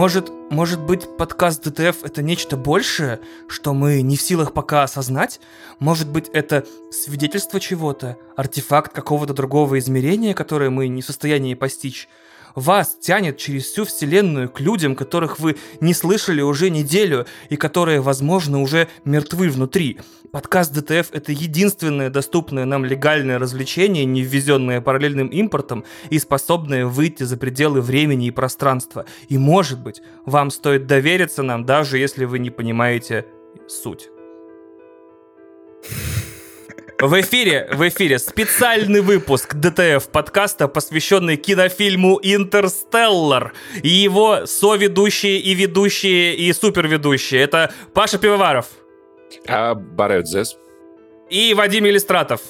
Может, может быть, подкаст DTF это нечто большее, что мы не в силах пока осознать? Может быть, это свидетельство чего-то, артефакт какого-то другого измерения, которое мы не в состоянии постичь? Вас тянет через всю вселенную к людям, которых вы не слышали уже неделю и которые, возможно, уже мертвы внутри. Подкаст DTF — это единственное доступное нам легальное развлечение, не ввезенное параллельным импортом и способное выйти за пределы времени и пространства. И, может быть, вам стоит довериться нам, даже если вы не понимаете суть. В эфире, в эфире специальный выпуск ДТФ подкаста, посвященный кинофильму «Интерстеллар». И его соведущие и ведущие и суперведущие. Это Паша Пивоваров. А Барет. И Вадим Иллистратов.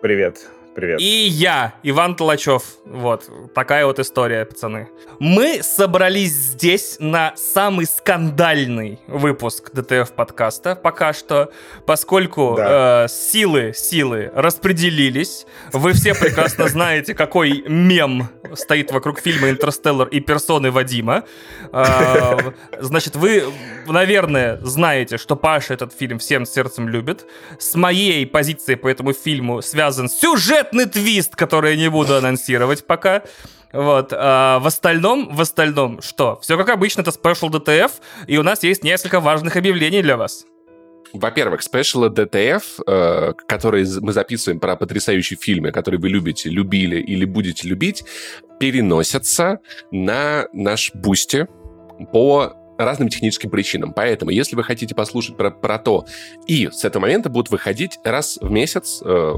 Привет. Привет. И я, Иван Толачев. Вот, такая вот история, пацаны. Мы собрались здесь на самый скандальный выпуск ДТФ подкаста пока что, поскольку да. э, силы, силы распределились. Вы все прекрасно знаете, какой мем стоит вокруг фильма «Интерстеллар» и персоны Вадима. Э, значит, вы, наверное, знаете, что Паша этот фильм всем сердцем любит. С моей позиции по этому фильму связан сюжет сюжетный твист, который я не буду анонсировать пока. Вот. А в остальном, в остальном, что? Все как обычно, это Special DTF, и у нас есть несколько важных объявлений для вас. Во-первых, special ы DTF, э, которые мы записываем про потрясающие фильмы, которые вы любите, любили или будете любить, переносятся на наш Boosty по разным техническим причинам. Поэтому, если вы хотите послушать про, про то, и с этого момента будут выходить раз в месяц э,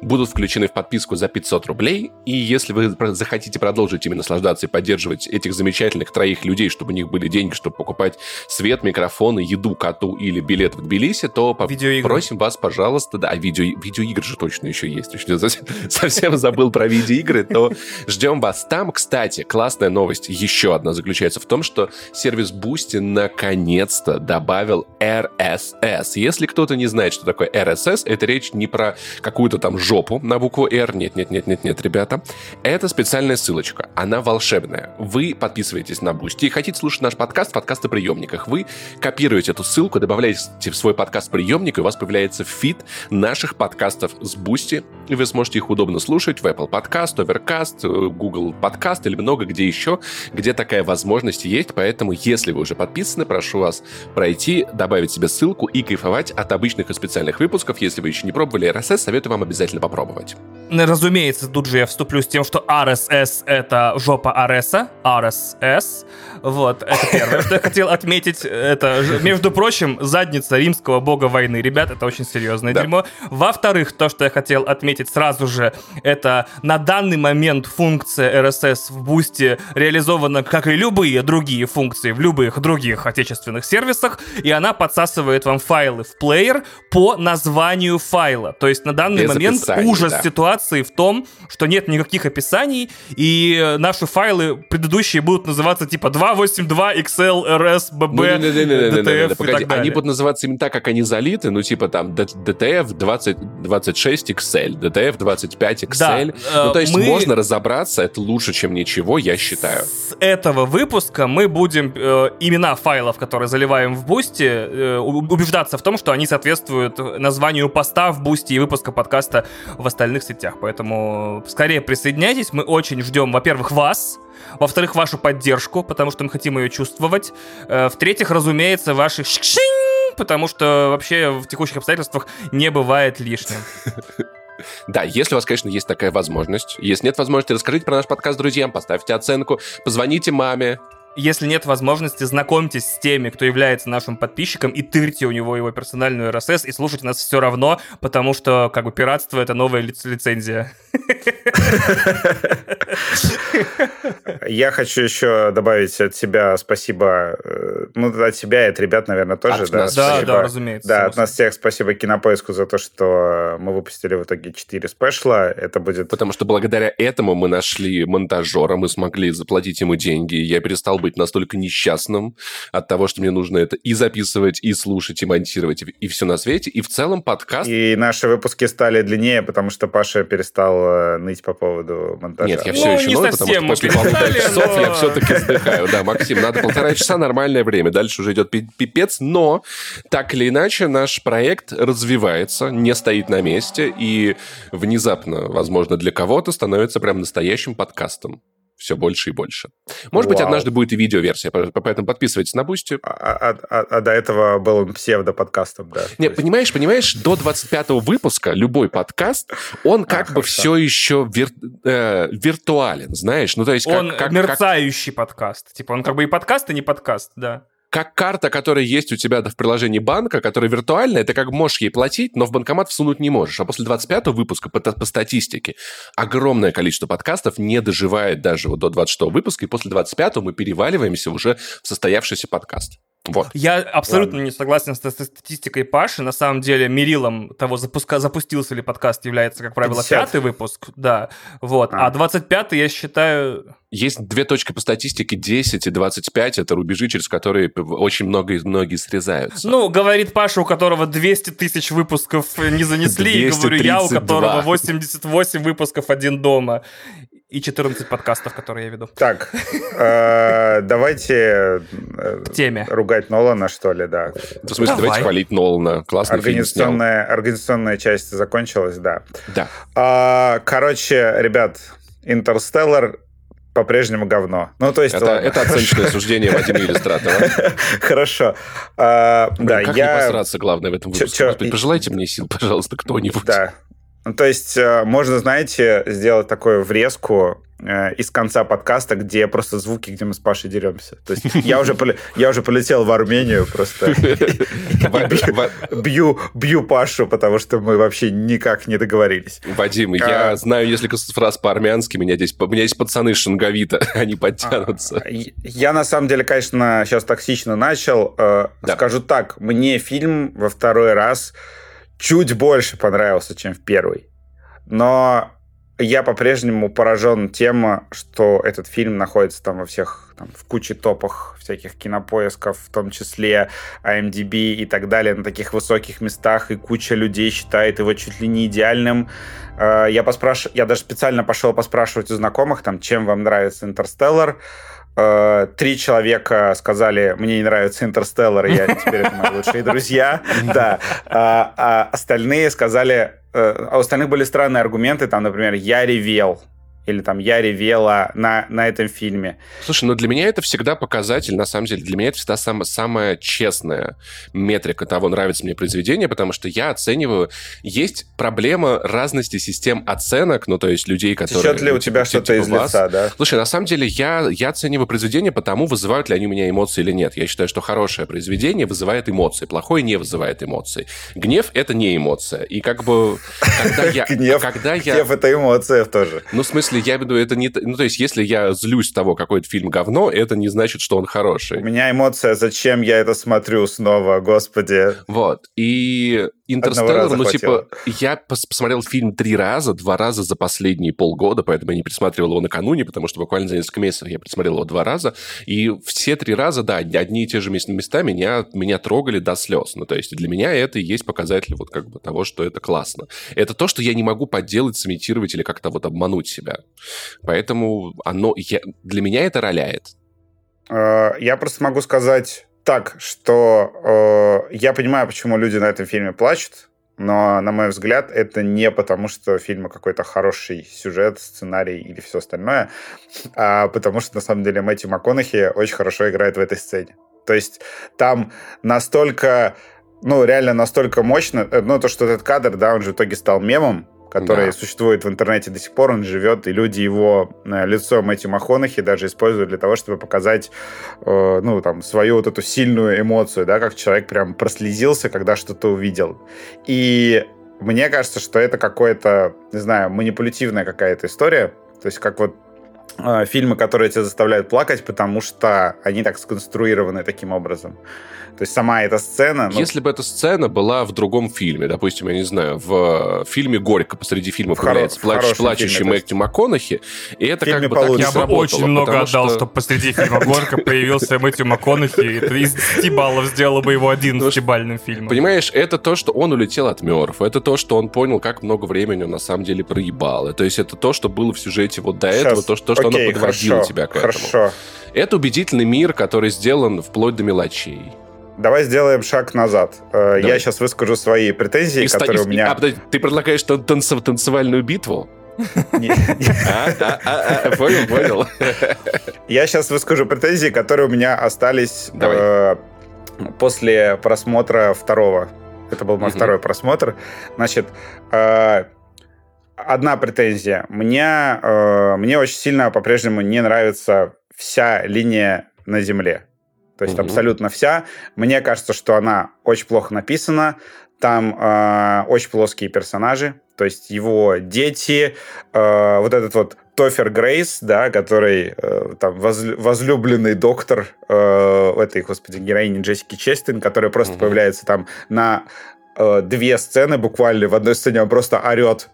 будут включены в подписку за 500 рублей. И если вы захотите продолжить ими наслаждаться и поддерживать этих замечательных троих людей, чтобы у них были деньги, чтобы покупать свет, микрофоны, еду коту или билет в Тбилиси, то просим вас, пожалуйста, да, а видео, видеоигры же точно еще есть. Совсем, совсем забыл про видеоигры, то ждем вас там. Кстати, классная новость, еще одна, заключается в том, что сервис Boosty наконец-то добавил RSS. Если кто-то не знает, что такое RSS, это речь не про какую-то там жопу на букву R. Нет, нет, нет, нет, нет, ребята. Это специальная ссылочка. Она волшебная. Вы подписываетесь на Boosty и хотите слушать наш подкаст в подкастоприемниках. Вы копируете эту ссылку, добавляете в свой подкаст-приемник, и у вас появляется фид наших подкастов с Boosty, и вы сможете их удобно слушать в Apple Podcast, Overcast, э, Google Podcast или много где еще, где такая возможность есть. Поэтому, если вы уже подписаны, прошу вас пройти, добавить себе ссылку и кайфовать от обычных и специальных выпусков. Если вы еще не пробовали RSS, советую вам обязательно обязательно попробовать. Разумеется, тут же я вступлю с тем, что RSS — это жопа RS, RSS. Вот, это первое, что я хотел отметить. Это, между прочим, задница римского бога войны. Ребят, это очень серьезное да. дерьмо. Во-вторых, то, что я хотел отметить сразу же, это на данный момент функция RSS в бусте реализована, как и любые другие функции в любых других отечественных сервисах, и она подсасывает вам файлы в плеер по названию файла. То есть на данный Без момент ужас да. ситуации в том, что нет никаких описаний, и наши файлы предыдущие будут называться типа 282 XL RS BB DTF Они будут называться именно так, как они залиты, ну типа там DTF 20, 26 XL, DTF 25 XL. Да, ну то есть мы... можно разобраться, это лучше, чем ничего, я считаю. С этого выпуска мы будем э, имена файлов, которые заливаем в Boosty, э, убеждаться в том, что они соответствуют названию поста в Boosty и выпуска подкаста подкаста в остальных сетях. Поэтому скорее присоединяйтесь. Мы очень ждем, во-первых, вас, во-вторых, вашу поддержку, потому что мы хотим ее чувствовать. Э, в-третьих, разумеется, ваши потому что вообще в текущих обстоятельствах не бывает лишним. Да, если у вас, конечно, есть такая возможность. Если нет возможности, расскажите про наш подкаст друзьям, поставьте оценку, позвоните маме, если нет возможности, знакомьтесь с теми, кто является нашим подписчиком, и тырьте у него его персональную RSS, и слушайте нас все равно, потому что, как бы, пиратство — это новая ли- лицензия. Я хочу еще добавить от себя спасибо, э, ну, от себя и от ребят, наверное, тоже. От да, нас, да, да, разумеется. Да, от нас всех спасибо Кинопоиску за то, что мы выпустили в итоге 4 спешла. Это будет... Потому что благодаря этому мы нашли монтажера, мы смогли заплатить ему деньги, я перестал быть быть настолько несчастным от того, что мне нужно это и записывать, и слушать, и монтировать, и, все на свете. И в целом подкаст... И наши выпуски стали длиннее, потому что Паша перестал э, ныть по поводу монтажа. Нет, я все Ну, еще ною, потому что после полутора часов но- я все-таки вздыхаю. Да, Максим, надо полтора часа нормальное время. Дальше уже идет пи- пипец, но так или иначе наш проект развивается, не стоит на месте и внезапно, возможно, для кого-то становится прям настоящим подкастом. Все больше и больше. Может быть, Вау. однажды будет и видеоверсия, по- поэтому подписывайтесь на Boosty. А, а- а- а до этого был он псевдоподкастом, да. Не, То есть- понимаешь, понимаешь, до 25-го выпуска любой подкаст, он как бы хорошо. все еще вир- э, виртуален, знаешь? Ну, то есть, как, Он как- как- мерцающий подкаст. Типа, он как бы и подкаст, и не подкаст, да. Как карта, которая есть у тебя в приложении банка, которая виртуальная, ты как можешь ей платить, но в банкомат всунуть не можешь. А после 25-го выпуска, по, по статистике, огромное количество подкастов не доживает даже вот до 26-го выпуска, и после 25-го мы переваливаемся уже в состоявшийся подкаст. Вот. Я абсолютно не согласен с, статистикой Паши. На самом деле, мерилом того, запуска, запустился ли подкаст, является, как правило, 50. пятый выпуск. Да, вот. А. А 25-й, я считаю... Есть две точки по статистике, 10 и 25, это рубежи, через которые очень много, многие срезаются. Ну, говорит Паша, у которого 200 тысяч выпусков не занесли, и говорю я, у 232. которого 88 выпусков «Один дома» и 14 подкастов, которые я веду. Так, э, давайте э, В теме. ругать Нолана, что ли, да. В смысле, Давай. давайте хвалить Нолана. Классный. Организационная, организационная часть закончилась, да. Да. А, короче, ребят, Интерстеллар по-прежнему говно. Ну, то есть, Это, ладно. это оценочное суждение Вадима Иллюстратора. Хорошо. А, да, как не посраться, главное, в этом выпуске. пожелайте мне сил, пожалуйста, кто-нибудь. Да. Ну, то есть э, можно, знаете, сделать такую врезку э, из конца подкаста, где просто звуки, где мы с Пашей деремся. То есть я уже, я уже полетел в Армению просто. Бью, бью Пашу, потому что мы вообще никак не договорились. Вадим, А. я знаю несколько фраз по-армянски, меня здесь, у меня есть пацаны Шанговита, они подтянутся. А, Я на самом деле, конечно, сейчас токсично начал. Э. Скажу так, мне фильм во второй раз чуть больше понравился, чем в первый. Но я по-прежнему поражен тем, что этот фильм находится там во всех, там, в куче топах всяких кинопоисков, в том числе IMDb и так далее, на таких высоких местах, и куча людей считает его чуть ли не идеальным. Э, Я, поспраш... я даже специально пошел поспрашивать у знакомых, там, чем вам нравится «Интерстеллар», Э, Три человека сказали, мне не нравится «Интерстеллар», я теперь это мои лучшие друзья. Да. А а остальные сказали... э, А у остальных были странные аргументы, там, например, «Я ревел», или там «Я ревела на, на этом фильме». Слушай, ну для меня это всегда показатель, на самом деле, для меня это всегда сам- самая честная метрика того, нравится мне произведение, потому что я оцениваю... Есть проблема разности систем оценок, ну то есть людей, которые... Течет ли у тебя типа- что-то типа из вас. лица, да? Слушай, на самом деле я, я оцениваю произведение по тому, вызывают ли они у меня эмоции или нет. Я считаю, что хорошее произведение вызывает эмоции, плохое не вызывает эмоций. Гнев — это не эмоция. И как бы, когда я... Гнев, когда я гнев это эмоция тоже. ну, в смысле, я веду, это не... Ну, то есть, если я злюсь того, какой это фильм говно, это не значит, что он У хороший. меня эмоция, зачем я это смотрю снова, господи. Вот. И Интерстеллар, ну, типа, я пос- посмотрел фильм три раза, два раза за последние полгода, поэтому я не пересматривал его накануне, потому что буквально за несколько месяцев я пересмотрел его два раза. И все три раза, да, одни и те же мес- места меня, меня трогали до слез. Ну, то есть, для меня это и есть показатель вот как бы того, что это классно. Это то, что я не могу подделать, сымитировать или как-то вот обмануть себя. Поэтому оно... Я, для меня это роляет. Э, Я просто могу сказать так, что э, я понимаю, почему люди на этом фильме плачут, но, на мой взгляд, это не потому, что у фильма какой-то хороший сюжет, сценарий или все остальное, а потому что, на самом деле, Мэтью МакКонахи очень хорошо играет в этой сцене. То есть там настолько, ну, реально настолько мощно, э, ну, то, что этот кадр, да, он же в итоге стал мемом, который Да. существует в интернете до сих пор, он живет, и люди его э, лицо Мэтью МакКонахи даже используют для того, чтобы показать, э, ну, там, свою вот эту сильную эмоцию, да, как человек прям прослезился, когда что-то увидел. И мне кажется, что это какое-то, не знаю, манипулятивная какая-то история, то есть как вот фильмы, которые тебя заставляют плакать, потому что они так сконструированы таким образом. То есть сама эта сцена... Ну... Если бы эта сцена была в другом фильме, допустим, я не знаю, в фильме «Горько» посреди фильма появляется плач, плачущий фильме, Мэтью МакКонахи, и это как бы получше. так не Я бы очень много отдал, что... чтобы посреди фильма «Горько» появился Мэтью МакКонахи, это из 10 баллов сделало бы его 11-бальным фильмом. Понимаешь, это то, что он улетел от Мёрф, это то, что он понял, как много времени он на самом деле проебал, то есть это то, что было в сюжете вот до этого, то, что, оно подводило тебя к этому. Хорошо. Это убедительный мир, который сделан вплоть до мелочей. Давай сделаем шаг назад. Э, Давай. Я сейчас выскажу свои претензии, и которые ста... у меня... А, подожди, ты предлагаешь танцев... танцевальную битву? А, а, понял, понял. Я сейчас выскажу претензии, которые у меня остались э, после просмотра второго. Это был мой второй просмотр. Значит, э, одна претензия. Мне, мне очень сильно по-прежнему не нравится вся линия на Земле. То есть угу. абсолютно вся. Мне кажется, что она очень плохо написана. Там э, очень плоские персонажи. То есть его дети, э, вот этот вот Тофер Грейс, да, который э, там возлюбленный доктор э, этой, господи, героини Джессики Честин, которая просто угу. появляется там на э, две сцены буквально. В одной сцене он просто орет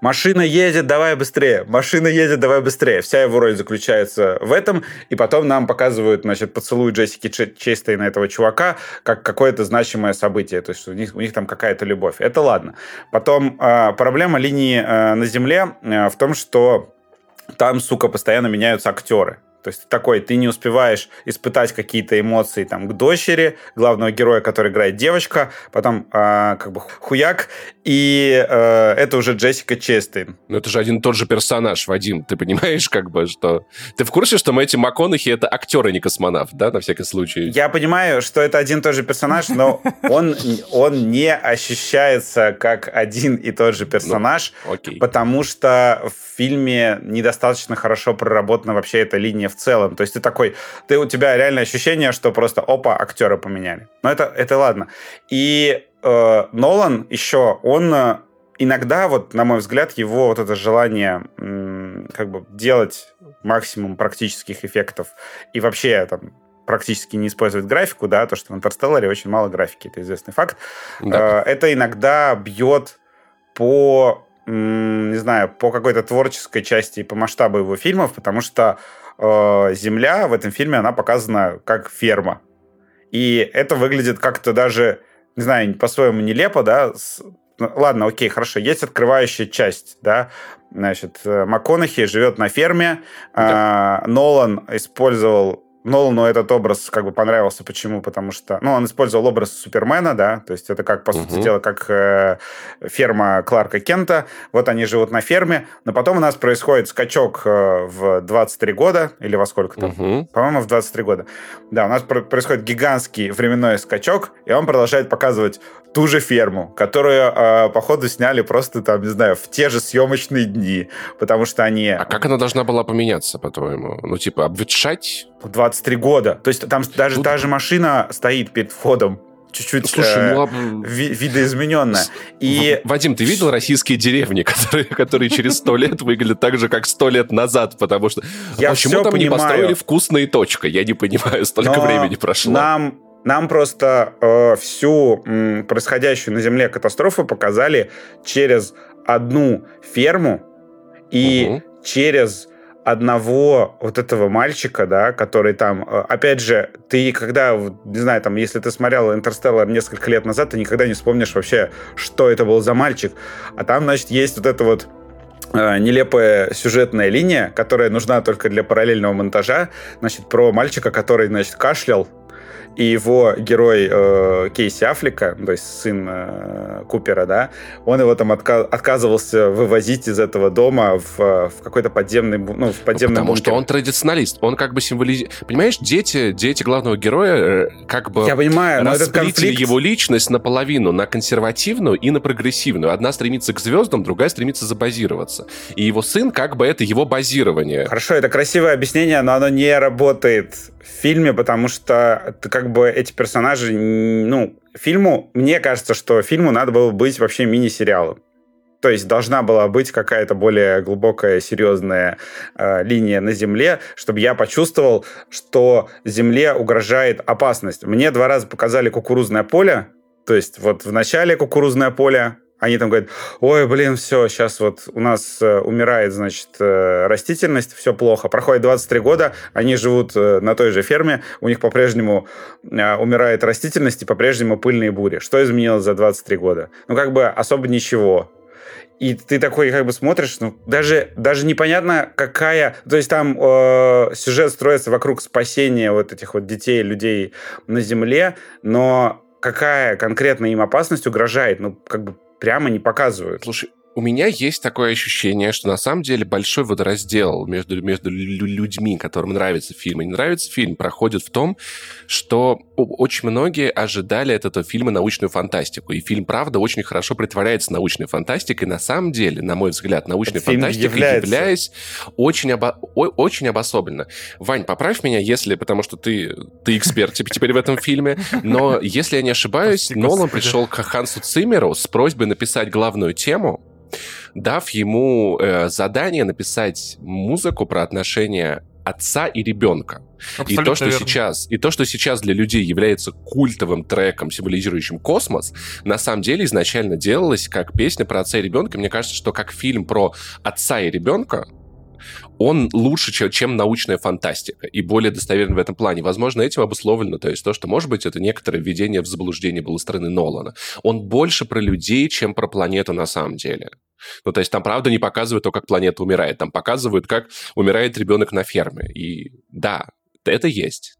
Машина едет, давай быстрее. Машина едет, давай быстрее. Вся его роль заключается в этом. И потом нам показывают, значит, поцелуй Джессики Честейна этого чувака как какое-то значимое событие. То есть у них, у них там какая-то любовь. Это ладно. Потом э, проблема линии э, на Земле э, в том, что там, сука, постоянно меняются актеры. То есть такой, ты не успеваешь испытать какие-то эмоции там к дочери главного героя, который играет девочка, потом э, как бы хуяк, и э, это уже Джессика Честейн. Но это же один и тот же персонаж, Вадим. Ты понимаешь, как бы, что... Ты в курсе, что Мэтью МакКонахи — это актер, а не космонавт, да, на всякий случай? Я понимаю, что это один и тот же персонаж, но он, он не ощущается как один и тот же персонаж, ну, потому что в фильме недостаточно хорошо проработана вообще эта линия в целом. То есть ты такой, ты у тебя реальное ощущение, что просто опа, актеры поменяли. Но это, это ладно. И э, Нолан еще, он э, иногда, вот, на мой взгляд, его вот это желание как бы делать максимум практических эффектов и вообще там практически не использовать графику, да, то, что в Интерстелларе очень мало графики, это известный факт. Да. Э, это иногда бьет по не знаю, по какой-то творческой части и по масштабу его фильмов, потому что э, Земля в этом фильме, она показана как ферма. И это выглядит как-то даже, не знаю, по-своему нелепо, да, с, ну, ладно, окей, хорошо, есть открывающая часть, да, значит, э, МакКонахи живет на ферме, да. э, Нолан использовал Нолану этот образ как бы понравился. Почему? Потому что, ну, он использовал образ Супермена, да, то есть это как, по угу. сути дела, как э, ферма Кларка Кента. Вот они живут на ферме, но потом у нас происходит скачок э, в 23 года, или во сколько там? Угу. По-моему, в 23 года. Да, у нас про- происходит гигантский временной скачок, и он продолжает показывать ту же ферму, которую, э, походу, сняли просто там, не знаю, в те же съемочные дни, потому что они... А как она должна была поменяться, по-твоему? Ну, типа, обветшать? 23 года. То есть там даже Тут... та же машина стоит перед входом чуть-чуть Слушай, ну, э, ви- видоизмененная. И... Вадим, ты видел российские деревни, которые, которые через сто лет выглядят так же, как сто лет назад? Потому что Я почему там понимаю. не построили вкусные точка? Я не понимаю, столько Но времени прошло. Нам нам просто э, всю м, происходящую на Земле катастрофу показали через одну ферму и угу. через одного вот этого мальчика, да, который там, э, опять же, ты когда, не знаю, там, если ты смотрел «Интерстеллар» несколько лет назад, ты никогда не вспомнишь вообще, что это был за мальчик. А там, значит, есть вот это вот э, нелепая сюжетная линия, которая нужна только для параллельного монтажа, значит, про мальчика, который, значит, кашлял, и его герой э, Кейси Аффлека, то есть сын э, Купера, да, он его там отка- отказывался вывозить из этого дома в, в какой-то подземный, ну, в подземный Потому бункер. что он традиционалист, он как бы символизирует... Понимаешь, дети, дети главного героя э, как бы Я понимаю, но этот конфликт... его личность наполовину, на консервативную и на прогрессивную. Одна стремится к звездам, другая стремится забазироваться. И его сын как бы это его базирование. Хорошо, это красивое объяснение, но оно не работает в фильме, потому что как бы эти персонажи, ну, фильму, мне кажется, что фильму надо было быть вообще мини-сериалом. То есть должна была быть какая-то более глубокая, серьезная э, линия на Земле, чтобы я почувствовал, что Земле угрожает опасность. Мне два раза показали кукурузное поле, то есть вот в начале кукурузное поле, они там говорят, ой, блин, все, сейчас вот у нас э, умирает, значит, э, растительность, все плохо. Проходит 23 года, они живут э, на той же ферме, у них по-прежнему умирает растительность и по-прежнему пыльные бури. Что изменилось за 23 года? Ну, как бы особо ничего. И ты такой как бы смотришь, ну, даже, даже непонятно, какая... То есть там э, сюжет строится вокруг спасения вот этих вот детей, людей на Земле, но какая конкретно им опасность угрожает, ну, как бы прямо не показывают. Слушай, у меня есть такое ощущение, что на самом деле большой водораздел между, между людьми, которым нравится фильм и не нравится фильм, проходит в том, что очень многие ожидали от этого фильма научную фантастику. И фильм, правда, очень хорошо притворяется научной фантастикой. На самом деле, на мой взгляд, научной Этот фантастикой является. являясь очень, обо... очень обособленно. Вань, поправь меня, если... Потому что ты, ты эксперт теперь в этом фильме. Но, если я не ошибаюсь, Нолан пришел к Хансу Циммеру с просьбой написать главную тему, дав ему э, задание написать музыку про отношения отца и ребенка. Абсолютно и то, что верно. сейчас, и то, что сейчас для людей является культовым треком, символизирующим космос, на самом деле изначально делалось как песня про отца и ребенка. Мне кажется, что как фильм про отца и ребенка, он лучше, чем, научная фантастика и более достоверен в этом плане. Возможно, этим обусловлено, то есть то, что, может быть, это некоторое введение в заблуждение было стороны Нолана. Он больше про людей, чем про планету на самом деле. Ну, то есть там, правда, не показывают то, как планета умирает. Там показывают, как умирает ребенок на ферме. И да, это есть.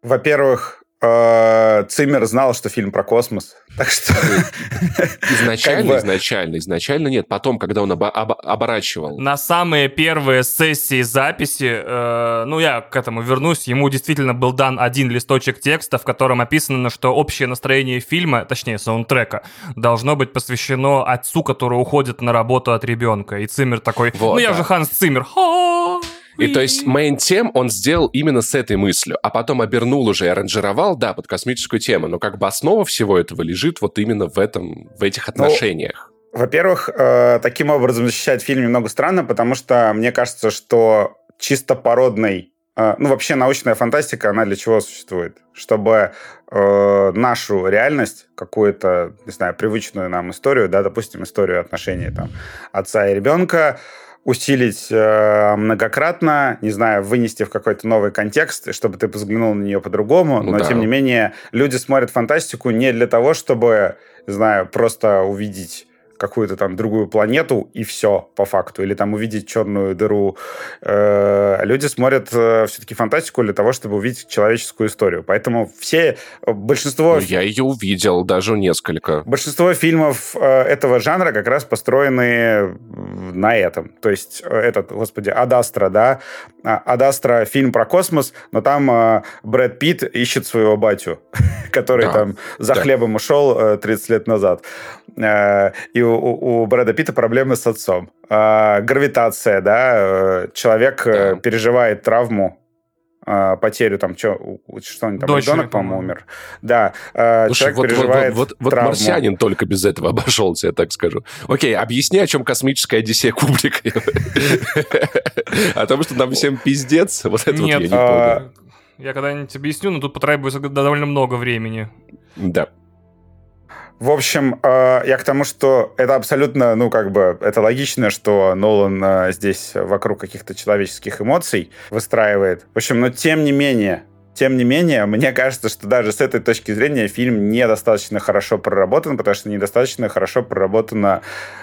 Во-первых, Циммер знал, что фильм про космос. Так что... Изначально, изначально, изначально нет. Потом, когда он оборачивал. На самые первые сессии записи, э, ну, я к этому вернусь, ему действительно был дан один листочек текста, в котором описано, что общее настроение фильма, точнее, саундтрека, должно быть посвящено отцу, который уходит на работу от ребенка. И Циммер такой, ну, я же Ханс Циммер. И то есть main тем он сделал именно с этой мыслью, а потом обернул уже и аранжировал, да, под космическую тему. Но как бы основа всего этого лежит вот именно в этом, в этих ну, отношениях. Ну, во-первых, э, таким образом защищать фильм немного странно, потому что мне кажется, что чисто породный э, ну, вообще научная фантастика, она для чего существует? Чтобы э, нашу реальность, какую-то, не знаю, привычную нам историю, да, допустим, историю отношений там отца и ребенка, усилить э, многократно, не знаю, вынести в какой-то новый контекст, чтобы ты взглянул на нее по-другому. Ну, но, да. тем не менее, люди смотрят фантастику не для того, чтобы, не знаю, просто увидеть какую-то там другую планету и все по факту, или там увидеть черную дыру. Э, люди смотрят э, все-таки фантастику для того, чтобы увидеть человеческую историю. Поэтому все, э, большинство... Ну, я ее увидел, даже несколько. Большинство фильмов этого жанра как раз построены на этом. То есть этот, господи, Адастра, да? А, Адастра фильм про космос, но там Брэд Питт ищет своего батю, который да. там за да. хлебом ушел 30 лет назад. И у, у Брэда Питта проблемы с отцом. А, гравитация, да, э, человек э, да. переживает травму, а, потерю там, что, что-нибудь там, Дочери, ребенок, по-моему, умер. Да, а, Слушай, человек вот, переживает вот, вот, вот, вот марсианин только без этого обошелся, я так скажу. Окей, объясни, о чем космическая Одиссея Кубрика. О том, что нам всем пиздец, вот это вот я не понял. Я когда-нибудь объясню, но тут потребуется довольно много времени. Да. В общем, э, я к тому, что это абсолютно, ну, как бы, это логично, что Нолан э, здесь вокруг каких-то человеческих эмоций выстраивает. В общем, но тем не менее, тем не менее, мне кажется, что даже с этой точки зрения фильм недостаточно хорошо проработан, потому что недостаточно хорошо проработана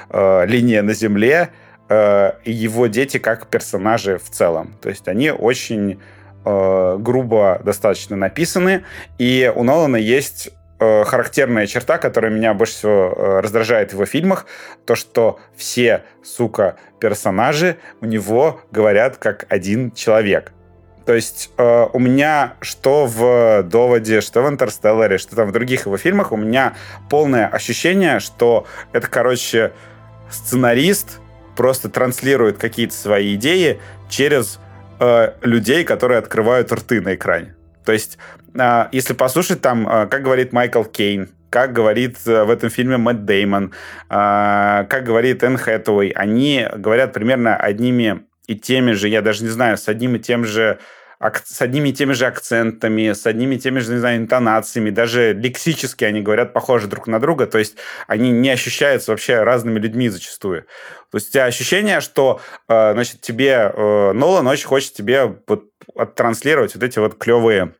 э, линия на Земле э, и его дети как персонажи в целом. То есть они очень э, грубо достаточно написаны, и у Нолана есть характерная черта, которая меня больше всего э, раздражает в его фильмах, то, что все, сука, персонажи у него говорят как один человек. То есть э, у меня что в «Доводе», что в «Интерстелларе», что там в других его фильмах, у меня полное ощущение, что это, короче, сценарист просто транслирует какие-то свои идеи через э, людей, которые открывают рты на экране. То есть, если послушать там, а, как говорит Майкл Кейн, как говорит в этом фильме Мэтт Деймон, как говорит Энн Хэтэуэй, они говорят примерно одними и теми же, я даже не знаю, с одним и тем же с одними и теми же акцентами, с одними и теми же, не знаю, интонациями, даже лексически они говорят похожи друг на друга, то есть они не ощущаются вообще разными людьми зачастую. То есть у тебя ощущение, что, э, значит, тебе э, Нолан очень хочет тебе вот оттранслировать вот эти вот клевые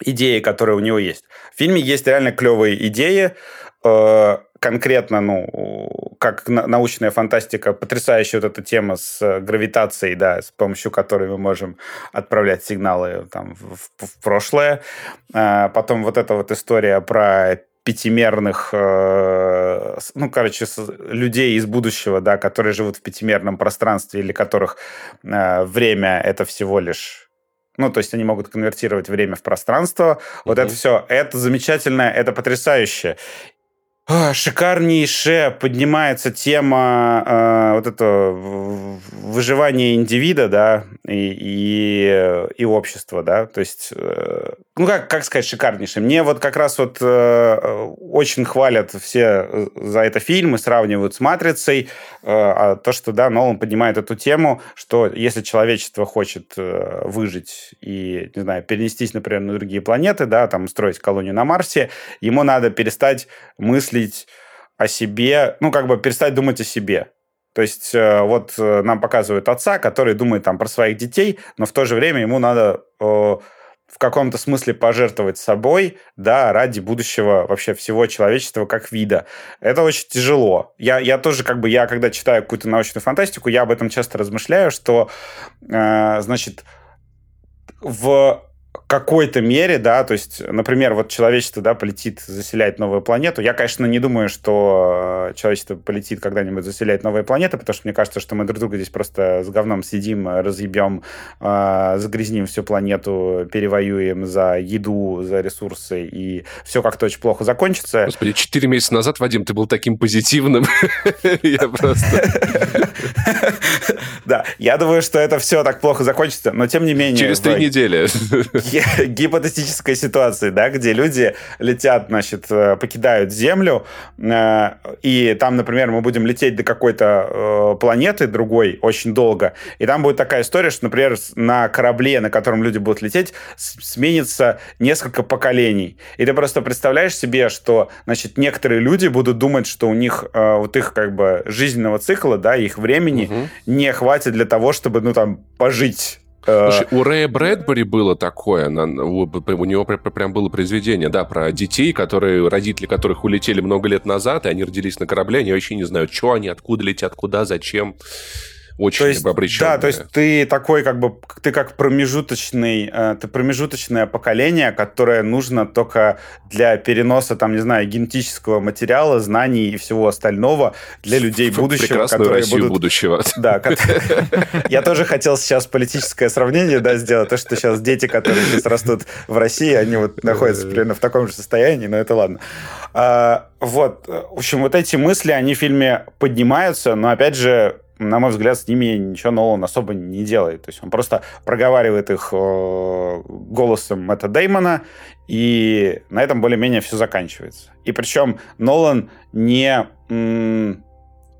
идеи, которые у него есть. В фильме есть реально клевые идеи, э, конкретно, ну, как научная фантастика, потрясающая вот эта тема с э, гравитацией, да, с помощью которой мы можем отправлять сигналы там в, в прошлое. А потом вот эта вот история про пятимерных, э, ну, короче, людей из будущего, да, которые живут в пятимерном пространстве или которых э, время это всего лишь ну, то есть они могут конвертировать время в пространство. Вот mm-hmm. это все, это замечательно, это потрясающе. Шикарнейшая поднимается тема э, вот это выживания индивида, да, и, и, и общества, да, то есть, э, ну, как, как сказать шикарнейшая? Мне вот как раз вот э, очень хвалят все за это фильмы, сравнивают с «Матрицей», э, а то, что, да, Нолан поднимает эту тему, что если человечество хочет э, выжить и, не знаю, перенестись, например, на другие планеты, да, там, устроить колонию на Марсе, ему надо перестать мыслить о себе, ну, как бы перестать думать о себе. То есть э, вот э, нам показывают отца, который думает там про своих детей, но в то же время ему надо э, в каком-то смысле пожертвовать собой, да, ради будущего вообще всего человечества как вида. Это очень тяжело. Я, я тоже, как бы, я когда читаю какую-то научную фантастику, я об этом часто размышляю, что, э, значит, в какой-то мере, да, то есть, например, вот человечество, да, полетит заселять новую планету. Я, конечно, не думаю, что э, человечество полетит когда-нибудь заселять новые планеты, потому что мне кажется, что мы друг друга здесь просто с говном сидим, разъебем, э, загрязним всю планету, перевоюем за еду, за ресурсы, и все как-то очень плохо закончится. Господи, четыре месяца назад, Вадим, ты был таким позитивным. Я просто... Да, я думаю, что это все так плохо закончится, но тем не менее... Через три недели гипотетической ситуации, да, где люди летят, значит, э, покидают Землю, э, и там, например, мы будем лететь до какой-то э, планеты другой очень долго, и там будет такая история, что, например, на корабле, на котором люди будут лететь, сменится несколько поколений. И ты просто представляешь себе, что, значит, некоторые люди будут думать, что у них вот их как бы жизненного цикла, да, их времени угу. не хватит для того, чтобы, ну, там, пожить Слушай, у Рэя Брэдбери было такое, у, у него прям было произведение, да, про детей, которые, родители которых улетели много лет назад, и они родились на корабле, они вообще не знают, что они, откуда летят, куда, зачем очень то есть, обреченная. Да, то есть ты такой как бы, ты как промежуточный, э, ты промежуточное поколение, которое нужно только для переноса, там, не знаю, генетического материала, знаний и всего остального для людей будущего. Прекрасную которые Россию будут... будущего. Да, я тоже хотел сейчас политическое сравнение, да, сделать, то, что сейчас дети, которые сейчас растут в России, они вот находятся примерно в таком же состоянии, но это ладно. А, вот, в общем, вот эти мысли, они в фильме поднимаются, но, опять же, на мой взгляд, с ними ничего Нолан особо не делает. То есть он просто проговаривает их э, голосом Мэтта Деймона, и на этом более-менее все заканчивается. И причем Нолан не...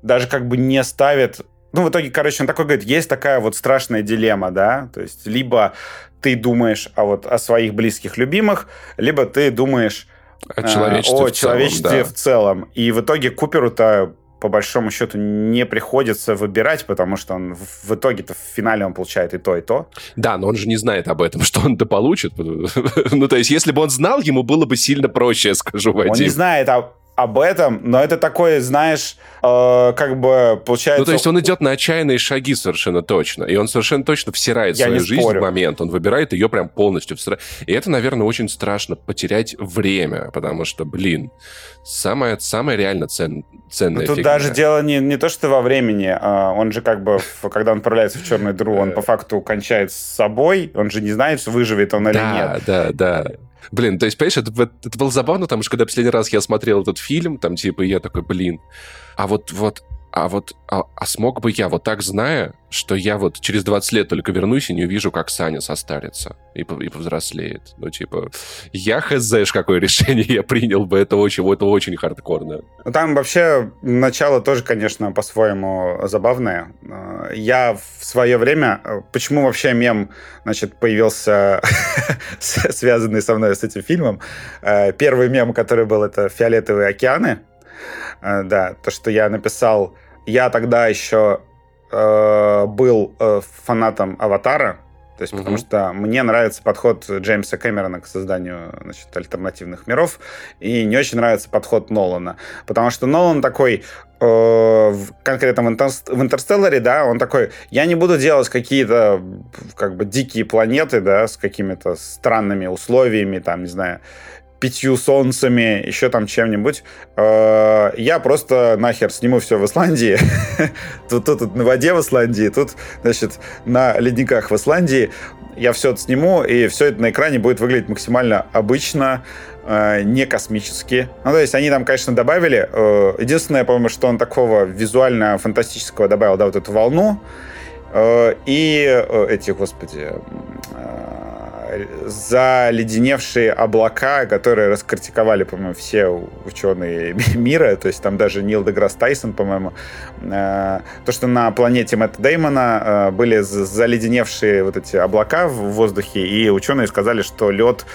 даже как бы не ставит... Ну, в итоге, короче, он такой говорит, есть такая вот страшная дилемма, да, то есть либо ты думаешь о, вот, о своих близких любимых, либо ты думаешь о человечестве, о в, человечестве целом, да. в целом. И в итоге Куперу-то по большому счету не приходится выбирать, потому что он в итоге-то в финале он получает и то, и то. Да, но он же не знает об этом, что он-то получит. ну, то есть, если бы он знал, ему было бы сильно проще, скажу, Вадим. Он не знает, а об этом, но это такое, знаешь, э, как бы получается... Ну, то есть он идет на отчаянные шаги совершенно точно, и он совершенно точно всирает Я свою жизнь спорю. в момент, он выбирает ее прям полностью. И это, наверное, очень страшно, потерять время, потому что, блин, самое, самое реально цен, ценное. Тут фигня. даже дело не, не то, что во времени, а он же как бы, когда он отправляется в черную дыру, он по факту кончает с собой, он же не знает, выживет он или нет. Да, да, да. Блин, то есть, понимаешь, это, это было забавно, потому что когда последний раз я смотрел этот фильм, там, типа, я такой, блин, а вот, вот а вот, а, а смог бы я вот так, зная, что я вот через 20 лет только вернусь и не увижу, как Саня состарится и, и повзрослеет. Ну, типа, я хз, какое решение я принял бы, это очень, это очень хардкорно. Там вообще начало тоже, конечно, по-своему забавное. Я в свое время... Почему вообще мем, значит, появился связанный со мной с этим фильмом? Первый мем, который был, это «Фиолетовые океаны», да, то, что я написал я тогда еще э, был э, фанатом Аватара, то есть, угу. потому что мне нравится подход Джеймса Кэмерона к созданию значит, альтернативных миров, и не очень нравится подход Нолана. Потому что Нолан такой, э, конкретно в, Интер, в Интерстелларе, да, он такой, я не буду делать какие-то как бы дикие планеты, да, с какими-то странными условиями, там, не знаю, пятью солнцами, еще там чем-нибудь. Э, я просто нахер сниму все в Исландии. тут, тут, тут на воде в Исландии, тут, значит, на ледниках в Исландии. Я все это сниму, и все это на экране будет выглядеть максимально обычно, э, не космически. Ну, то есть они там, конечно, добавили. Э, единственное, по-моему, что он такого визуально-фантастического добавил, да, вот эту волну. И эти, господи, заледеневшие облака, которые раскритиковали, по-моему, все ученые мира, то есть там даже Нил Деграсс Тайсон, по-моему, э, то, что на планете Мэтта Деймона э, были заледеневшие вот эти облака в воздухе, и ученые сказали, что лед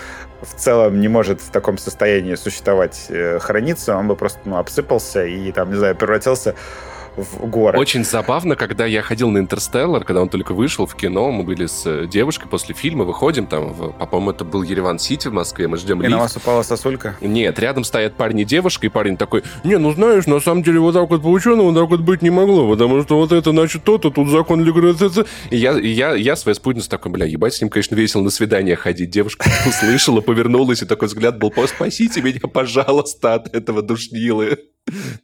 в целом не может в таком состоянии существовать, э, храниться, он бы просто ну, обсыпался и там, не знаю, превратился горы. Очень забавно, когда я ходил на «Интерстеллар», когда он только вышел в кино, мы были с э, девушкой после фильма, выходим там, в, по-моему, это был Ереван-Сити в Москве, мы ждем И лифт. на вас упала сосулька? Нет, рядом стоят парень и девушка, и парень такой, не, ну знаешь, на самом деле вот так вот по ученому вот так вот быть не могло, потому что вот это, значит, то-то, тут закон игры, и я, и я, я своей спутницей такой, бля, ебать, с ним, конечно, весело на свидание ходить. Девушка услышала, повернулась, и такой взгляд был, спасите меня, пожалуйста, от этого душнилы.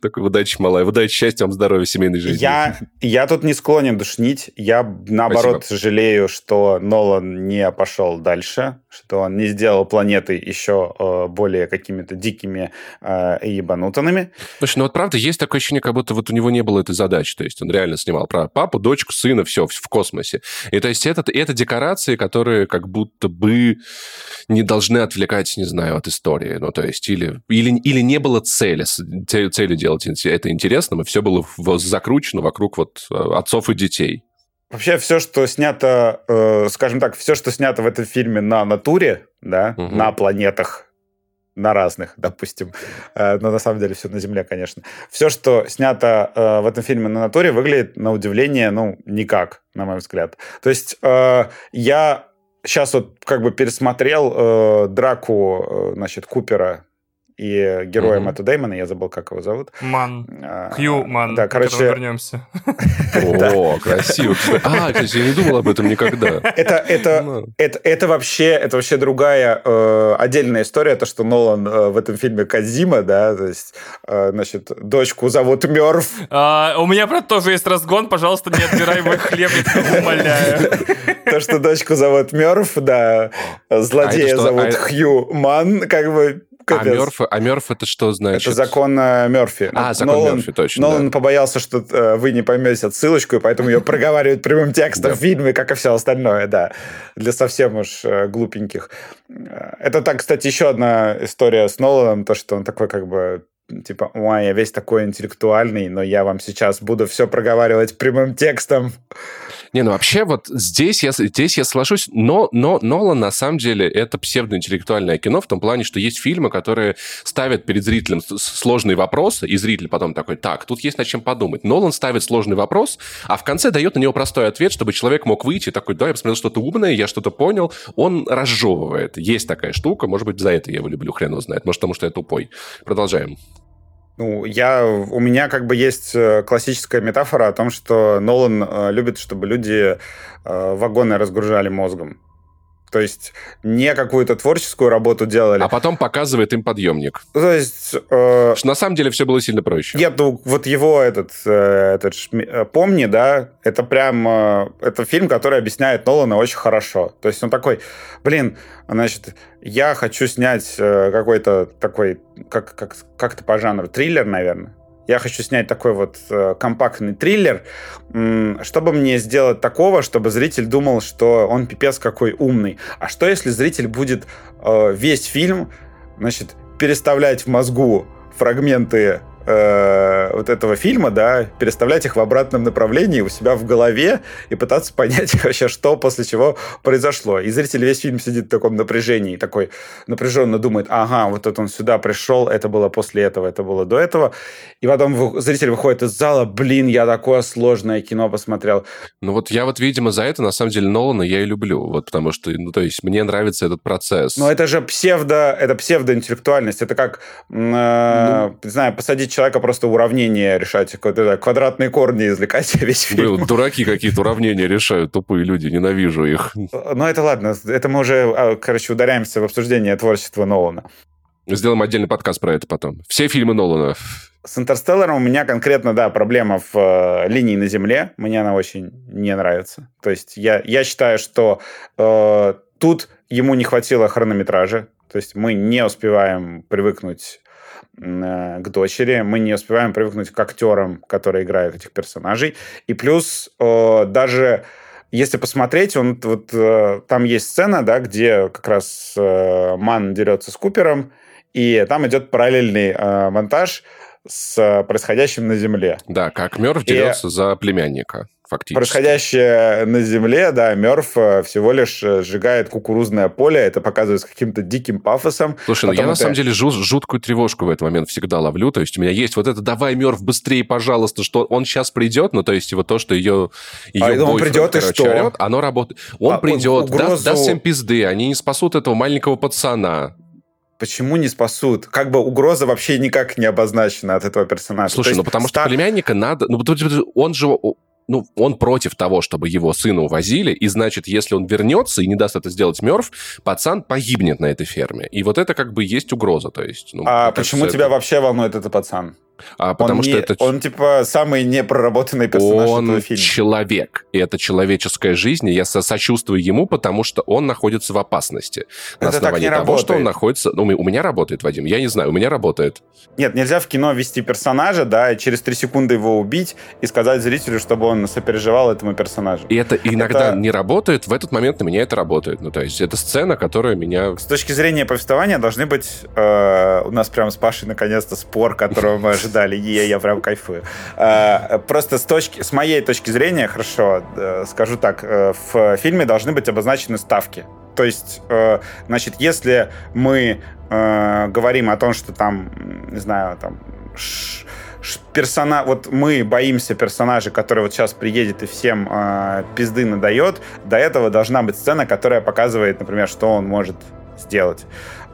Такой удачи, малая. Удачи, счастья вам, здоровья, семейной жизни. Я, я тут не склонен душнить. Я, наоборот, Спасибо. жалею, что Нолан не пошел дальше, что он не сделал планеты еще э, более какими-то дикими э, и ебанутыми. Слушай, ну вот правда, есть такое ощущение, как будто вот у него не было этой задачи. То есть он реально снимал про папу, дочку, сына, все в, в космосе. И то есть это, это декорации, которые как будто бы не должны отвлекать, не знаю, от истории. Ну, то есть или, или, или не было цели, цели делать это интересным, и все было закручено вокруг вот э, отцов и детей. Вообще все, что снято, э, скажем так, все, что снято в этом фильме на натуре, да, угу. на планетах, на разных, допустим, э, но на самом деле все на Земле, конечно. Все, что снято э, в этом фильме на натуре, выглядит на удивление, ну, никак, на мой взгляд. То есть э, я сейчас вот как бы пересмотрел э, драку, э, значит, Купера и героя mm-hmm. Мэтта Дэймона, я забыл, как его зовут. Ман. А, Хью Ман, да, короче... вернемся. О, красиво. А, кстати, я не думал об этом никогда. Это, это, это, это, вообще, это вообще другая э, отдельная история, то, что Нолан э, в этом фильме Казима, да, то есть, э, значит, дочку зовут Мёрф. А, у меня, про тоже есть разгон, пожалуйста, не отбирай мой хлеб, я тебя умоляю. То, что дочку зовут Мёрф, да, злодея а зовут а... Хью Ман, как бы а Мёрф, а это что значит? Это закон э, Мёрфи. А, закон Нолан, Мёрфи, точно. Нолан да. побоялся, что э, вы не поймете отсылочку, и поэтому ее проговаривают прямым текстом в фильме, как и все остальное, да. Для совсем уж э, глупеньких. Это так, кстати, еще одна история с Ноланом, то, что он такой как бы типа, ой, я весь такой интеллектуальный, но я вам сейчас буду все проговаривать прямым текстом. Не, ну вообще вот здесь я, здесь я соглашусь, но, но Нолан на самом деле это псевдоинтеллектуальное кино в том плане, что есть фильмы, которые ставят перед зрителем сложные вопросы, и зритель потом такой, так, тут есть над чем подумать. Нолан ставит сложный вопрос, а в конце дает на него простой ответ, чтобы человек мог выйти такой, да, я посмотрел что-то умное, я что-то понял. Он разжевывает. Есть такая штука, может быть, за это я его люблю, хрен его знает. Может, потому что я тупой. Продолжаем. Ну, я, у меня как бы есть э, классическая метафора о том, что Нолан э, любит, чтобы люди э, вагоны разгружали мозгом. То есть не какую-то творческую работу делали. А потом показывает им подъемник. То есть... Э, Что на самом деле все было сильно проще. Нет, ну вот его этот, э, этот э, «Помни», да, это прям... Э, это фильм, который объясняет Нолана очень хорошо. То есть он такой, блин, значит, я хочу снять э, какой-то такой, как, как, как это по жанру, триллер, наверное я хочу снять такой вот э, компактный триллер, чтобы мне сделать такого, чтобы зритель думал, что он пипец какой умный. А что если зритель будет э, весь фильм, значит, переставлять в мозгу фрагменты э, вот этого фильма, да, переставлять их в обратном направлении у себя в голове и пытаться понять вообще, что после чего произошло. И зритель весь фильм сидит в таком напряжении, такой напряженно думает, ага, вот это он сюда пришел, это было после этого, это было до этого. И потом зритель выходит из зала, блин, я такое сложное кино посмотрел. Ну вот я вот, видимо, за это, на самом деле, Нолана я и люблю, вот потому что, ну то есть мне нравится этот процесс. Но это же псевдо, это псевдоинтеллектуальность, это как, э, ну, не знаю, посадить человека просто уравнение решать, квадратные корни извлекать весь фильм. Блин, дураки какие-то уравнения решают, тупые люди, ненавижу их. Ну, это ладно, это мы уже, а, короче, ударяемся в обсуждение творчества Нолана. Сделаем отдельный подкаст про это потом. Все фильмы Нолана. С «Интерстелларом» у меня конкретно, да, проблема в э, линии на Земле. Мне она очень не нравится. То есть я, я считаю, что э, тут ему не хватило хронометража. То есть мы не успеваем привыкнуть к дочери. Мы не успеваем привыкнуть к актерам, которые играют этих персонажей. И плюс даже если посмотреть, он вот э, там есть сцена, да, где как раз э, Ман дерется с Купером, и там идет параллельный монтаж с происходящим на Земле. Да, как Мёрф дерется и... за племянника фактически. Происходящее на Земле, да, Мерф э, всего лишь э, сжигает кукурузное поле, это показывает с каким-то диким пафосом. Слушай, ну я это... на самом деле жут, жуткую тревожку в этот момент всегда ловлю, то есть у меня есть вот это «давай, Мерф, быстрее, пожалуйста», что он сейчас придет, ну то есть вот то, что ее, ее а он придет короче, и что? Орет, оно работает. Он а, придет, угрозу... даст, даст всем пизды, они не спасут этого маленького пацана. Почему не спасут? Как бы угроза вообще никак не обозначена от этого персонажа. Слушай, ну потому что племянника надо... Ну, он же ну, он против того, чтобы его сына увозили, и значит, если он вернется и не даст это сделать Мерв, пацан погибнет на этой ферме. И вот это как бы есть угроза, то есть... Ну, а почему тебя это... вообще волнует этот пацан? А, потому он что не, это... Он, типа, самый непроработанный персонаж он этого фильма. человек, и это человеческая жизнь, и я сочувствую ему, потому что он находится в опасности. На это основании так не того, работает. что он находится... Ну, у меня работает, Вадим, я не знаю, у меня работает. Нет, нельзя в кино вести персонажа, да, и через три секунды его убить и сказать зрителю, чтобы он сопереживал этому персонажу. И это иногда это... не работает, в этот момент на меня это работает. Ну, то есть это сцена, которая меня... С точки зрения повествования должны быть... Э, у нас прям с Пашей наконец-то спор, которого мы ожидали. Я, я прям кайфую. Э, просто с, точки, с моей точки зрения, хорошо, э, скажу так, э, в фильме должны быть обозначены ставки. То есть, значит, если мы говорим о том, что там, не знаю, там персона... вот мы боимся персонажа, который вот сейчас приедет и всем э, пизды надает, до этого должна быть сцена, которая показывает, например, что он может сделать.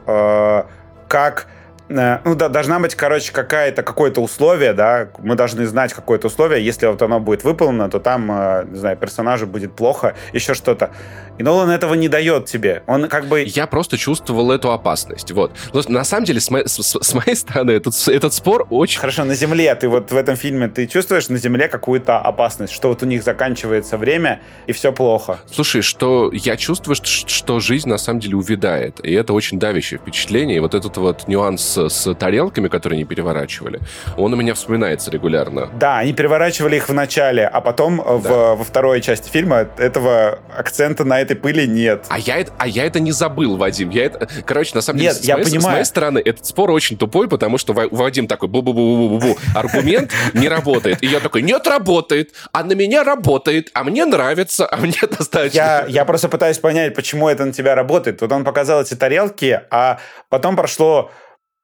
Э, как ну да, должна быть, короче, какая-то, какое-то условие, да, мы должны знать какое-то условие, если вот оно будет выполнено, то там, э, не знаю, персонажу будет плохо, еще что-то. И Нолан этого не дает тебе. Он как бы... Я просто чувствовал эту опасность, вот. Но, на самом деле, с, мо- с, с моей стороны, этот, этот спор очень... Хорошо, на Земле, ты вот в этом фильме, ты чувствуешь на Земле какую-то опасность, что вот у них заканчивается время, и все плохо? Слушай, что я чувствую, что, что жизнь на самом деле увядает, и это очень давящее впечатление, и вот этот вот нюанс с тарелками, которые не переворачивали, он у меня вспоминается регулярно. Да, они переворачивали их в начале, а потом да. в, во второй части фильма этого акцента на этой пыли нет. А я, а я это не забыл, Вадим. Я это... Короче, на самом нет, деле, с, я моей, понимаю. с моей стороны, этот спор очень тупой, потому что Вадим такой бу-бу-бу-бу-бу-бу, аргумент не работает. И я такой, нет, работает, а на меня работает, а мне нравится, а мне достаточно. Я, я просто пытаюсь понять, почему это на тебя работает. Вот он показал эти тарелки, а потом прошло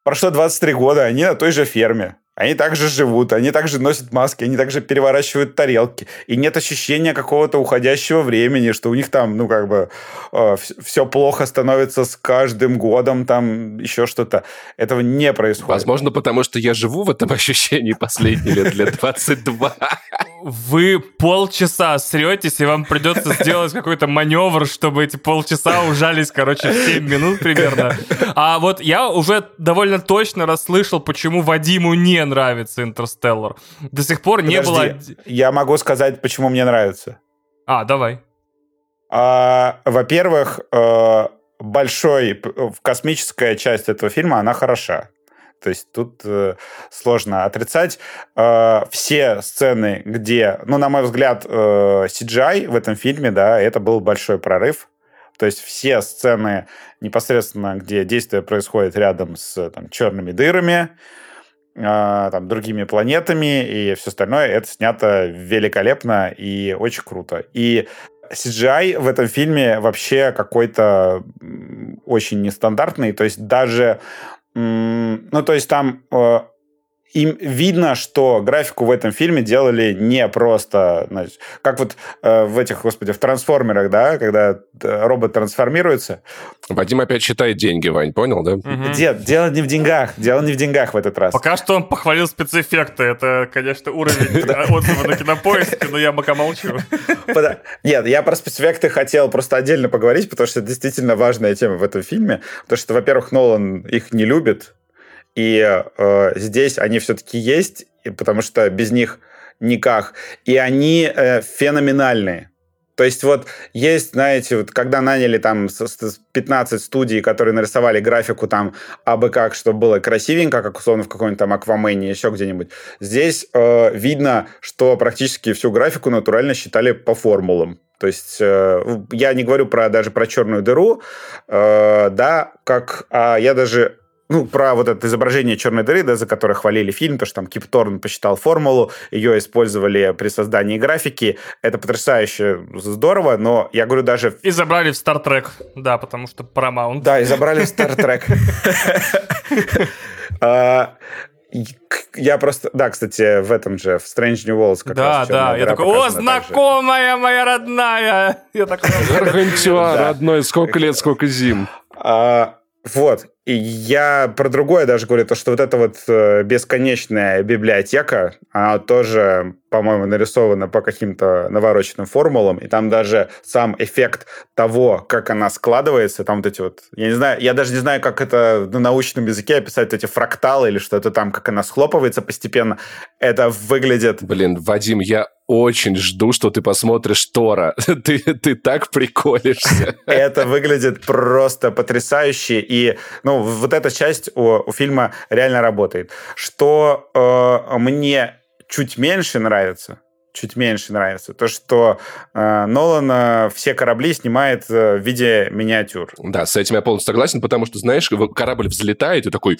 Прошло 23 года, они на той же ферме. Они также живут, они также носят маски, они также переворачивают тарелки. И нет ощущения какого-то уходящего времени, что у них там, ну, как бы, э, все плохо становится с каждым годом, там еще что-то. Этого не происходит. Возможно, потому что я живу в этом ощущении последние лет, лет 22. Вы полчаса сретесь, и вам придется сделать какой-то маневр, чтобы эти полчаса ужались, короче, в 7 минут примерно. А вот я уже довольно точно расслышал, почему Вадиму не нравится «Интерстеллар». До сих пор не Подожди, было... Я могу сказать, почему мне нравится. А, давай. А, во-первых, э, большой космическая часть этого фильма, она хороша. То есть тут э, сложно отрицать. Э, все сцены, где, ну, на мой взгляд, э, CGI в этом фильме, да, это был большой прорыв. То есть все сцены непосредственно, где действие происходит рядом с там, черными дырами, э, там, другими планетами и все остальное, это снято великолепно и очень круто. И CGI в этом фильме вообще какой-то очень нестандартный. То есть даже... Ну, то есть там э, им видно, что графику в этом фильме делали не просто, значит, как вот э, в этих, господи, в трансформерах, да, когда э, робот трансформируется. Вадим опять считает деньги, Вань, понял, да? Угу. Дед, дело не в деньгах, дело не в деньгах в этот раз. Пока что он похвалил спецэффекты, это, конечно, уровень отзыва на кинопоиске, но я пока молчу. Нет, я про спецэффекты хотел просто отдельно поговорить, потому что это действительно важная тема в этом фильме, потому что, во-первых, Нолан их не любит, и э, здесь они все-таки есть, потому что без них никак. И они э, феноменальные. То есть вот есть, знаете, вот когда наняли там 15 студий, которые нарисовали графику там абы как, чтобы было красивенько, как условно в каком-нибудь там Аквамене, еще где-нибудь. Здесь э, видно, что практически всю графику натурально считали по формулам. То есть э, я не говорю про даже про черную дыру, э, да, как а я даже ну, про вот это изображение черной дыры, да, за которое хвалили фильм, то, что там Кип Торн посчитал формулу, ее использовали при создании графики. Это потрясающе здорово, но я говорю даже... И забрали в Star Trek, да, потому что Paramount. Да, и забрали в Star Trek. А, я просто... Да, кстати, в этом же, в Strange New Worlds как да, раз Да, я такой, о, знакомая моя родная! Я такой... Родной, сколько лет, сколько зим. А, вот. И я про другое даже говорю, то, что вот эта вот э, бесконечная библиотека, она тоже, по-моему, нарисована по каким-то навороченным формулам, и там даже сам эффект того, как она складывается, там вот эти вот, я не знаю, я даже не знаю, как это на научном языке описать, эти фракталы или что-то там, как она схлопывается постепенно, это выглядит... Блин, Вадим, я очень жду, что ты посмотришь Тора. ты, ты так приколишься. Это выглядит просто потрясающе. И ну, вот эта часть у, у фильма реально работает. Что э, мне чуть меньше нравится, чуть меньше нравится. То, что э, Нолан э, все корабли снимает э, в виде миниатюр. Да, с этим я полностью согласен, потому что, знаешь, корабль взлетает и такой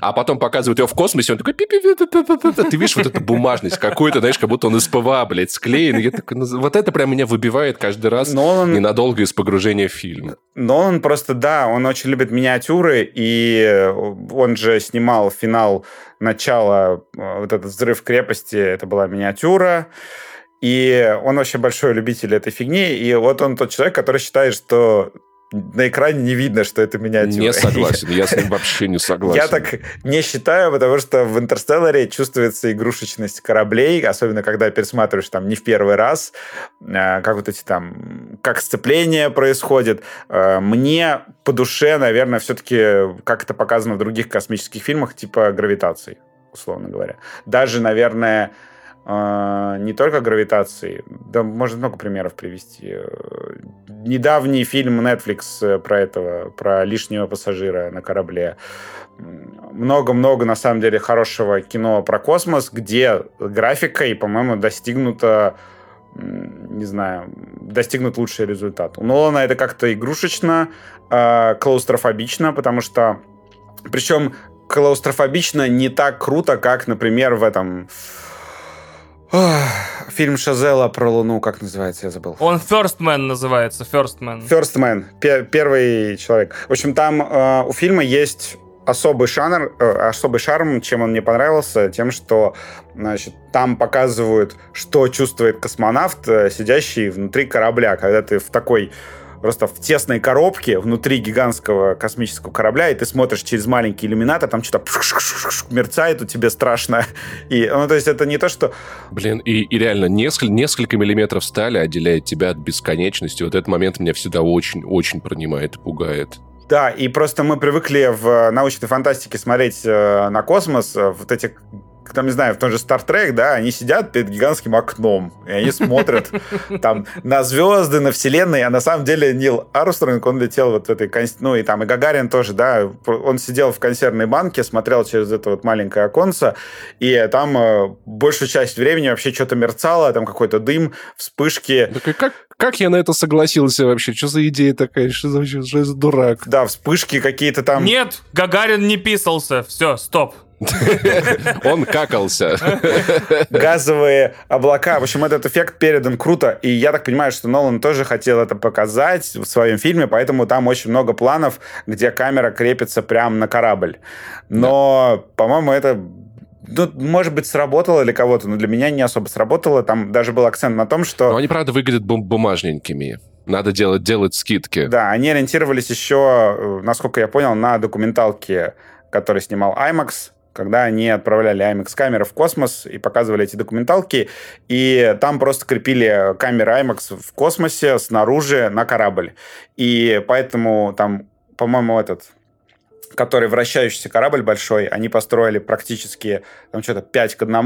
а потом показывают его в космосе, он такой... Ты видишь вот эту бумажность какую-то, знаешь, как будто он из ПВА, блядь, склеен. Я такой, «Ну, вот это прям меня выбивает каждый раз Нолан... ненадолго из погружения в фильм. Но он просто, да, он очень любит миниатюры, и он же снимал финал начала, вот этот взрыв крепости, это была миниатюра. И он вообще большой любитель этой фигни. И вот он тот человек, который считает, что на экране не видно, что это миниатюра. Не согласен, я с ним вообще не согласен. Я так не считаю, потому что в «Интерстелларе» чувствуется игрушечность кораблей, особенно когда пересматриваешь там не в первый раз, а, как вот эти там, как сцепление происходит. А, мне по душе, наверное, все-таки, как это показано в других космических фильмах, типа «Гравитации», условно говоря. Даже, наверное, не только гравитации, да можно много примеров привести. Недавний фильм Netflix э, про этого, про лишнего пассажира на корабле. Много-много, на самом деле, хорошего кино про космос, где графикой, по-моему, достигнуто не знаю, достигнут лучший результат. У Нолана это как-то игрушечно, э, клаустрофобично, потому что... Причем клаустрофобично не так круто, как, например, в этом Фильм Шазела про Луну, как называется, я забыл. Он First Man называется, First Man. First Man, первый человек. В общем, там э, у фильма есть особый шанр, э, особый шарм, чем он мне понравился, тем, что значит, там показывают, что чувствует космонавт, э, сидящий внутри корабля, когда ты в такой просто в тесной коробке внутри гигантского космического корабля, и ты смотришь через маленький иллюминатор, там что-то мерцает у тебя страшно. И, ну, то есть это не то, что... Блин, и, и реально несколько, несколько миллиметров стали отделяет тебя от бесконечности. Вот этот момент меня всегда очень-очень пронимает и пугает. Да, и просто мы привыкли в научной фантастике смотреть э, на космос, э, вот эти там, не знаю, в том же Star Trek, да, они сидят перед гигантским окном, и они смотрят там на звезды, на вселенные, а на самом деле Нил Армстронг, он летел вот в этой, ну и там и Гагарин тоже, да, он сидел в консервной банке, смотрел через это вот маленькое оконце, и там э, большую часть времени вообще что-то мерцало, там какой-то дым, вспышки. Так и как, как я на это согласился вообще? Что за идея такая? Что за, что за дурак? Да, вспышки какие-то там. Нет, Гагарин не писался. Все, стоп. Он какался. Газовые облака. В общем, этот эффект передан круто. И я так понимаю, что Нолан тоже хотел это показать в своем фильме, поэтому там очень много планов, где камера крепится прямо на корабль. Но, да. по-моему, это ну, может быть, сработало для кого-то, но для меня не особо сработало. Там даже был акцент на том, что... Но они, правда, выглядят бум- бумажненькими. Надо делать, делать скидки. Да, они ориентировались еще, э, насколько я понял, на документалки, которые снимал IMAX, когда они отправляли IMAX-камеры в космос и показывали эти документалки, и там просто крепили камеры IMAX в космосе снаружи на корабль. И поэтому там, по-моему, этот который вращающийся корабль большой, они построили практически там что-то 5 к 1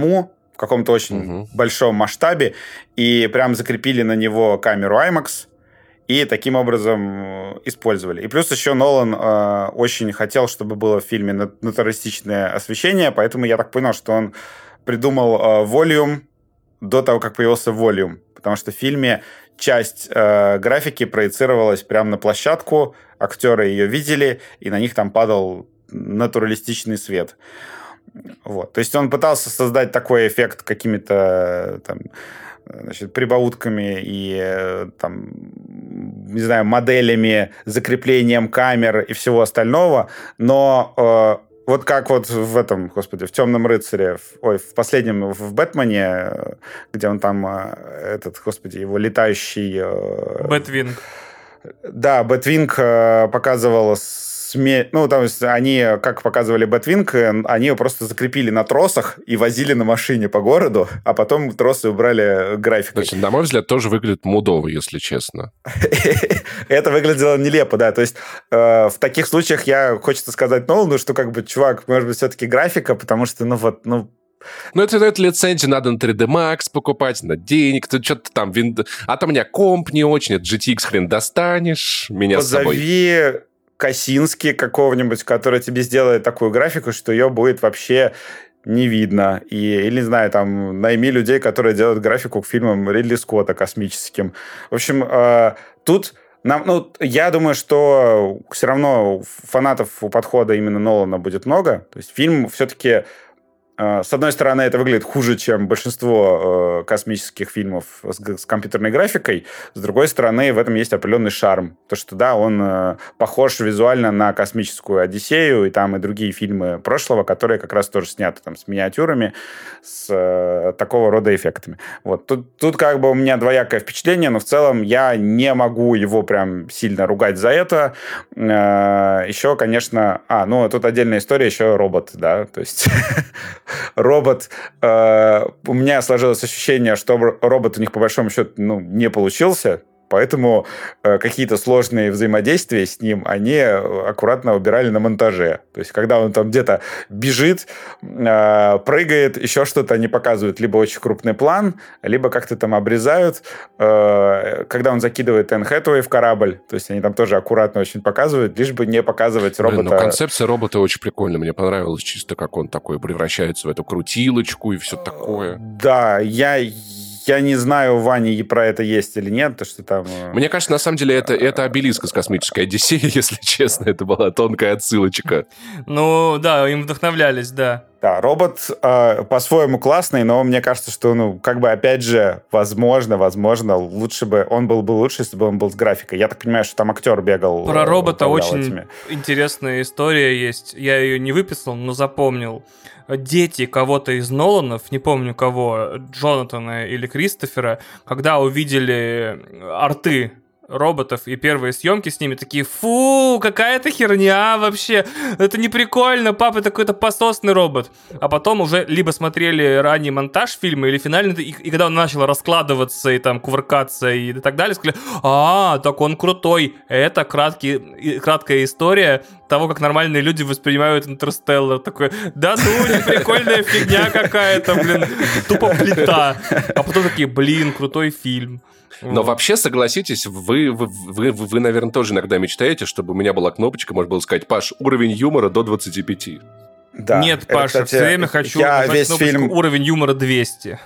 в каком-то очень угу. большом масштабе, и прям закрепили на него камеру IMAX, и таким образом э, использовали. И плюс еще Нолан э, очень хотел, чтобы было в фильме натуралистичное освещение, поэтому я так понял, что он придумал э, Volume до того, как появился Volume, потому что в фильме часть э, графики проецировалась прямо на площадку, актеры ее видели, и на них там падал натуралистичный свет. Вот. То есть он пытался создать такой эффект какими-то там, значит, прибаутками и э, там, не знаю, моделями, закреплением камер и всего остального, но э, вот как вот в этом, господи, в «Темном рыцаре», в, ой, в последнем, в «Бэтмене», э, где он там, э, этот, господи, его летающий... Бэтвинг. Да, Бэтвинг показывал сме... Ну, там они, как показывали Бэтвинг, они ее просто закрепили на тросах и возили на машине по городу, а потом тросы убрали графикой. Значит, на мой взгляд, тоже выглядит мудово, если честно. Это выглядело нелепо, да. То есть э, в таких случаях я хочется сказать ну, что как бы, чувак, может быть, все-таки графика, потому что, ну вот, ну, ну, это, это лицензию надо на 3D Max покупать, на денег, ты что-то там... Вин... А там у меня комп не очень, это GTX хрен достанешь, меня Позови с собой... Косински какого-нибудь, который тебе сделает такую графику, что ее будет вообще не видно. И, или, не знаю, там, найми людей, которые делают графику к фильмам Ридли Скотта космическим. В общем, э, тут нам, ну, я думаю, что все равно фанатов у подхода именно Нолана будет много. То есть фильм все-таки с одной стороны, это выглядит хуже, чем большинство э, космических фильмов с, компьютерной графикой. С другой стороны, в этом есть определенный шарм. То, что да, он э, похож визуально на космическую Одиссею и там и другие фильмы прошлого, которые как раз тоже сняты там с миниатюрами, с э, такого рода эффектами. Вот. Тут, тут как бы у меня двоякое впечатление, но в целом я не могу его прям сильно ругать за это. Еще, конечно... А, ну, тут отдельная история, еще робот, да, то есть робот... Э, у меня сложилось ощущение, что робот у них по большому счету ну, не получился. Поэтому э, какие-то сложные взаимодействия с ним они э, аккуратно убирали на монтаже. То есть, когда он там где-то бежит, э, прыгает, еще что-то они показывают. Либо очень крупный план, либо как-то там обрезают. Э, когда он закидывает Энн в корабль, то есть они там тоже аккуратно очень показывают, лишь бы не показывать робота. Блин, ну, концепция робота очень прикольная. Мне понравилось чисто, как он такой превращается в эту крутилочку и все такое. Да, я я не знаю, у Вани про это есть или нет, то что там... Э, Мне кажется, на самом деле, это, это обелиск из космической Одиссеи, если честно. Это была тонкая отсылочка. Ну, да, им вдохновлялись, да. Да, робот э, по-своему классный, но мне кажется, что, ну, как бы, опять же, возможно, возможно, лучше бы, он был бы лучше, если бы он был с графикой. Я так понимаю, что там актер бегал. Про робота очень этими. интересная история есть. Я ее не выписал, но запомнил дети кого-то из Ноланов, не помню кого, Джонатана или Кристофера, когда увидели арты роботов и первые съемки с ними такие, фу, какая-то херня вообще, это не прикольно, папа такой-то пососный робот. А потом уже либо смотрели ранний монтаж фильма или финальный, и, и когда он начал раскладываться и там кувыркаться и так далее, сказали, а, так он крутой, это краткий, краткая история того, как нормальные люди воспринимают Интерстеллар. Такой, да ну, не прикольная фигня какая-то, блин, тупо плита. А потом такие, блин, крутой фильм. Но вообще, согласитесь, вы, вы, вы, вы, наверное, тоже иногда мечтаете, чтобы у меня была кнопочка, можно было сказать, Паш, уровень юмора до 25. Да. Нет, Паша, кстати, все время хочу я весь фильм... уровень юмора 200.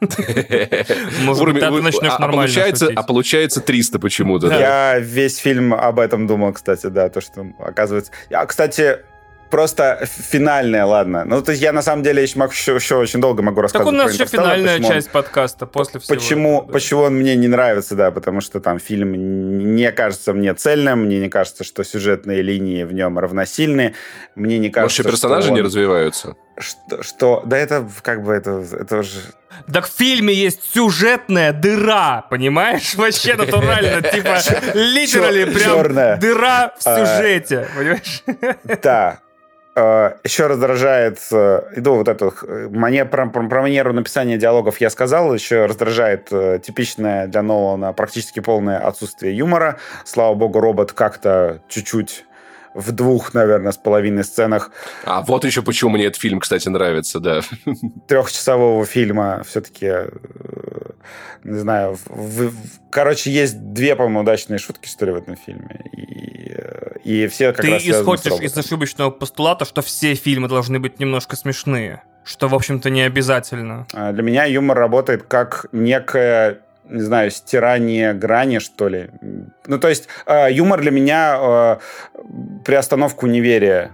Может, ты начнешь а, а нормально а получается 300 почему-то. Я весь фильм об этом думал, кстати, да, то, что оказывается... Я, кстати, просто финальная, ладно. Ну, то есть я на самом деле еще, могу, еще, еще очень долго могу рассказывать. Так у нас еще финальная часть он, подкаста после всего. Почему, этого, да. почему он мне не нравится, да, потому что там фильм не кажется мне цельным, мне не кажется, что сюжетные линии в нем равносильны, мне не кажется, Может, персонажи он... не развиваются? Что, что, да это как бы это, это уже... Так в фильме есть сюжетная дыра, понимаешь? Вообще натурально, типа, литерали прям дыра в а, сюжете, понимаешь? Да, еще раздражает, э, иду вот эту мне про, про, про манеру написания диалогов я сказал, еще раздражает э, типичное для Нолана практически полное отсутствие юмора. Слава богу, робот как-то чуть-чуть в двух, наверное, с половиной сценах. А вот еще почему мне этот фильм, кстати, нравится, да. Трехчасового фильма все-таки, э, не знаю, в, в, короче, есть две, по-моему, удачные шутки, что ли, в этом фильме. И, э, и все как Ты раз исходишь из ошибочного постулата, что все фильмы должны быть немножко смешные. Что, в общем-то, не обязательно. А для меня юмор работает как некая не знаю, стирание грани, что ли. Ну, то есть э, юмор для меня э, приостановку неверия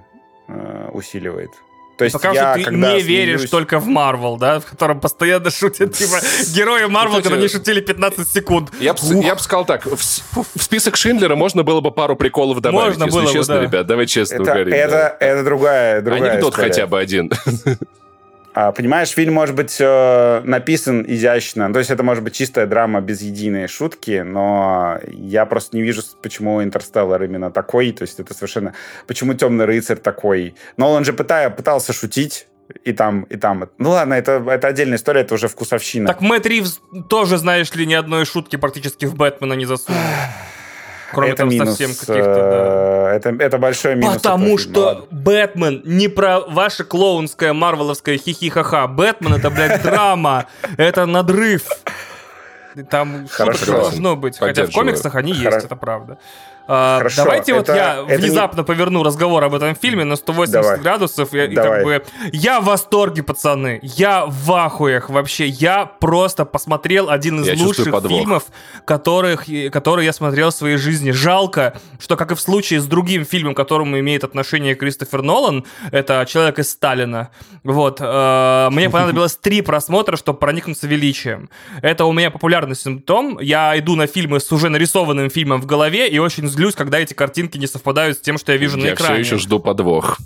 э, усиливает. То есть Пока я, что ты когда не веришь только в Марвел, да, в котором постоянно шутят, типа, герои Марвел, когда они шутили 15 секунд. Я бы сказал так, в, в список Шиндлера можно было бы пару приколов добавить, можно если было честно, бы, да. ребят, давай честно это, говорить. Это, да. это другая, другая Анекдот история. хотя бы один. А, понимаешь, фильм может быть э, написан изящно, то есть это может быть чистая драма без единой шутки, но я просто не вижу, почему Интерстеллар именно такой, то есть это совершенно... Почему Темный рыцарь такой? Но он же пытая, пытался шутить, и там, и там. Ну ладно, это, это отдельная история, это уже вкусовщина. Так Мэтт Ривз тоже, знаешь ли, ни одной шутки практически в Бэтмена не засунул. Кроме это там минус, совсем каких-то, да. Э, это, это большой минус. Потому что ладно. Бэтмен не про ваше клоунское, марвеловское хихихаха. Бэтмен это, блядь, драма. Это надрыв. Там что-то должно быть. Хотя в комиксах они есть, это правда. А, Хорошо, Давайте это, вот я это внезапно не... поверну разговор об этом фильме на 180 Давай. градусов. И, и как бы, я в восторге, пацаны. Я в ахуях вообще. Я просто посмотрел один из я лучших фильмов, которых, которые я смотрел в своей жизни. Жалко, что, как и в случае с другим фильмом, к которому имеет отношение Кристофер Нолан, это «Человек из Сталина». Вот. Э, мне понадобилось три просмотра, чтобы проникнуться величием. Это у меня популярный симптом. Я иду на фильмы с уже нарисованным фильмом в голове и очень злюсь, когда эти картинки не совпадают с тем, что я вижу я на экране. Я все еще жду подвох.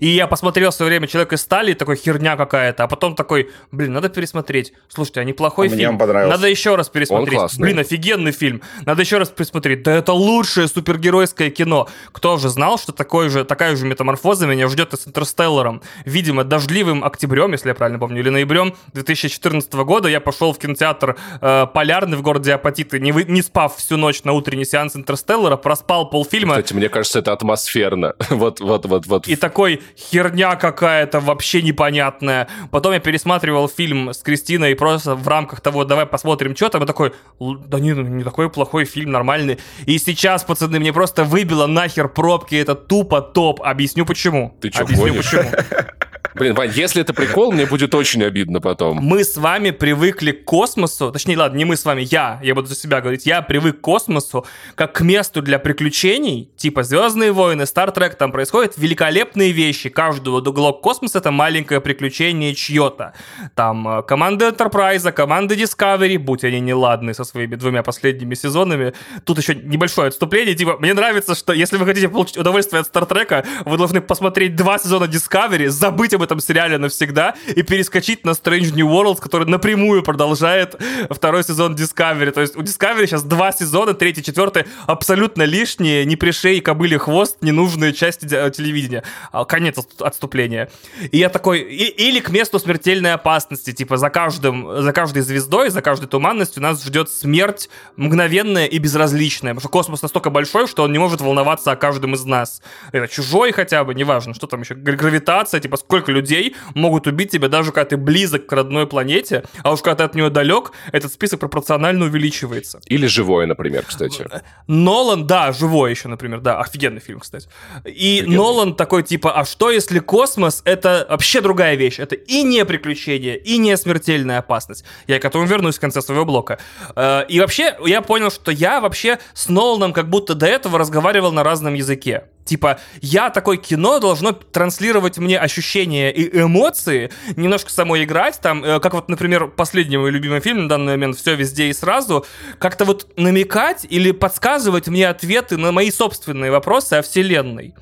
И я посмотрел в свое время «Человек из стали», такой херня какая-то, а потом такой, блин, надо пересмотреть. Слушайте, а неплохой а фильм. Мне понравился. Надо еще раз пересмотреть. Он блин, офигенный фильм. Надо еще раз пересмотреть. Да это лучшее супергеройское кино. Кто же знал, что такой же, такая же метаморфоза меня ждет и с «Интерстелларом». Видимо, дождливым октябрем, если я правильно помню, или ноябрем 2014 года я пошел в кинотеатр э, «Полярный» в городе Апатиты, не, вы, не спав всю ночь на утренний сеанс «Интерстеллара», проспал полфильма. Кстати, мне кажется, это атмосферно. вот, вот, вот, вот. И такой херня какая-то вообще непонятная. Потом я пересматривал фильм с Кристиной просто в рамках того, давай посмотрим, что там, и такой, да не, не такой плохой фильм, нормальный. И сейчас, пацаны, мне просто выбило нахер пробки, это тупо топ. Объясню почему. Ты что, Объясню гонишь? почему. Блин, Вань, если это прикол, мне будет очень обидно потом. Мы с вами привыкли к космосу, точнее, ладно, не мы с вами, я, я буду за себя говорить, я привык к космосу как к месту для приключений, типа Звездные войны, Стартрек, там происходят великолепные вещи. Каждый уголок космоса это маленькое приключение чье-то. Там э, команда Enterprise, команда Discovery, будь они неладны со своими двумя последними сезонами. Тут еще небольшое отступление, типа, мне нравится, что если вы хотите получить удовольствие от Стартрека, вы должны посмотреть два сезона Discovery, забыть об этом сериале навсегда и перескочить на Strange New Worlds, который напрямую продолжает второй сезон Discovery. То есть у Discovery сейчас два сезона, третий, четвертый, абсолютно лишние, не пришей, кобыли хвост, ненужные части телевидения. А, конец отступления. И я такой, и, или к месту смертельной опасности, типа за каждым, за каждой звездой, за каждой туманностью нас ждет смерть мгновенная и безразличная, потому что космос настолько большой, что он не может волноваться о каждом из нас. Это чужой хотя бы, неважно, что там еще, гравитация, типа сколько людей могут убить тебя, даже когда ты близок к родной планете, а уж когда ты от нее далек, этот список пропорционально увеличивается. Или живое, например, кстати. Нолан, да, живой еще, например, да, офигенный фильм, кстати. И офигенный. Нолан такой, типа, а что если космос — это вообще другая вещь? Это и не приключение, и не смертельная опасность. Я к этому вернусь в конце своего блока. Э, и вообще, я понял, что я вообще с Ноланом как будто до этого разговаривал на разном языке. Типа, я такое кино должно транслировать мне ощущения и эмоции, немножко самой играть, там, э, как вот, например, последний мой любимый фильм на данный момент «Все везде и сразу», как-то вот намекать или подсказывать мне ответы на мои собственные вопросы о вселенной.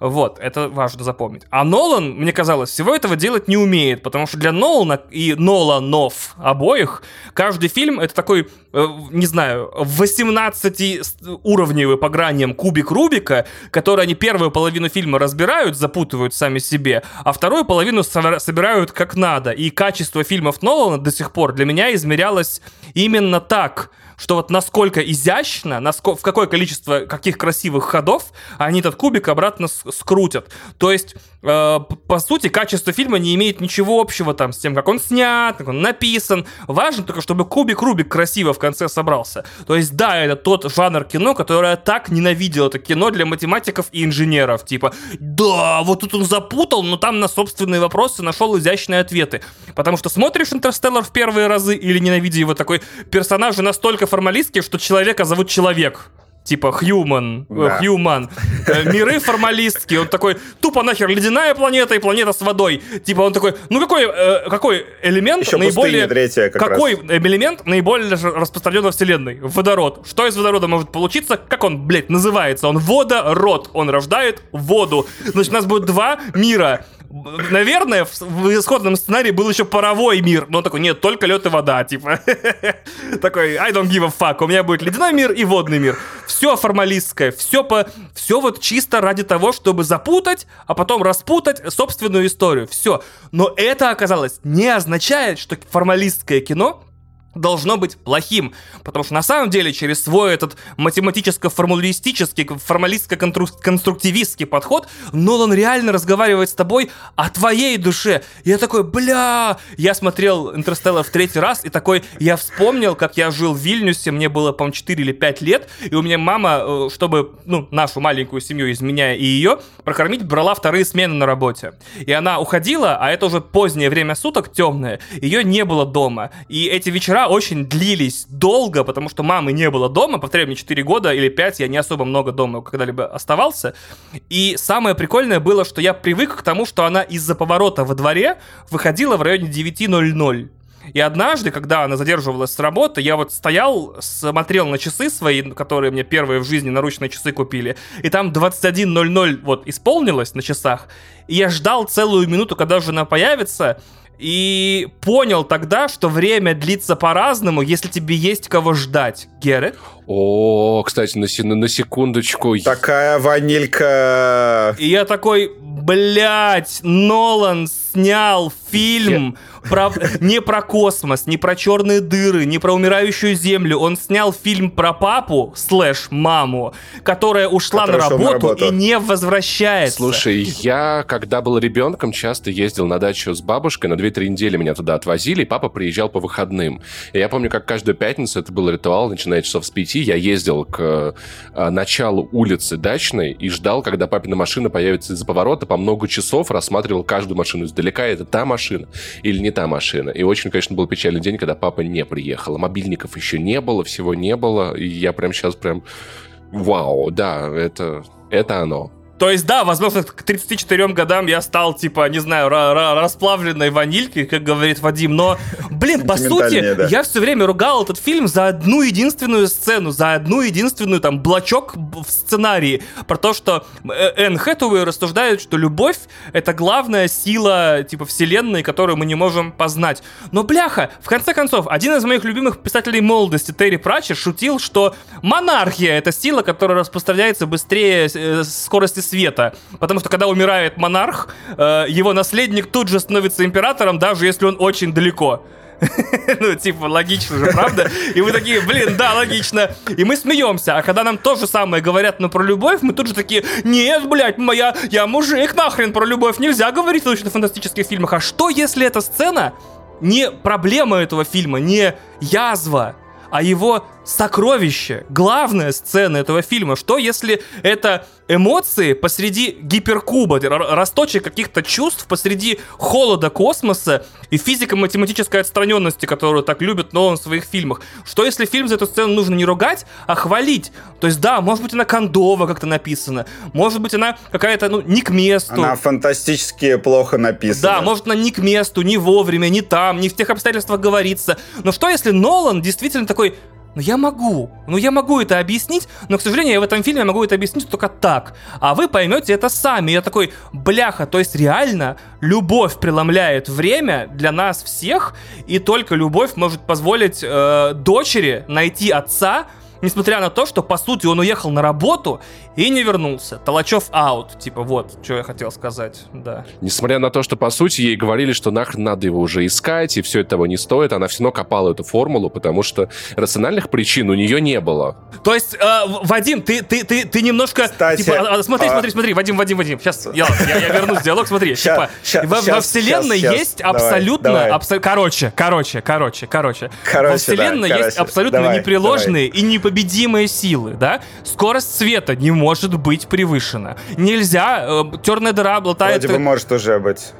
Вот, это важно запомнить. А Нолан, мне казалось, всего этого делать не умеет, потому что для Нолана и Ноланов обоих каждый фильм это такой, э, не знаю, 18-уровневый по граниям кубик Рубика, который они первую половину фильма разбирают, запутывают сами себе, а вторую половину собирают как надо. И качество фильмов Нолана до сих пор для меня измерялось именно так – что вот насколько изящно, насколько, в какое количество каких красивых ходов они этот кубик обратно скрутят. То есть, по сути, качество фильма не имеет ничего общего там с тем, как он снят, как он написан. Важно только, чтобы кубик-рубик красиво в конце собрался. То есть, да, это тот жанр кино, который я так ненавидел. Это кино для математиков и инженеров. Типа, да, вот тут он запутал, но там на собственные вопросы нашел изящные ответы. Потому что смотришь «Интерстеллар» в первые разы или ненавидя его такой, персонажи настолько формалистские, что человека зовут человек типа human, э, да. human. Э, миры формалистские. Он такой, тупо нахер ледяная планета и планета с водой. Типа он такой, ну какой, э, какой элемент Еще наиболее... Третья, какой раз. элемент наиболее распространен во Вселенной? Водород. Что из водорода может получиться? Как он, блядь, называется? Он водород. Он рождает воду. Значит, у нас будет два мира наверное, в, в исходном сценарии был еще паровой мир, но он такой, нет, только лед и вода, типа. такой, I don't give a fuck, у меня будет ледяной мир и водный мир. Все формалистское, все, по, все вот чисто ради того, чтобы запутать, а потом распутать собственную историю. Все. Но это оказалось не означает, что формалистское кино должно быть плохим. Потому что на самом деле через свой этот математическо-формулистический, формалистско-конструктивистский подход Нолан реально разговаривает с тобой о твоей душе. Я такой, бля, я смотрел Интерстеллар в третий раз и такой, я вспомнил, как я жил в Вильнюсе, мне было, по-моему, 4 или 5 лет, и у меня мама, э, чтобы, ну, нашу маленькую семью, изменяя и ее, прокормить, брала вторые смены на работе. И она уходила, а это уже позднее время суток, темное, ее не было дома. И эти вечера очень длились долго, потому что мамы не было дома. Повторяю, мне 4 года или 5, я не особо много дома когда-либо оставался. И самое прикольное было, что я привык к тому, что она из-за поворота во дворе выходила в районе 9.00. И однажды, когда она задерживалась с работы, я вот стоял, смотрел на часы свои, которые мне первые в жизни наручные часы купили, и там 21.00 вот исполнилось на часах, и я ждал целую минуту, когда жена появится, и понял тогда, что время длится по-разному, если тебе есть кого ждать. Герет? О, кстати, на, на секундочку. Такая ванилька. И я такой, блядь, Нолан снял фильм про, не про космос, не про черные дыры, не про умирающую землю. Он снял фильм про папу, слэш, маму, которая ушла на работу, на работу и не возвращается. Слушай, я, когда был ребенком, часто ездил на дачу с бабушкой, на 2-3 недели меня туда отвозили, и папа приезжал по выходным. И я помню, как каждую пятницу это был ритуал, начиная часов с 5, я ездил к э, началу улицы дачной и ждал, когда папина машина появится из-за поворота, по много часов рассматривал каждую машину издалека, это та машина или не та машина. И очень, конечно, был печальный день, когда папа не приехал. Мобильников еще не было, всего не было. И я прям сейчас прям... Вау, да, это, это оно. То есть, да, возможно, к 34 годам я стал, типа, не знаю, расплавленной ванилькой, как говорит Вадим, но, блин, по сути, да. я все время ругал этот фильм за одну единственную сцену, за одну единственную, там, блочок в сценарии, про то, что э, Энн Хэтэуэй рассуждает, что любовь — это главная сила, типа, вселенной, которую мы не можем познать. Но, бляха, в конце концов, один из моих любимых писателей молодости, Терри Пратчер, шутил, что монархия — это сила, которая распространяется быстрее э, скорости света. Потому что когда умирает монарх, э, его наследник тут же становится императором, даже если он очень далеко. Ну, типа, логично же, правда? И мы такие, блин, да, логично. И мы смеемся. А когда нам то же самое говорят, но про любовь, мы тут же такие, нет, блядь, моя, я мужик, нахрен про любовь. Нельзя говорить в научно-фантастических фильмах. А что, если эта сцена не проблема этого фильма, не язва, а его сокровище, главная сцена этого фильма. Что если это эмоции посреди гиперкуба, расточек каких-то чувств посреди холода космоса и физико-математической отстраненности, которую так любит Нолан в своих фильмах. Что если фильм за эту сцену нужно не ругать, а хвалить? То есть, да, может быть, она кондово как-то написана, может быть, она какая-то, ну, не к месту. Она фантастически плохо написана. Да, может, она не к месту, не вовремя, не там, не в тех обстоятельствах говорится. Но что если Нолан действительно такой, ну я могу, ну я могу это объяснить, но, к сожалению, я в этом фильме могу это объяснить только так. А вы поймете это сами. Я такой, бляха, то есть реально любовь преломляет время для нас всех, и только любовь может позволить э, дочери найти отца, несмотря на то, что, по сути, он уехал на работу и не вернулся. Толочев аут. Типа, вот, что я хотел сказать, да. Несмотря на то, что, по сути, ей говорили, что нахрен надо его уже искать, и все это того не стоит, она все равно копала эту формулу, потому что рациональных причин у нее не было. То есть, э, Вадим, ты, ты, ты, ты немножко... Кстати, типа, а, смотри, а... смотри, смотри, Вадим, Вадим, Вадим, сейчас я, я, я вернусь в диалог, смотри. Ща, типа, ща, во, щас, во вселенной щас, есть щас. абсолютно... Давай, абсо... Короче, короче, короче, короче. короче во вселенной да, есть короче, абсолютно давай, непреложные давай. и непобедимые силы, да? Скорость света не может быть превышена. Нельзя, э, черная дыра обладает... Вроде бы может уже быть.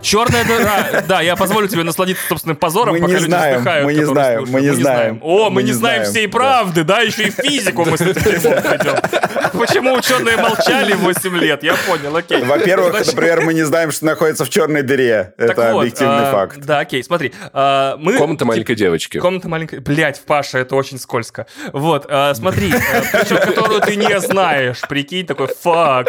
Черная дыра. Да, я позволю тебе насладиться собственным позором, мы пока не люди знаем, вздыхают. Мы не знаем, мы не знаем. О, мы, мы не знаем знаем всей правды, да, еще и физику мы с этим. Почему ученые молчали 8 лет? Я понял, окей. Во-первых, Значит... например, мы не знаем, что находится в черной дыре. Так Это вот, объективный а, факт. Да, окей, смотри. А, мы... Комната маленькой девочки. Комната маленькой... Блять, Паша, это очень скользко. Вот, а, смотри, а, причем которую ты не знаешь. Прикинь, такой, фак.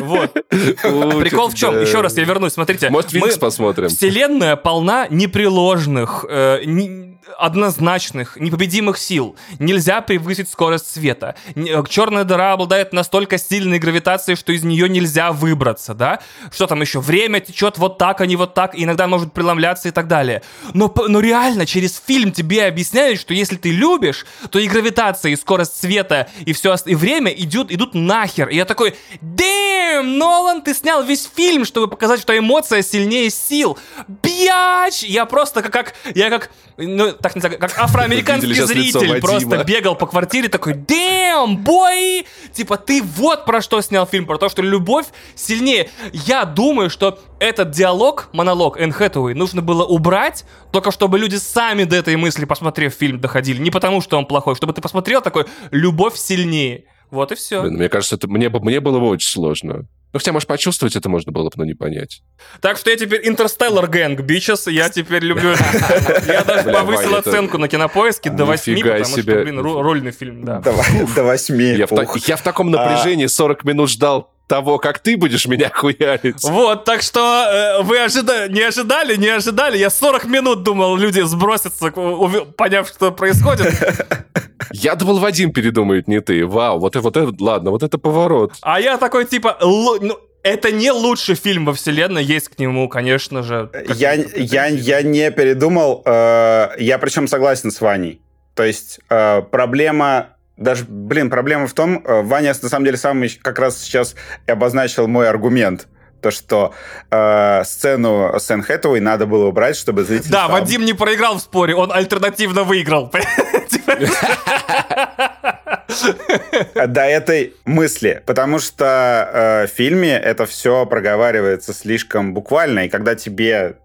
Вот. Прикол в чем? Еще раз я вернусь, смотрите. Может, Винкс посмотрим? Вселенная полна непреложных, э, не, однозначных, непобедимых сил. Нельзя превысить скорость света. Э, черная дыра обладает настолько сильной гравитацией, что из нее нельзя выбраться, да? Что там еще? Время течет вот так, а не вот так, иногда может преломляться и так далее. Но, но реально, через фильм тебе объясняют, что если ты любишь, то и гравитация, и скорость света, и все, и время идут, идут нахер. И я такой, дэм, Нолан, ты снял весь фильм, чтобы показать, что эмоция сильнее сил. Бьяч! Я просто как, как я как, ну, так не знаю, как афроамериканский зритель просто бегал по квартире такой, damn, бой! Типа, ты вот про что снял фильм, про то, что любовь сильнее. Я думаю, что этот диалог, монолог Энн Хэтэуэй, нужно было убрать, только чтобы люди сами до этой мысли, посмотрев фильм, доходили. Не потому, что он плохой, чтобы ты посмотрел такой, любовь сильнее. Вот и все. Блин, мне кажется, это мне, мне было бы очень сложно. Ну, хотя, может, почувствовать это можно было бы, но не понять. Так что я теперь Интерстеллар Гэнг, бичес, я теперь люблю... Я даже повысил оценку на кинопоиске до 8, потому что, блин, рольный фильм, да. До 8. Я в таком напряжении 40 минут ждал того, как ты будешь меня хуярить. Вот, так что э, вы ожида... не ожидали, не ожидали. Я 40 минут думал, люди сбросятся, поняв, что происходит. Я думал, Вадим передумает, не ты. Вау, вот, вот это, ладно, вот это поворот. А я такой, типа, ну, это не лучший фильм во вселенной, есть к нему, конечно же. Я, я, я не передумал, э, я причем согласен с Ваней. То есть э, проблема даже, блин, проблема в том, э, Ваня на самом деле сам как раз сейчас обозначил мой аргумент то, что э, сцену с Энн Хэтэуэй надо было убрать, чтобы зритель... Да, сам... Вадим не проиграл в споре, он альтернативно выиграл. До этой мысли, потому что э, в фильме это все проговаривается слишком буквально, и когда тебе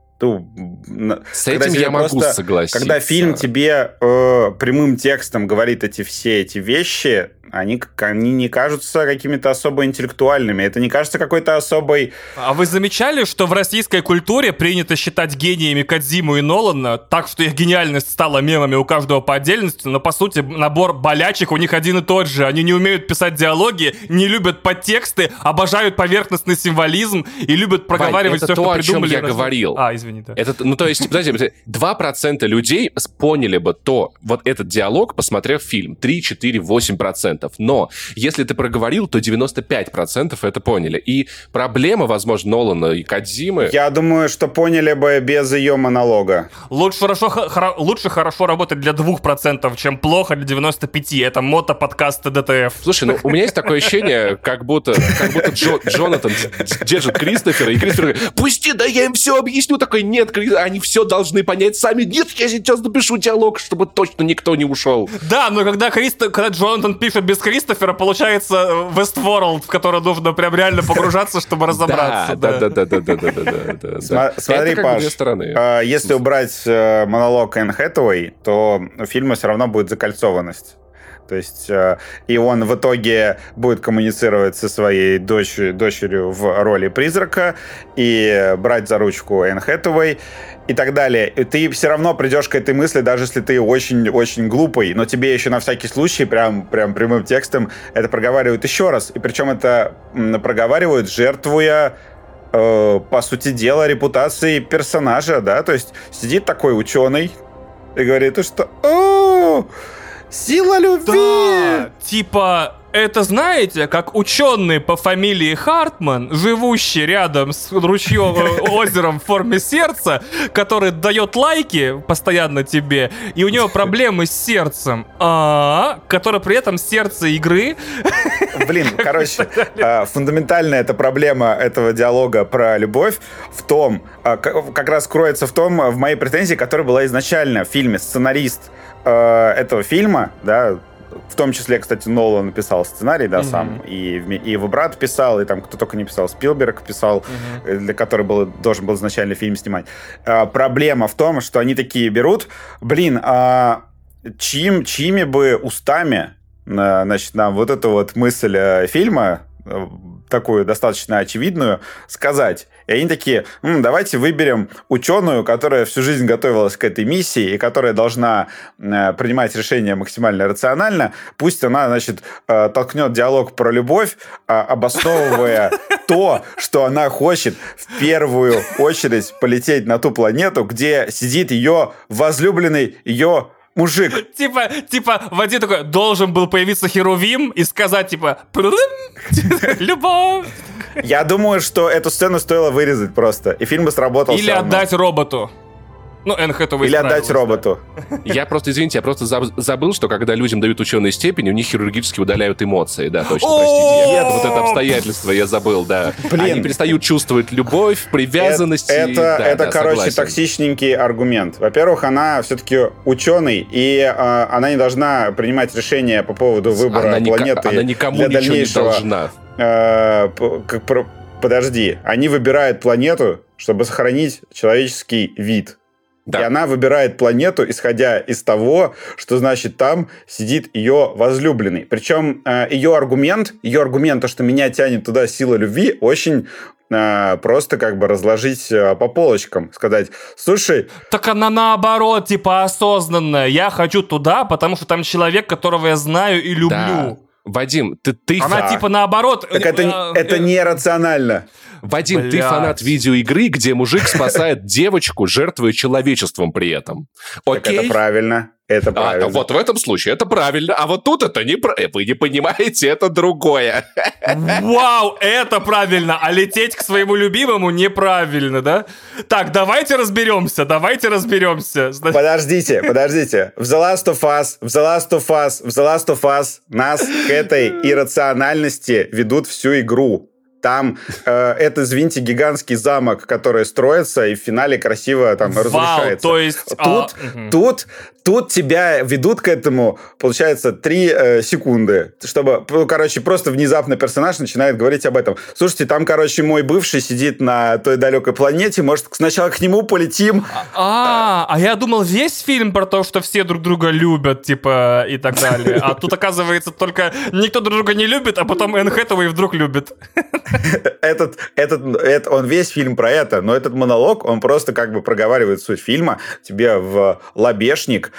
ну, С этим я могу согласиться. Когда фильм тебе э, прямым текстом говорит эти все эти вещи, они, они не кажутся какими-то особо интеллектуальными. Это не кажется какой-то особой... А вы замечали, что в российской культуре принято считать гениями Кадзиму и Нолана, так что их гениальность стала мемами у каждого по отдельности, но по сути набор болячек у них один и тот же. Они не умеют писать диалоги, не любят подтексты, обожают поверхностный символизм и любят проговаривать Вань, это все, то, что о чем придумали. я говорил. А, извини, да. Это, ну, то есть, подожди, 2% людей поняли бы то, вот этот диалог, посмотрев фильм. 3, 4, 8%. Но если ты проговорил, то 95% это поняли. И проблема, возможно, Нолана и Кадзимы... Я думаю, что поняли бы без ее монолога. Лучше хорошо, хоро, лучше хорошо работать для 2%, чем плохо для 95%. Это мото-подкаст ДТФ. Слушай, ну у меня есть такое ощущение, как будто, как будто Джо, Джонатан держит Кристофера, и Кристофер говорит, пусти, да я им все объясню. Такой, нет, они все должны понять сами. Нет, я сейчас напишу диалог, чтобы точно никто не ушел. Да, но когда, Кристо... когда Джонатан пишет без Кристофера, получается Westworld, в который нужно прям реально погружаться, чтобы разобраться. Да, да, да, да, да, да, да, да. Смотри, Паш, а, если убрать э, монолог Энн Хэтэуэй, то у фильма все равно будет закольцованность. То есть, э, и он в итоге будет коммуницировать со своей дочерью, дочерью в роли призрака и брать за ручку Энн Хэтэуэй и так далее. И ты все равно придешь к этой мысли, даже если ты очень-очень глупый, но тебе еще на всякий случай прям, прям прямым текстом это проговаривают еще раз. И причем это проговаривают, жертвуя э, по сути дела, репутации персонажа, да, то есть сидит такой ученый и говорит, что «О, сила любви!» Да, типа, это знаете, как ученый по фамилии Хартман, живущий рядом с ручьем, э, озером в форме сердца, который дает лайки постоянно тебе, и у него проблемы с сердцем, а, который при этом сердце игры. Блин, короче, а, фундаментальная эта проблема этого диалога про любовь в том, а, как раз кроется в том, в моей претензии, которая была изначально в фильме. Сценарист а, этого фильма, да, в том числе, кстати, Нолан написал сценарий, да, mm-hmm. сам, и, и его брат писал, и там кто только не писал, Спилберг писал, mm-hmm. для которого был, должен был изначально фильм снимать. А, проблема в том, что они такие берут, блин, а чьим, чьими бы устами, значит, нам вот эту вот мысль э, фильма э, такую достаточно очевидную, сказать. И они такие, М, давайте выберем ученую, которая всю жизнь готовилась к этой миссии и которая должна э, принимать решения максимально рационально. Пусть она, значит, э, толкнет диалог про любовь, э, обосновывая то, что она хочет в первую очередь полететь на ту планету, где сидит ее возлюбленный, ее мужик. Типа, типа, в один такой должен был появиться Херувим и сказать, типа, любовь. Я думаю, что эту сцену стоило вырезать просто, и фильм бы сработал. Или отдать роботу. Ну, Энн Хэтэуэй Или отдать роботу. Я просто, извините, я просто забыл, что когда людям дают ученые степени, у них хирургически удаляют эмоции, да, точно, простите. Нет, вот это обстоятельство я забыл, да. Блин. Они перестают чувствовать любовь, привязанность. Это, это короче, токсичненький аргумент. Во-первых, она все-таки ученый, и а, она не должна принимать решения по поводу выбора планеты она никому для дальнейшего. Не должна. А, подожди, они выбирают планету, чтобы сохранить человеческий вид. Да. И она выбирает планету, исходя из того, что значит там сидит ее возлюбленный. Причем э, ее аргумент, ее аргумент, то, что меня тянет туда сила любви, очень э, просто как бы разложить э, по полочкам, сказать, слушай... Так она наоборот, типа осознанная. Я хочу туда, потому что там человек, которого я знаю и люблю. Да. Вадим, ты... ты Она да. типа наоборот... Так это, э, это нерационально. Вадим, Блядь. ты фанат видеоигры, где мужик спасает девочку, жертвуя человечеством при этом. Окей? Так это правильно. Это правильно. А, вот в этом случае это правильно, а вот тут это не правильно. Вы не понимаете, это другое. Вау, это правильно, а лететь к своему любимому неправильно, да? Так, давайте разберемся, давайте разберемся. Подождите, подождите. В The Last of Us, в The Last of Us, в The Last of Us нас к этой иррациональности ведут всю игру. Там э, это, извините, гигантский замок, который строится и в финале красиво там Вау, разрушается. то есть... Тут, а, мгм. тут, тут тебя ведут к этому, получается, три э, секунды, чтобы, ну, короче, просто внезапно персонаж начинает говорить об этом. Слушайте, там, короче, мой бывший сидит на той далекой планете, может, сначала к нему полетим? А, а я думал, весь фильм про то, что все друг друга любят, типа, и так далее. А тут, оказывается, только никто друг друга не любит, а потом Энн Хэтэуэй вдруг любит. Этот, этот, это, он весь фильм про это, но этот монолог, он просто как бы проговаривает суть фильма тебе в лобешник,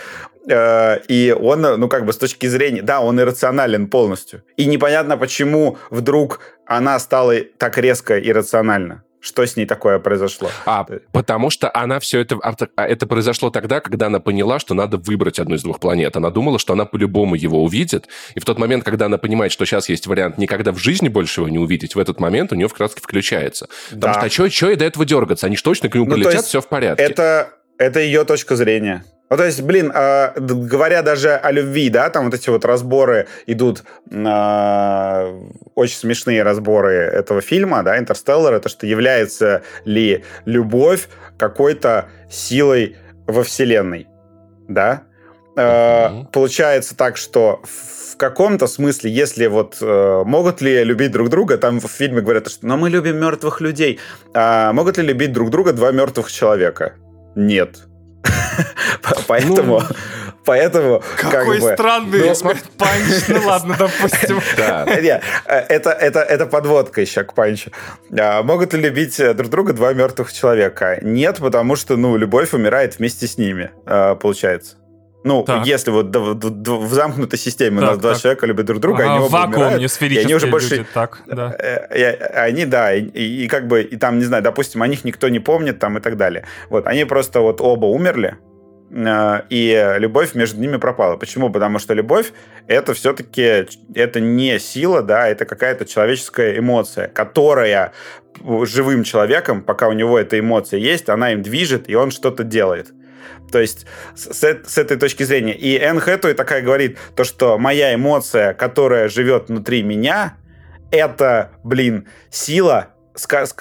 э, и он, ну, как бы с точки зрения... Да, он иррационален полностью. И непонятно, почему вдруг она стала так резко иррациональна. Что с ней такое произошло? А, потому что она все это... а, Это произошло тогда, когда она поняла, что надо выбрать одну из двух планет. Она думала, что она по-любому его увидит. И в тот момент, когда она понимает, что сейчас есть вариант никогда в жизни больше его не увидеть, в этот момент у нее вкратце включается. Потому Да. что, а что и до этого дергаться? Они же точно к нему Ну, полетят, все в порядке. Это, это ее точка зрения. Ну, то есть, блин, д- говоря даже о любви, да, там вот эти вот разборы идут, а, очень смешные разборы этого фильма, да, «Интерстеллар», это что является ли любовь какой-то силой во Вселенной, да? Э, Мгм. Получается так, что в каком-то смысле, если вот э, могут ли любить друг друга, там в фильме говорят, что «но мы любим мертвых людей», а могут ли любить друг друга два мертвых человека? Нет. Поэтому, поэтому, как Какой бы... странный ну, панч. Ну ладно, допустим. Э, это подводка еще к панчу. А, Могут ли любить э, друг друга два мертвых человека? Нет, потому что, ну, любовь умирает вместе с ними, э, получается. Ну, Так. если вот в замкнутой системе у Так, нас два так. человека любят друг друга, Ага, они оба вакуум, умирают, и они уже больше... люди, так, да. Э, э, Они, да, и, и- как бы, и там, не знаю, допустим, о них никто не помнит там и так далее. Вот, они просто вот оба умерли, э, и любовь между ними пропала. Почему? Потому что любовь это все-таки, это не сила, да, это какая-то человеческая эмоция, которая живым человеком, пока у него эта эмоция есть, она им движет, и он что-то делает. То есть с, с эт- с этой точки зрения. И Энн Хэтэуэй такая говорит, то, что моя эмоция, которая живет внутри меня, это, блин, сила,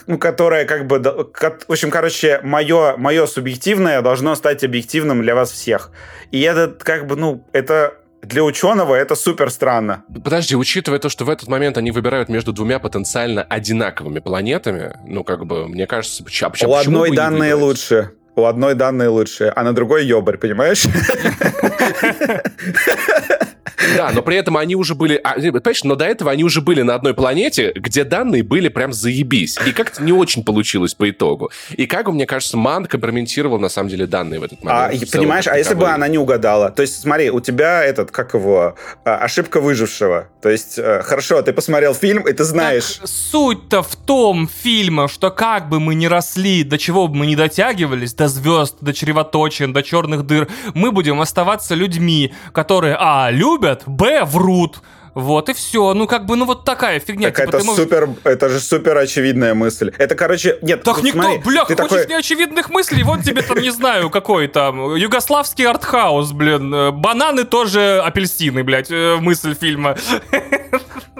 ну, которая как бы... В общем, короче, мое, мое субъективное должно стать объективным для вас всех. И это как бы, ну, это для ученого это супер странно. Подожди, учитывая то, что в этот момент они выбирают между двумя потенциально одинаковыми планетами, ну, как бы, мне кажется, поч- а почему- У почему одной данные лучше. У одной данные лучше, а на другой ёбарь, понимаешь? Да, но при этом они уже были... а, понимаешь, но до этого они уже были на одной планете, где данные были прям заебись. И как-то не очень получилось по итогу. И как мне кажется, Ман компрометировал, на самом деле, данные в этот момент. А, и в целом, понимаешь, а если бы она не угадала? То есть, смотри, у тебя этот, как его, а, ошибка выжившего. То есть, э, хорошо, ты посмотрел фильм, и ты знаешь... Так суть-то в том фильме, что как бы мы ни росли, до чего бы мы не дотягивались, до звезд, до чревоточин, до черных дыр, мы будем оставаться людьми, которые, а, любят, б, врут. Вот и все. Ну, как бы, ну вот такая фигня. Так Типа, это можешь- супер, это же супер очевидная мысль. Это, короче, нет. Так вот никто, смотри, бля, хочешь такой- неочевидных мыслей? Вот тебе там, не знаю, какой там, югославский артхаус, блин. Э, Бананы тоже апельсины, блядь, э, мысль фильма.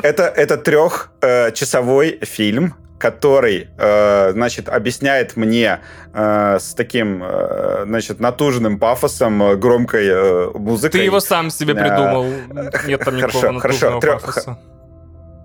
Это, это трехчасовой фильм, который, э, значит, объясняет мне э, с таким, э, значит, натужным пафосом, э, громкой э, музыкой. Ты его сам себе Да. придумал. Нет там никакого Хорошо, хорошо, натужного трёх- пафоса.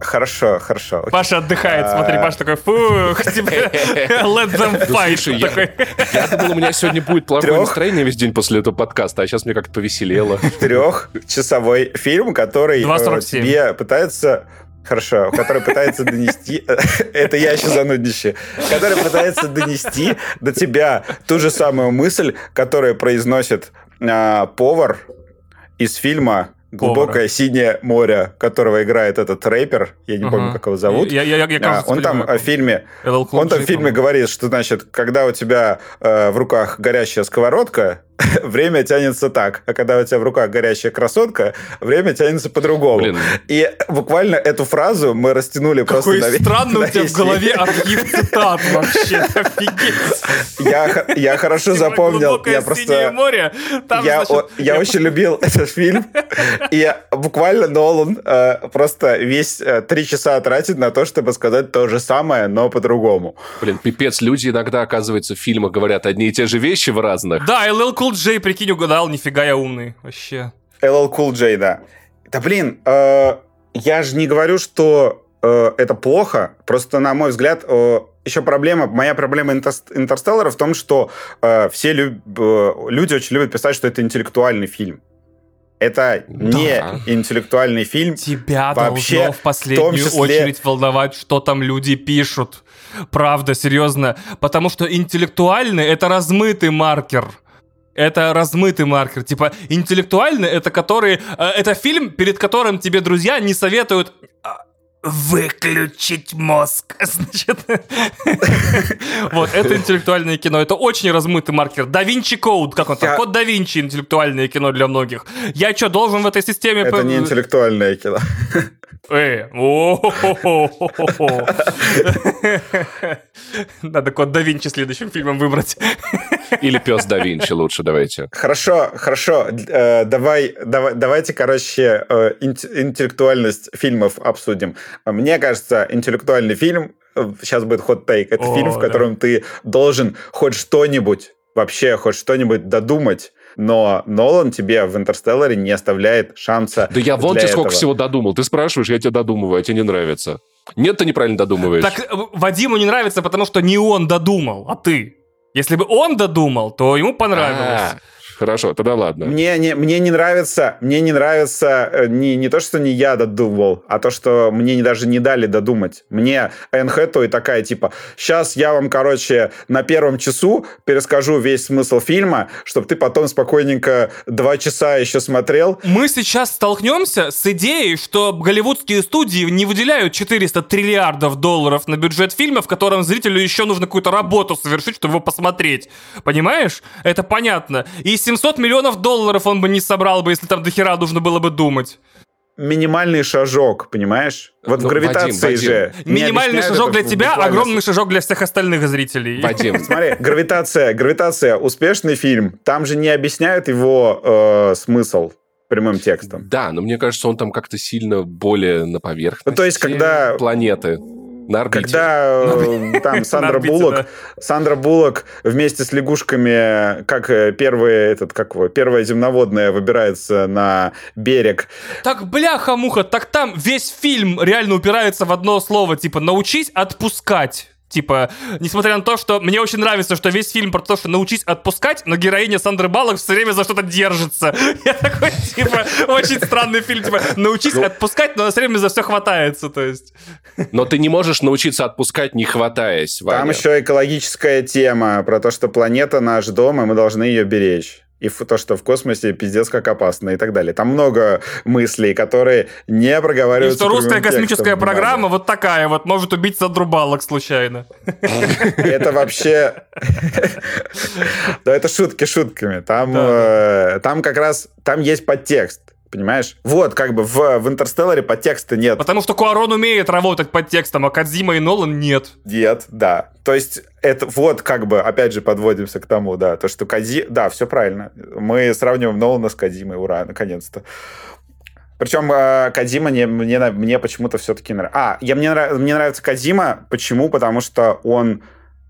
Хорошо, хорошо. окей. Паша отдыхает, А. смотри, Паша такой, фух, тебе let them fight. слушай, я- Такой. Я думал, у меня сегодня будет плохое настроение весь день после этого подкаста, а сейчас мне как-то повеселело. трехчасовой фильм, который э, 2.47. тебе пытается Хорошо, который пытается донести... Это я еще занудничаю. Который пытается донести до тебя ту же самую мысль, которую произносит а, повар из фильма «Глубокое синее море», которого играет этот рэпер. Я не помню, как его зовут. Я- я- я, кажется, Он там в фильме он там в фильме говорит, что, значит, когда у тебя э, в руках горящая сковородка, время тянется так, а когда у тебя в руках горящая красотка, время тянется по-другому. И буквально эту фразу мы растянули Какой просто на странный у тебя в голове архив цитат вообще, офигеть. Я, я хорошо Типа запомнил, я просто... море, там, я, значит, о- я очень любил этот фильм, и буквально Нолан э, просто весь э, три часа тратит на то, чтобы сказать то же самое, но по-другому. Блин, пипец, люди иногда, оказывается, в фильмах говорят одни и те же вещи в разных. Да, LL Cool J, прикинь, угадал, нифига я умный, вообще. LL Cool J, да. Да блин, э, я же не говорю, что э, это плохо, просто, на мой взгляд, э, еще проблема, моя проблема Интерс- Интерстеллара в том, что э, все люб- э, люди очень любят писать, что это интеллектуальный фильм. Это не Да. интеллектуальный фильм. Тебя Вообще, должно в последнюю числе- очередь волновать, что там люди пишут. Правда, серьезно. Потому что интеллектуальный — это размытый маркер. Это размытый маркер. Типа, интеллектуальный — это который... э, это фильм, перед которым тебе друзья не советуют а, выключить мозг. Значит, вот, это интеллектуальное кино. Это очень размытый маркер. Да Винчи Коуд, как он там? Код Да Винчи интеллектуальное кино для многих. Я что, должен в этой системе... Это не интеллектуальное кино. Э, о-хо-хо-хо-хо. Надо код да Винчи следующим фильмом выбрать. Или пес да Винчи лучше, давайте. Хорошо, хорошо. э, давай, давай, давайте, короче, э, инт- интеллектуальность фильмов обсудим. Мне кажется, интеллектуальный фильм, э, сейчас будет хот-тейк, это О, фильм, в да. котором ты должен хоть что-нибудь, вообще хоть что-нибудь додумать, но Нолан тебе в «Интерстелларе» не оставляет шанса Да я вон тебе сколько этого. всего додумал. Ты спрашиваешь, я тебе додумываю, а тебе не нравится. Нет, ты неправильно додумываешь. Так э, Вадиму не нравится, потому что не он додумал, а ты. Если бы он додумал, то ему понравилось. А, Хорошо, тогда ладно. Мне не, мне не нравится, мне не нравится э, не, не то, что не я додумал, а то, что мне не- даже не дали додумать. Мне Энн Хэтэуэй такая, типа, сейчас я вам, короче, на первом часу перескажу весь смысл фильма, чтобы ты потом спокойненько два часа еще смотрел. Мы сейчас столкнемся с идеей, что голливудские студии не выделяют 400 триллиардов долларов на бюджет фильма, в котором зрителю еще нужно какую-то работу совершить, чтобы его посмотреть. Понимаешь? Это понятно. И 700 миллионов долларов он бы не собрал бы, если там дохера нужно было бы думать. Минимальный шажок, понимаешь? Вот Ну, в гравитации Вадим, же. не Минимальный шажок для тебя, буквально огромный шажок для всех остальных зрителей. Вадим, Смотри, гравитация, гравитация, успешный фильм. Там же не объясняют его э, смысл прямым текстом. да, но мне кажется, он там как-то сильно более на поверхности Ну, то есть, когда- планеты, на орбите. Когда э, там Сандра орбите, Буллок, да. Сандра Буллок вместе с лягушками, как э, первый этот, как его, первая земноводная выбирается на берег. Так, бляха-муха, так там весь фильм реально упирается в одно слово, типа, научись отпускать. Типа, несмотря на то, что мне очень нравится, что весь фильм про то, что научись отпускать, но героиня Сандры Баллок все время за что-то держится. Я такой, типа, очень странный фильм, типа, научись Ну. отпускать, но она все время за все хватается, то есть. Но ты не можешь научиться отпускать, не хватаясь, Ваня. Там еще экологическая тема про то, что планета наш дом, и мы должны ее беречь. И то, что в космосе пиздец как опасно и так далее. Там много мыслей, которые не И проговариваются что русская космическая текстом. программа вот такая вот, может убить Сандру Баллок случайно. Это вообще... Да это шутки шутками. Э, там как раз, там есть подтекст. Понимаешь? Вот, как бы в, в Интерстелларе подтекста нет. Потому что Куарон умеет работать под текстом, а Кадзима и Нолан нет. Нет, да. То есть это вот как бы, опять же, подводимся к тому, да, то, что Кади... Да, все правильно. Мы сравниваем Нолана с Кадимой, ура, наконец-то. Причем э, Кадима не, мне, мне почему-то все-таки нравится. А, я, мне, нрав- мне нравится Кадима. Почему? Потому что он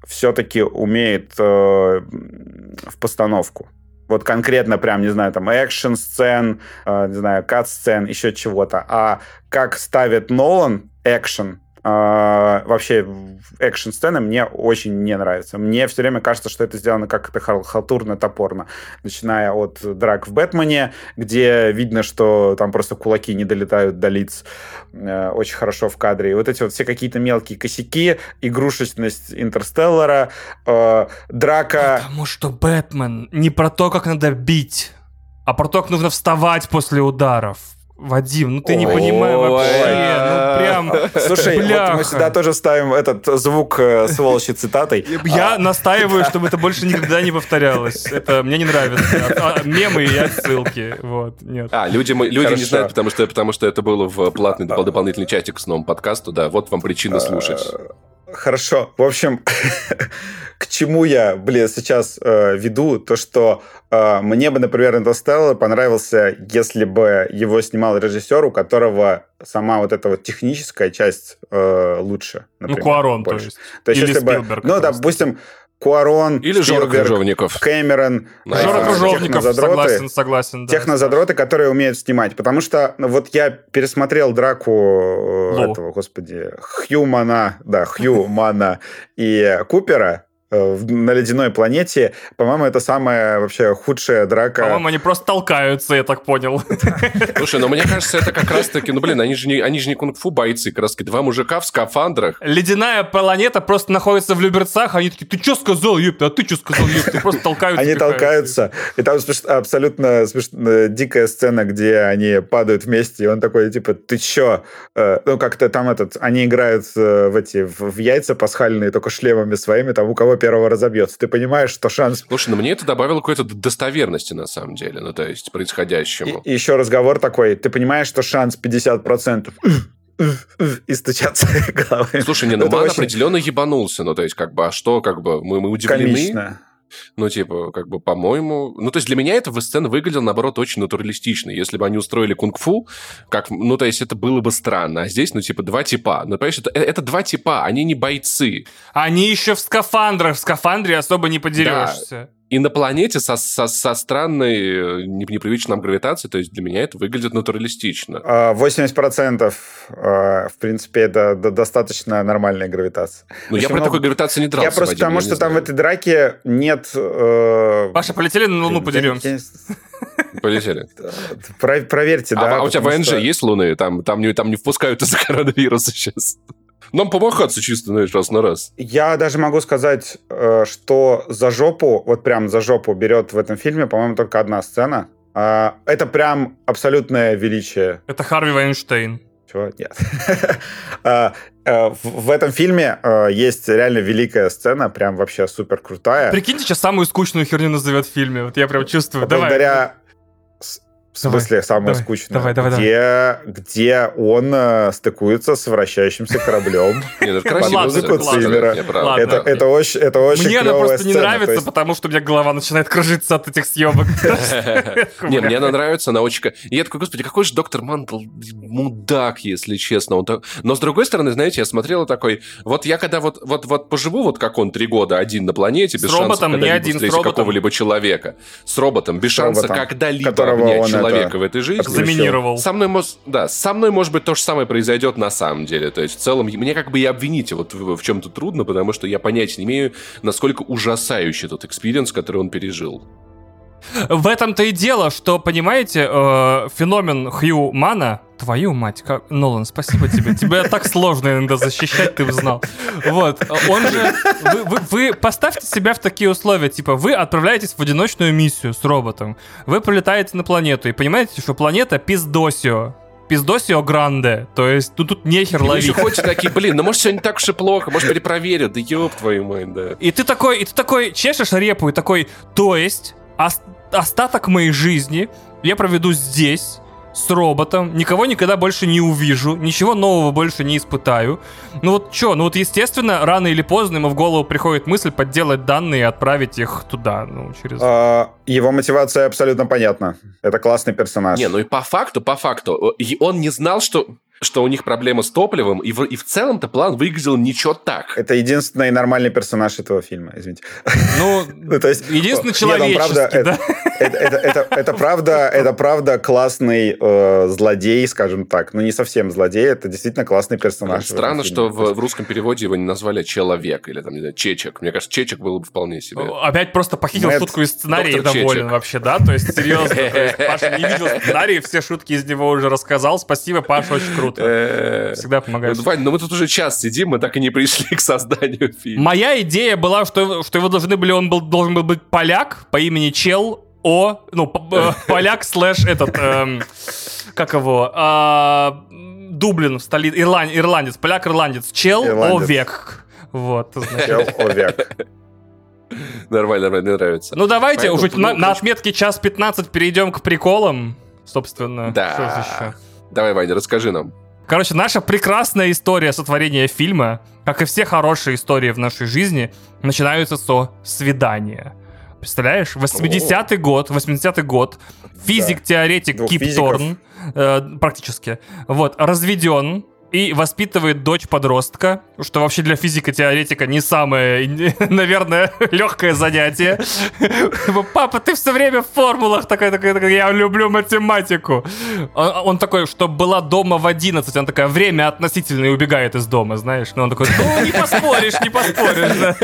все-таки умеет э, в постановку. Вот конкретно прям, не знаю, там, экшн-сцен, э, не знаю, кат-сцен, еще чего-то. А как ставит Нолан экшен, э, вообще экшн-сцены мне очень не нравятся. Мне все время кажется, что это сделано как-то хал- халтурно-топорно. Начиная от драк в Бэтмене, где видно, что там просто кулаки не долетают до лиц э, очень хорошо в кадре. И вот эти вот все какие-то мелкие косяки, игрушечность Интерстеллара, э, драка... Потому что Бэтмен не про то, как надо бить, а про то, как нужно вставать после ударов. Вадим, ну ты не понимаешь вообще, ну прям, Слушай, вот мы сюда тоже ставим этот звук э, сволочи цитатой. Я настаиваю, чтобы это больше никогда не повторялось. Это мне не нравится. А- а, Мемы и отсылки. Вот, нет. А, люди, мы- люди не знают, потому что, потому что это было в платный допол- дополнительный чатик с новым подкасту, да, вот вам причина слушать. Хорошо. В общем, к чему я, блин, сейчас э, веду, то, что э, мне бы, например, Интерстеллар понравился, если бы его снимал режиссер, у которого сама вот эта вот техническая часть э, лучше. Ну, например, Куарон, то больше. есть. То есть, Или если бы, Спилберг ну, просто. допустим, Куарон, Или Жора Спилберг, Крыжовников. Кэмерон, Да, Жора Ага. Кружовников, технозадроты. согласен, согласен. да. Технозадроты, которые умеют снимать. Потому что ну, вот я пересмотрел драку э, Лоу. этого, господи, Хьюмана, да, Хьюмана и Купера э, на ледяной планете. По-моему, это самая вообще худшая драка. По-моему, они просто толкаются, я так понял. Слушай, ну мне кажется, это как раз-таки, ну блин, они же не, они же не кунг-фу бойцы, как раз два мужика в скафандрах. Ледяная планета просто находится в Люберцах, они такие, ты что сказал, ёпта, а ты что сказал, ёпта, и просто толкаются. Они толкаются. И там абсолютно смеш- дикая сцена, где они падают вместе, и он такой, типа, ты чё? Э, Ну, как-то там этот... Они играют э, в эти в яйца пасхальные, только шлемами своими, там у кого первого разобьется. Ты понимаешь, что шанс... Слушай, ну мне это добавило какой-то достоверности на самом деле, ну то есть происходящему. и еще разговор такой, ты понимаешь, что шанс 50%? И стучаться головой. Слушай, не, ну Это Ман очень определенно ебанулся, ну то есть как бы, а что, как бы, мы, мы удивлены, комично. Ну типа, как бы, по-моему, ну то есть для меня эта сцена выглядела, наоборот, очень натуралистично. Если бы они устроили кунг-фу, как, ну то есть это было бы странно, а здесь, ну типа, два типа. Ну понимаешь, это, это два типа, они не бойцы. Они еще в скафандрах, в скафандре особо не подерешься. И на планете со, со, со странной, э, не- непривычной нам гравитацией, то есть для меня это выглядит натуралистично. А, 80% э, в принципе, это достаточно нормальная гравитация. Но я Очень про много- такой гравитации не дрался, Я просто Вадим, потому, я что не там в знаю. этой драке нет... э, Паша, полетели на Луну, я- подеремся. я- Полетели. про- Проверьте, А, да. а у тебя ВНЖ что- есть луны? Там, там, не, там не впускают из-за коронавируса сейчас. Нам помахаться чисто, знаешь, раз на раз. Я даже могу сказать, э, что за жопу, вот прям за жопу берет в этом фильме, по-моему, только одна сцена. А, Это прям абсолютное величие. Это Харви Вайнштейн. Чего? Нет. А, э, В этом фильме э, есть реально великая сцена, прям вообще супер крутая. Прикиньте, сейчас самую скучную херню назовет в фильме. Вот я прям чувствую. Благодаря... В Давай, смысле, самое давай, скучное. давай, давай, где, где он э, стыкуется с вращающимся кораблем. Нет, это По красиво. ладно, сделано, ладно. Циммера. Это, очень, это очень Мне она просто не нравится, потому что у меня голова начинает кружиться от этих съемок. Не, мне она нравится, она очень... Я такой, господи, какой же доктор Мантл мудак, если честно. Но с другой стороны, знаете, я смотрел и такой, вот я когда вот, вот, вот поживу вот как он три года один на планете, без С шансов когда-либо один, с встретить какого-либо человека, с роботом, без шанса когда-либо обнять он человека это в этой жизни. Заминировал. Со мной, мож- да, со мной, может быть, то же самое произойдет на самом деле. То есть, в целом, мне как бы и обвинить вот в, в чем-то трудно, потому что я понятия не имею, насколько ужасающий тот experience, который он пережил. В этом-то и дело, что, понимаете, э, феномен Хью Мана, твою мать, как... Нолан, спасибо тебе. Тебе так сложно иногда защищать, ты узнал. Вот, он же... Вы, вы- вы поставьте себя в такие условия, типа, вы отправляетесь в одиночную миссию с роботом, вы прилетаете на планету, и понимаете, что планета Пиздосио. Пиздосио Гранде. То есть тут, тут нехер ловить. еще ходите такие, блин, ну может все не так уж и плохо, может перепроверят, да ёб твою мать, да. И ты такой, и ты такой чешешь репу и такой, то есть остаток моей жизни я проведу здесь с роботом, никого никогда больше не увижу, ничего нового больше не испытаю. Ну вот что, ну вот естественно, рано или поздно ему в голову приходит мысль подделать данные и отправить их туда, ну через... А, Его мотивация абсолютно понятна. Это классный персонаж. Не, ну и по факту, по факту, и он не знал, что, что у них проблема с топливом, и в, и в целом-то план выглядел ничего так. Это единственный нормальный персонаж этого фильма, извините. Ну, Ну, то есть, единственный правда, человеческий, да? Это, это, это, это правда, это правда классный э, злодей, скажем так. Ну, не совсем злодей, это действительно классный персонаж. Странно, что в, в русском переводе его не назвали человек или там, не знаю, чечек. Мне кажется, чечек был бы вполне себе. Опять просто похитил Мэтт, шутку из сценария и доволен Чечек. вообще, да? То есть, серьезно. то есть Паша не видел сценарий, все шутки из него уже рассказал. Спасибо, Паша, очень круто. Э, Всегда помогаешь. ну, Вань, ну мы тут уже час сидим, мы так и не пришли к созданию фильма. Моя идея была, что, что его должны были, он был, должен был быть поляк по имени Чел, О, ну, э, поляк слэш этот, эм, как его, а, Дублин в столице, Ирланд, ирландец, поляк-ирландец, чел, Ирландец. овек. Вот, значит. Чел Овек. Нормально, нормально, мне нравится. Ну давайте Поэтому, уже ну, на, отметке час 15 перейдем к приколам, собственно. Да. Что же еще? Давай, Ваня, расскажи нам. Короче, наша прекрасная история сотворения фильма, как и все хорошие истории в нашей жизни, начинаются со свидания. Представляешь? 80-й год, 80-й год, физик-теоретик Двух Кип. Торн, э, практически, вот, разведен и воспитывает дочь-подростка, что вообще для физика-теоретика не самое, наверное, легкое занятие. Папа, ты все время в формулах такой, такой, такой, я люблю математику. Он, он такой, что была дома в 11, она такая, время относительно и убегает из дома, знаешь. Но он такой, ну, не поспоришь, не поспоришь. да».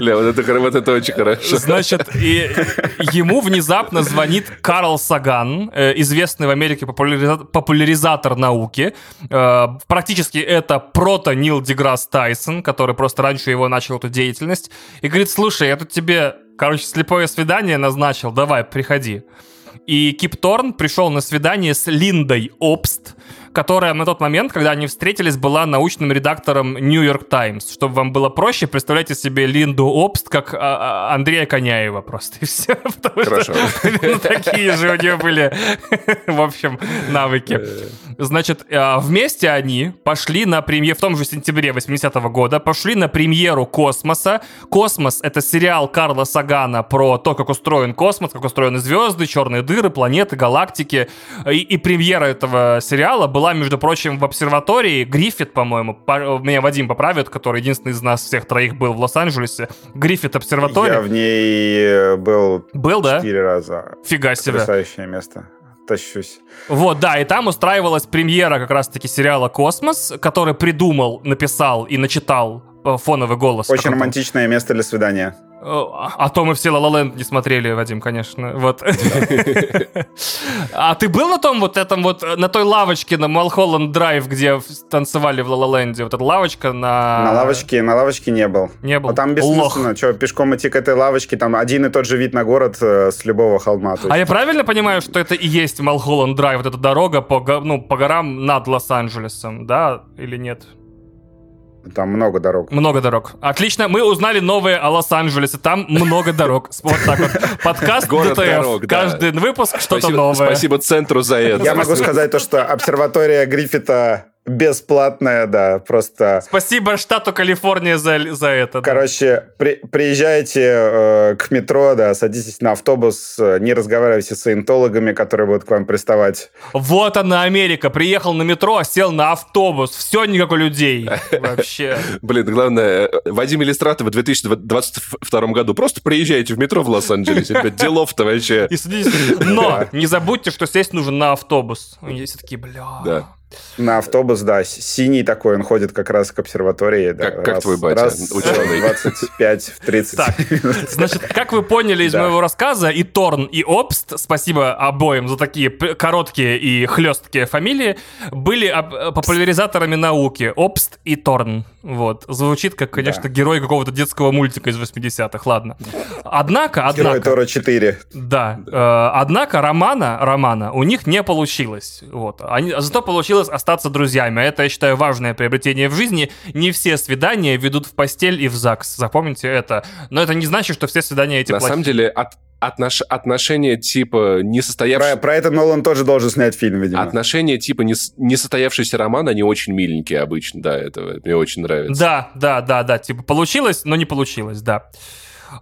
Ля, вот это, вот это очень хорошо. Значит, и ему внезапно звонит Карл Саган, э, известный в Америке популяриза- науки. Э, Практически это прото Нил Деграсс Тайсон, который просто раньше его начал эту деятельность. И говорит, слушай, я тут тебе, короче, слепое свидание назначил, давай, приходи. И Кип Торн пришел на свидание с Линдой Обст, которая на тот момент, когда они встретились, была научным редактором New York Times. Чтобы вам было проще, представляйте себе Линду Обст как а, а, Андрея Коняева просто, и все. Потому Хорошо. что ну, такие же у нее были, в общем, навыки. Значит, а, вместе они пошли на премьеру, в том же сентябре 80-го года, пошли на премьеру «Космоса». «Космос» — это сериал Карла Сагана про то, как устроен космос, как устроены звезды, черные дыры, планеты, галактики. И, и премьера этого сериала была, между прочим, в обсерватории. Гриффит, по-моему, по- меня Вадим поправит, который единственный из нас всех троих был в Лос-Анджелесе. Гриффит обсерватория. Я в ней э, был Был, да? четыре раза. Фига себе. Потрясающее место. Тащусь. Вот, да, и там устраивалась премьера как раз-таки сериала «Космос», который придумал, написал и начитал фоновый голос. Очень романтичное место для свидания. Э, А то мы все «Ла Ла Ленд» не смотрели, Вадим, конечно. Вот. А ты был на том вот этом вот, э, на той лавочке на Малхолланд Драйв, где танцевали в Ла Ла Ленде? Вот эта лавочка на... На лавочке, на лавочке не был. Не был. Но там бессмысленно, что, пешком идти к этой лавочке, там один и тот же вид на город э, с любого холма. А я правильно понимаю, что это и есть Малхолланд Драйв, вот эта дорога по, ну, по горам над Лос-Анджелесом, да, или нет? Там много дорог. Много дорог. Отлично, мы узнали новое о Лос-Анджелесе. Там много дорог. Вот так вот. Подкаст Город DTF. дорог, да. Каждый выпуск что-то Спасибо, новое. спасибо центру за это. Я могу сказать то, что обсерватория Гриффита бесплатная, да, просто... Спасибо штату Калифорния за, за это. да. Короче, при- приезжайте э, к метро, да, садитесь на автобус, э, не разговаривайте с саентологами, которые будут к вам приставать. Вот она, Америка. Приехал на метро, сел на автобус. Все не как у людей. Вообще. Блин, главное, э, Вадим Иллистратов в 2022 году. Просто приезжайте в метро в Лос-Анджелесе. Делов-то вообще. И садитесь. Но не забудьте, что сесть нужно на автобус. И все такие, бля. На автобус, да, синий такой, он ходит как раз к обсерватории. да, Как- как раз- твой батя, раз ученый. в 25, в 30. Так, значит, как вы поняли из Да. моего рассказа, и Торн, и Обст, спасибо обоим за такие короткие и хлесткие фамилии, были э, популяризаторами науки. Обст и Торн. Вот. Звучит как, конечно, Да. герой какого-то детского мультика из 80-х, ладно. Однако, Герой однако... Тора 4. Да. Э, однако романа, романа у них не получилось. Вот. Они, зато получилось остаться друзьями. А Это, я считаю, важное приобретение в жизни. Не все свидания ведут в постель и в ЗАГС. Запомните это. Но это не значит, что все свидания эти На плохие. самом деле, от, отнош- отношения типа Про, несостоявшегося... про это Нолан тоже должен снять фильм, видимо. Отношения типа нес- несостоявшийся роман, они очень миленькие обычно, да, это мне очень нравится. Да, да, да, да. Типа получилось, но не получилось, да.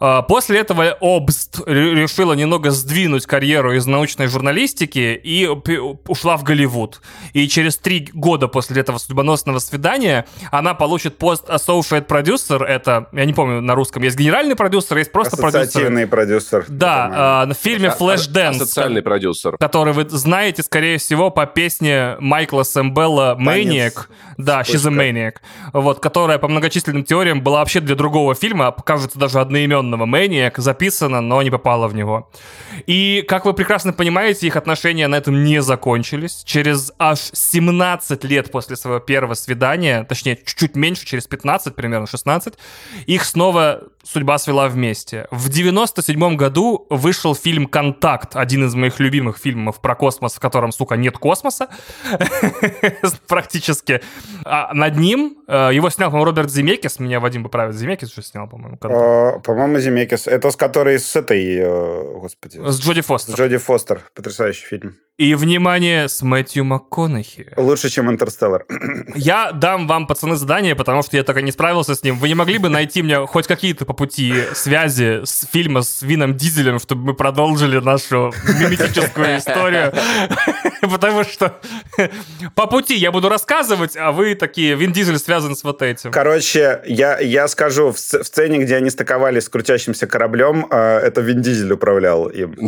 А, После этого Обст ре- решила немного сдвинуть карьеру из научной журналистики и ушла в Голливуд. И через три года после этого судьбоносного свидания она получит пост associate producer. Это, я не помню, на русском есть генеральный продюсер, есть просто продюсер. Ассоциативный продюсер. Да, а, на фильме А- Flash Dance. Социальный продюсер. который вы знаете, скорее всего, по песне Майкла Сэмбелла «Maniac». Да, She's a. Maniac. Вот, которая по многочисленным теориям была вообще для другого фильма, кажется, даже одноименного «Maniac», записана, но не попала в него. И, как вы прекрасно понимаете, их отношения на этом не закончились. Через аж 17 лет после своего первого свидания, точнее, чуть-чуть меньше, через 15, примерно 16, их снова судьба свела вместе. В 97 году вышел фильм «Контакт», один из моих любимых фильмов про космос, в котором, сука, нет космоса практически. А над ним э, его снял, по-моему, Роберт Земекис, меня Вадим поправит, Земекис же снял, по-моему. «Контакт». По-моему, Земекис. Это с которой с этой, э, господи. С Джоди Фостер. С Джоди Фостер. Потрясающий фильм. И, внимание, с Мэтью МакКонахи. Лучше, чем «Интерстеллар». Я дам вам, пацаны, задание, потому что я так и не справился с ним. Вы не могли бы найти мне хоть какие-то пути связи с фильма с Вином Дизелем, чтобы мы продолжили нашу миметическую историю? Потому что по пути я буду рассказывать, а вы такие, Вин Дизель связан с вот этим. Короче, я, я скажу, в, в сцене, где они стыковались с крутящимся кораблем, э, это Вин Дизель управлял им.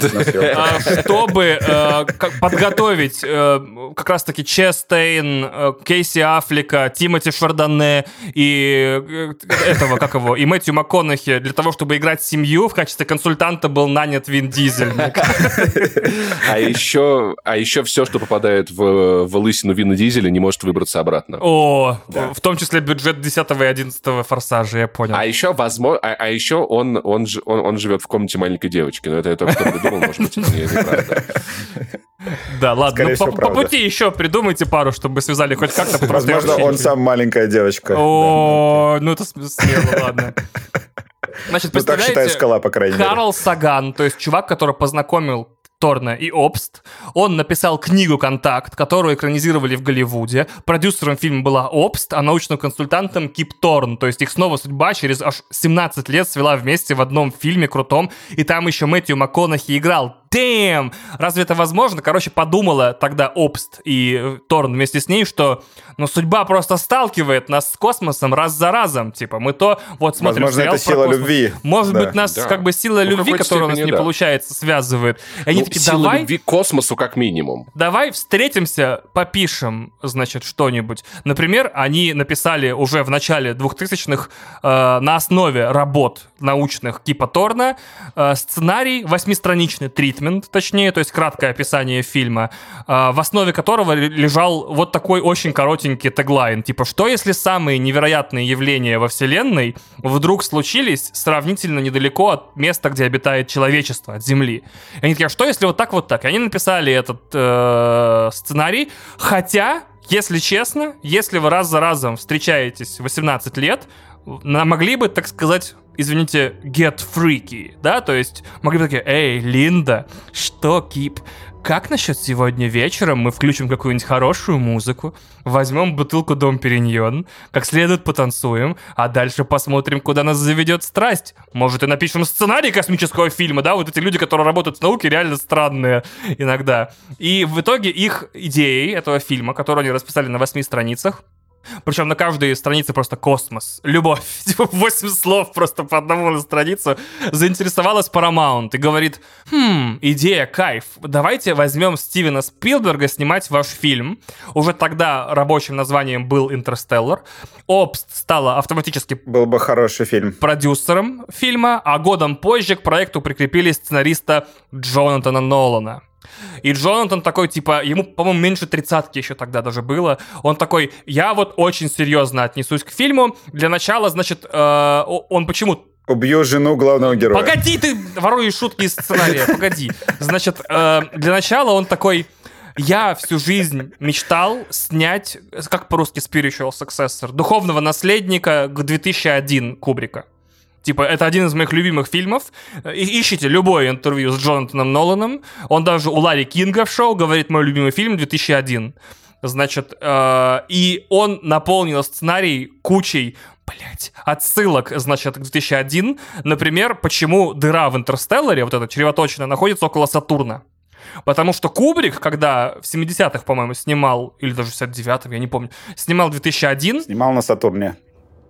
А, чтобы э, подготовить э, как раз-таки Честейн, Кейси Аффлека, Тимоти Шардоне и этого, как его, и Мэтью МакКонахи для того, чтобы играть семью, в качестве консультанта был нанят Вин Дизель. А еще, а еще все, что попадает в, в лысину Вина Дизеля, не может выбраться обратно. О, да. в том числе бюджет 10 и 11 форсажа, я понял. А еще, возможно, а, а еще он, он, он, он живет в комнате маленькой девочки, но это я только что придумал, может быть, это неправда. Да, ладно, ну, по, по пути еще придумайте пару, чтобы связали хоть как-то. Возможно, он сам маленькая девочка. О, ну это смело, ладно. Значит, ну, так считает скала, по крайней мере. Карл Саган, то есть чувак, который познакомил Торна и Обст. Он написал книгу «Контакт», которую экранизировали в Голливуде. Продюсером фильма была Обст, а научным консультантом Кип Торн. То есть их снова судьба через аж 17 лет свела вместе в одном фильме крутом. И там еще Мэтью МакКонахи играл damn, разве это возможно? Короче, подумала тогда Обст и Торн вместе с ней, что ну, судьба просто сталкивает нас с космосом раз за разом. Типа, мы то вот смотрим Возможно, сериал это сила космос. любви. Может да. быть, нас да. как бы сила ну, любви, которая у нас не да. получается, связывает. И они ну, такие, сила давай... любви к космосу как минимум. Давай встретимся, попишем, значит, что-нибудь. Например, они написали уже в начале 2000-х э, на основе работ научных типа Торна э, сценарий, восьмистраничный тритмент, точнее, то есть краткое описание фильма, э, в основе которого лежал вот такой очень коротенький теглайн, типа, что если самые невероятные явления во Вселенной вдруг случились сравнительно недалеко от места, где обитает человечество, от Земли. И они такие, а что если вот так, вот так? И они написали этот э, сценарий, хотя если честно, если вы раз за разом встречаетесь 18 лет, могли бы, так сказать, извините, get freaky, да, то есть могли бы такие, эй, Линда, что, Кип, как насчет сегодня вечером мы включим какую-нибудь хорошую музыку, возьмем бутылку Дом Периньон, как следует потанцуем, а дальше посмотрим, куда нас заведет страсть. Может, и напишем сценарий космического фильма, да? Вот эти люди, которые работают в науке, реально странные иногда. И в итоге их идеей этого фильма, которую они расписали на восьми страницах, причем на каждой странице просто космос, любовь. Типа 8 слов просто по одному на страницу. Заинтересовалась Paramount и говорит, хм, идея, кайф. Давайте возьмем Стивена Спилберга снимать ваш фильм. Уже тогда рабочим названием был «Интерстеллар». Обст стала автоматически... Был бы хороший фильм. Продюсером фильма, а годом позже к проекту прикрепили сценариста Джонатана Нолана. И Джонатан такой, типа, ему, по-моему, меньше тридцатки еще тогда даже было. Он такой, я вот очень серьезно отнесусь к фильму. Для начала, значит, э, он почему Убью жену главного героя. Погоди, ты воруешь шутки из сценария, погоди. Значит, э, для начала он такой... Я всю жизнь мечтал снять, как по-русски spiritual successor, духовного наследника к 2001 Кубрика. Типа, это один из моих любимых фильмов. И, ищите любое интервью с Джонатаном Ноланом. Он даже у Ларри Кинга в шоу говорит «Мой любимый фильм 2001». Значит, э, и он наполнил сценарий кучей блять, отсылок, значит, к 2001. Например, почему дыра в Интерстелларе, вот эта чревоточная, находится около Сатурна. Потому что Кубрик, когда в 70-х, по-моему, снимал, или даже в 69-м, я не помню, снимал 2001. Снимал на Сатурне.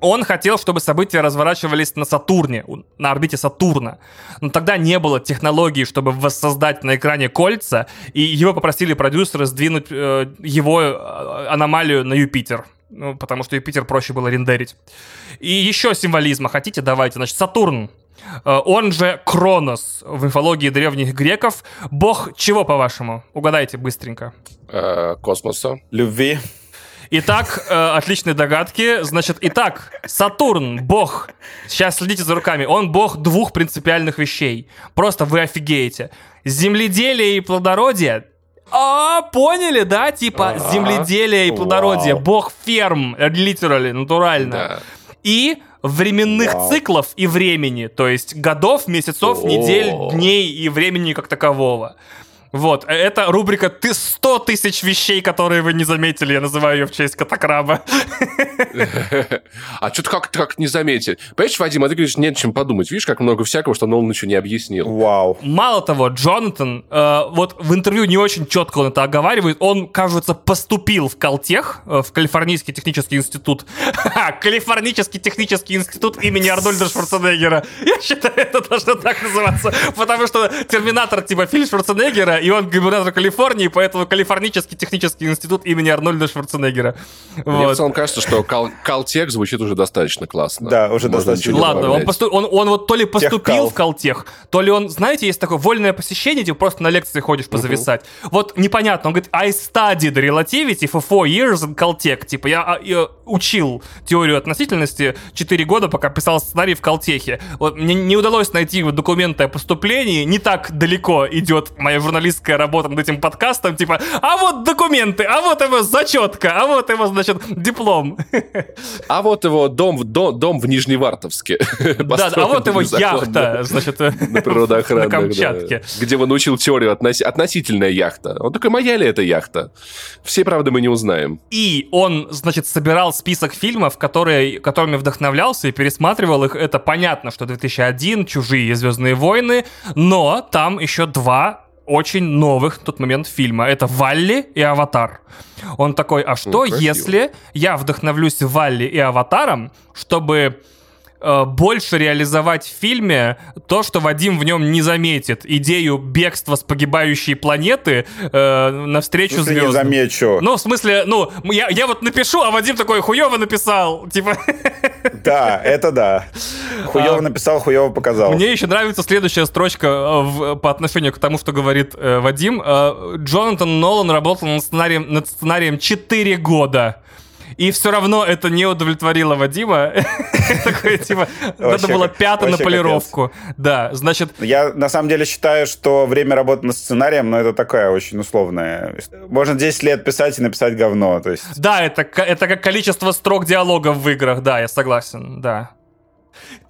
Он хотел, чтобы события разворачивались на Сатурне, на орбите Сатурна. Но тогда не было технологии, чтобы воссоздать на экране кольца, и его попросили продюсеры сдвинуть э, его э, аномалию на Юпитер. Ну, потому что Юпитер проще было рендерить. И еще символизма хотите? Давайте. Значит, Сатурн. Э, он же Кронос в мифологии древних греков. Бог чего, по-вашему? Угадайте быстренько. Э, космоса. Любви. Итак, э, отличные догадки. Значит, итак, Сатурн, бог. Сейчас следите за руками. Он бог двух принципиальных вещей. Просто вы офигеете. Земледелие и плодородие а, поняли, да? Типа А-а. земледелие и плодородие. Вау. Бог ферм, literally, натурально. Да. И временных Вау. циклов и времени. То есть годов, месяцев, О. недель, дней и времени как такового. Вот, э, это рубрика «Ты 100 тысяч вещей, которые вы не заметили». Я называю ее в честь катакраба. А что-то как, как не заметили. Понимаешь, Вадим, а ты говоришь, нет чем подумать. Видишь, как много всякого, что Нолан еще не объяснил. Вау. Мало того, Джонатан, э, вот в интервью не очень четко он это оговаривает, он, кажется, поступил в Калтех, э, в Калифорнийский технический институт. Калифорнийский технический институт имени Арнольда Шварценеггера. Я считаю, это должно так называться, потому что Терминатор типа фильм Шварценеггера, и он губернатор Калифорнии, поэтому Калифорнийский технический институт имени Арнольда Шварценеггера. Мне в целом кажется, что кал- Калтек звучит уже достаточно классно. Да, уже Можно достаточно. Ладно, он, посту- он, он вот то ли поступил Техкал. в Калтех, то ли он, знаете, есть такое вольное посещение, типа просто на лекции ходишь позависать. Вот непонятно, он говорит, I studied relativity for four years in Caltech. Типа я, а, я учил теорию относительности 4 года, пока писал сценарий в Калтехе. Вот мне не удалось найти вот документы о поступлении, не так далеко идет моя журналистская работа над этим подкастом, типа, а вот документы, а вот его зачетка, а вот его, значит, диплом. А вот его дом, в- дом, дом в Нижневартовске. Да, а вот его яхта, значит, На. Камчатке. Где он учил теорию относи- относительная яхта. Он такой, моя ли это яхта? Все правды мы не узнаем. И он, значит, собирал список фильмов, которые, которыми вдохновлялся и пересматривал их. Это понятно, что 2001, Чужие и Звездные войны, но там еще два очень новых в тот момент фильма. Это Валли и Аватар. Он такой, а что красиво. если я вдохновлюсь Валли и Аватаром, чтобы больше реализовать в фильме то, что Вадим в нем не заметит. Идею бегства с погибающей планеты э, навстречу Если не звездам. замечу. Ну, в смысле, ну, я, я вот напишу, а Вадим такой хуёво написал. Типа, Да, это да. Хуево А, написал, хуево показал. мне еще нравится следующая строчка э, в- по отношению к тому, что говорит э, Вадим. Э, Джонатан Нолан работал над сценарием, над сценарием 4 года. И все равно это не удовлетворило Вадима. Такой, типа, надо было пятое на полировку. Да, значит, Я на самом деле считаю, что время работы над сценарием, но это такая очень условная. Можно 10 лет писать и написать говно. То есть Да, это, это как количество строк диалогов в играх, да, я согласен, да.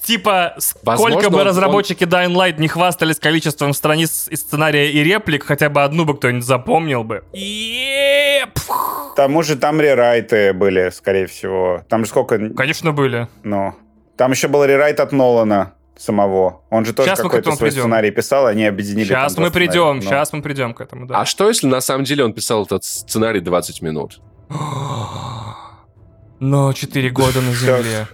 Типа, сколько Возможно, бы он- разработчики Dying Light не хвастались количеством страниц и сценария и реплик, хотя бы одну бы кто-нибудь запомнил бы. Еп! к тому же там рерайты были, скорее всего. Там же сколько... Конечно, были. Ну, там еще был рерайт от Нолана самого. Он же тоже какой-то свой придем. сценарий писал, они объединили. Сейчас мы придем. Ну, сейчас мы придем к этому, да. А что, если на самом деле он писал этот сценарий 20 минут? Но 4 года на земле.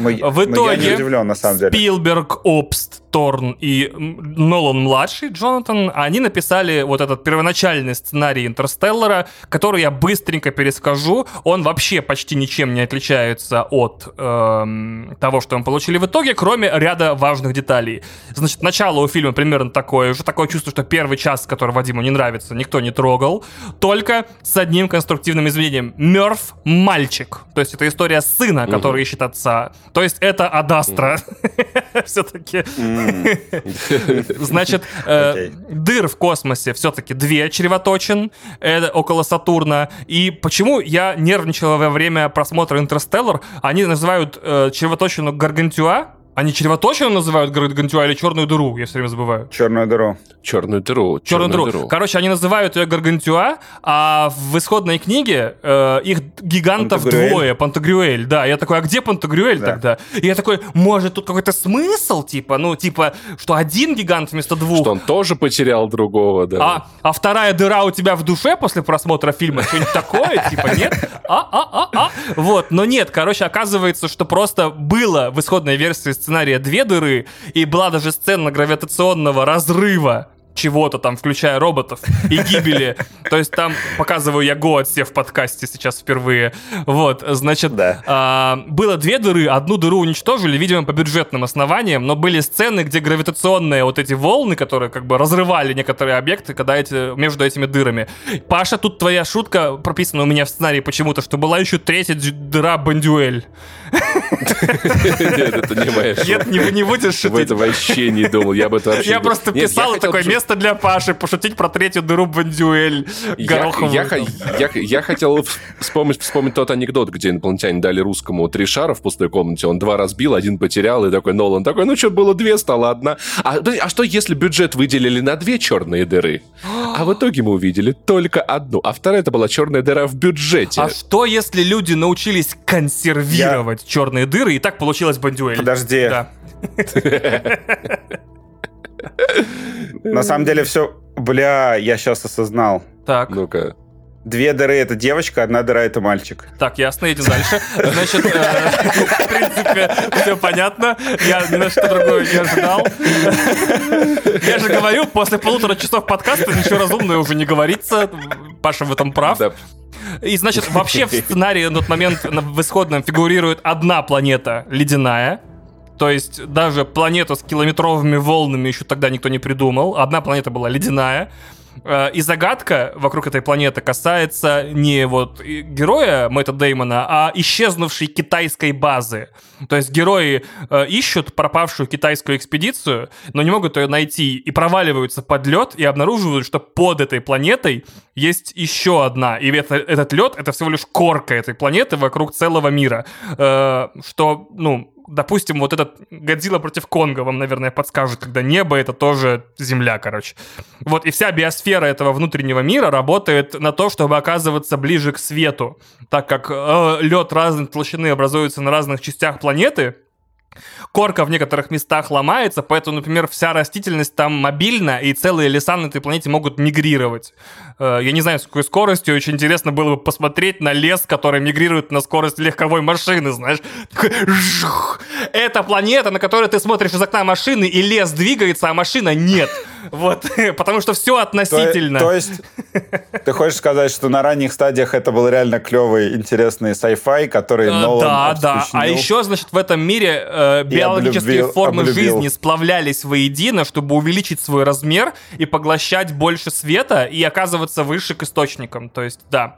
Мы- В мы- Я итоге не удивлен, на самом деле. Спилберг, Обст, Торн и м, Нолан младший, Джонатан, они написали вот этот первоначальный сценарий Интерстеллара, который я быстренько перескажу. Он вообще почти ничем не отличается от эм, того, что мы получили в итоге, кроме ряда важных деталей. Значит, начало у фильма примерно такое, уже такое чувство, что первый час, который Вадиму не нравится, никто не трогал, только с одним конструктивным изменением. Мертв мальчик. То есть это история сына, который ищет отца. То есть это Адастра. Все-таки. Значит, э, дыр в космосе все-таки две чревоточин это около Сатурна. И почему я нервничал во время просмотра Интерстеллар? Они называют э, чревоточину Гаргантюа. Они чревоточину называют Гаргантюа или черную дыру? Я все время забываю. Черную дыру. Черную дыру. Черную дыру. Короче, они называют ее Гаргантюа, а в исходной книге э, их гигантов Пантагрюэль. двое. Пантагрюэль, да. Я такой, а где Пантагрюэль Да. тогда? И я такой, может, тут какой-то смысл, типа, ну, типа, что один гигант вместо двух. Что он тоже потерял другого, да. А, а вторая дыра у тебя в душе после просмотра фильма? Что-нибудь такое? Типа, нет? А, а, а, а. Вот, но нет, короче, оказывается, что просто было в исходной версии сценария две дыры, и была даже сцена гравитационного разрыва чего-то там, включая роботов и гибели. То есть там показываю я Го все в подкасте сейчас впервые. Вот, значит, Да. а, было две дыры, одну дыру уничтожили, видимо, по бюджетным основаниям, но были сцены, где гравитационные вот эти волны, которые как бы разрывали некоторые объекты, когда эти, между этими дырами. Паша, тут твоя шутка прописана у меня в сценарии почему-то, что была еще третья дыра Бандюэль. Нет, это не моя Нет, шутка. не, не будешь Об этом шутить. вообще не думал. Я об этом вообще Я просто. Нет, писал я такое место для Паши, пошутить про третью дыру Бандюэль. Я, Гороховую. я, я, я хотел вспомнить, вспомнить тот анекдот, где инопланетяне дали русскому три шара в пустой комнате, он два разбил, один потерял, и такой Нолан такой, ну что, было две, стало одна. А, а что, если бюджет выделили на две черные дыры? А в итоге мы увидели только одну, а вторая это была черная дыра в бюджете. А что, если люди научились консервировать черные дыры, и так получилась Бандюэль? Подожди. Да. На самом деле все... Бля, я сейчас осознал. Так, Ну-ка. Две дыры — это девочка, одна дыра — это мальчик. так, ясно, едем дальше. Значит, э, в принципе, все понятно. Я ни на что другое не ожидал. Я же говорю, после полутора часов подкаста ничего разумного уже не говорится. Паша в этом прав. И, значит, вообще в сценарии на тот момент в исходном фигурирует одна планета ледяная. То есть даже планету с километровыми волнами еще тогда никто не придумал. Одна планета была ледяная. Э, И загадка вокруг этой планеты касается не вот героя Мэтта Деймона, а исчезнувшей китайской базы. То есть герои э, ищут пропавшую китайскую экспедицию, но не могут ее найти и проваливаются под лед и обнаруживают, что под этой планетой есть еще одна. И это- этот лед это всего лишь корка этой планеты вокруг целого мира. Э, что, ну, допустим, вот этот Годзилла против Конга вам, наверное, подскажет, когда небо это тоже земля, короче. Вот, и вся биосфера этого внутреннего мира работает на то, чтобы оказываться ближе к свету, так как э, лед разной толщины образуется на разных частях планеты, корка в некоторых местах ломается, поэтому, например, вся растительность там мобильна, и целые леса на этой планете могут мигрировать. Э, Я не знаю, с какой скоростью, очень интересно было бы посмотреть на лес, который мигрирует на скорость легковой машины, знаешь. Это планета, на которую ты смотришь из окна машины, и лес двигается, а машина нет. Вот, потому что все То, относительно. то есть, ты хочешь сказать, что на ранних стадиях это был реально клевый, интересный sci-fi, который Э, Нолан Да, да. А еще, значит, в этом мире э, биологические облюбил- формы облюбил. жизни сплавлялись воедино, чтобы увеличить свой размер и поглощать больше света и оказываться выше к источникам. То есть, да.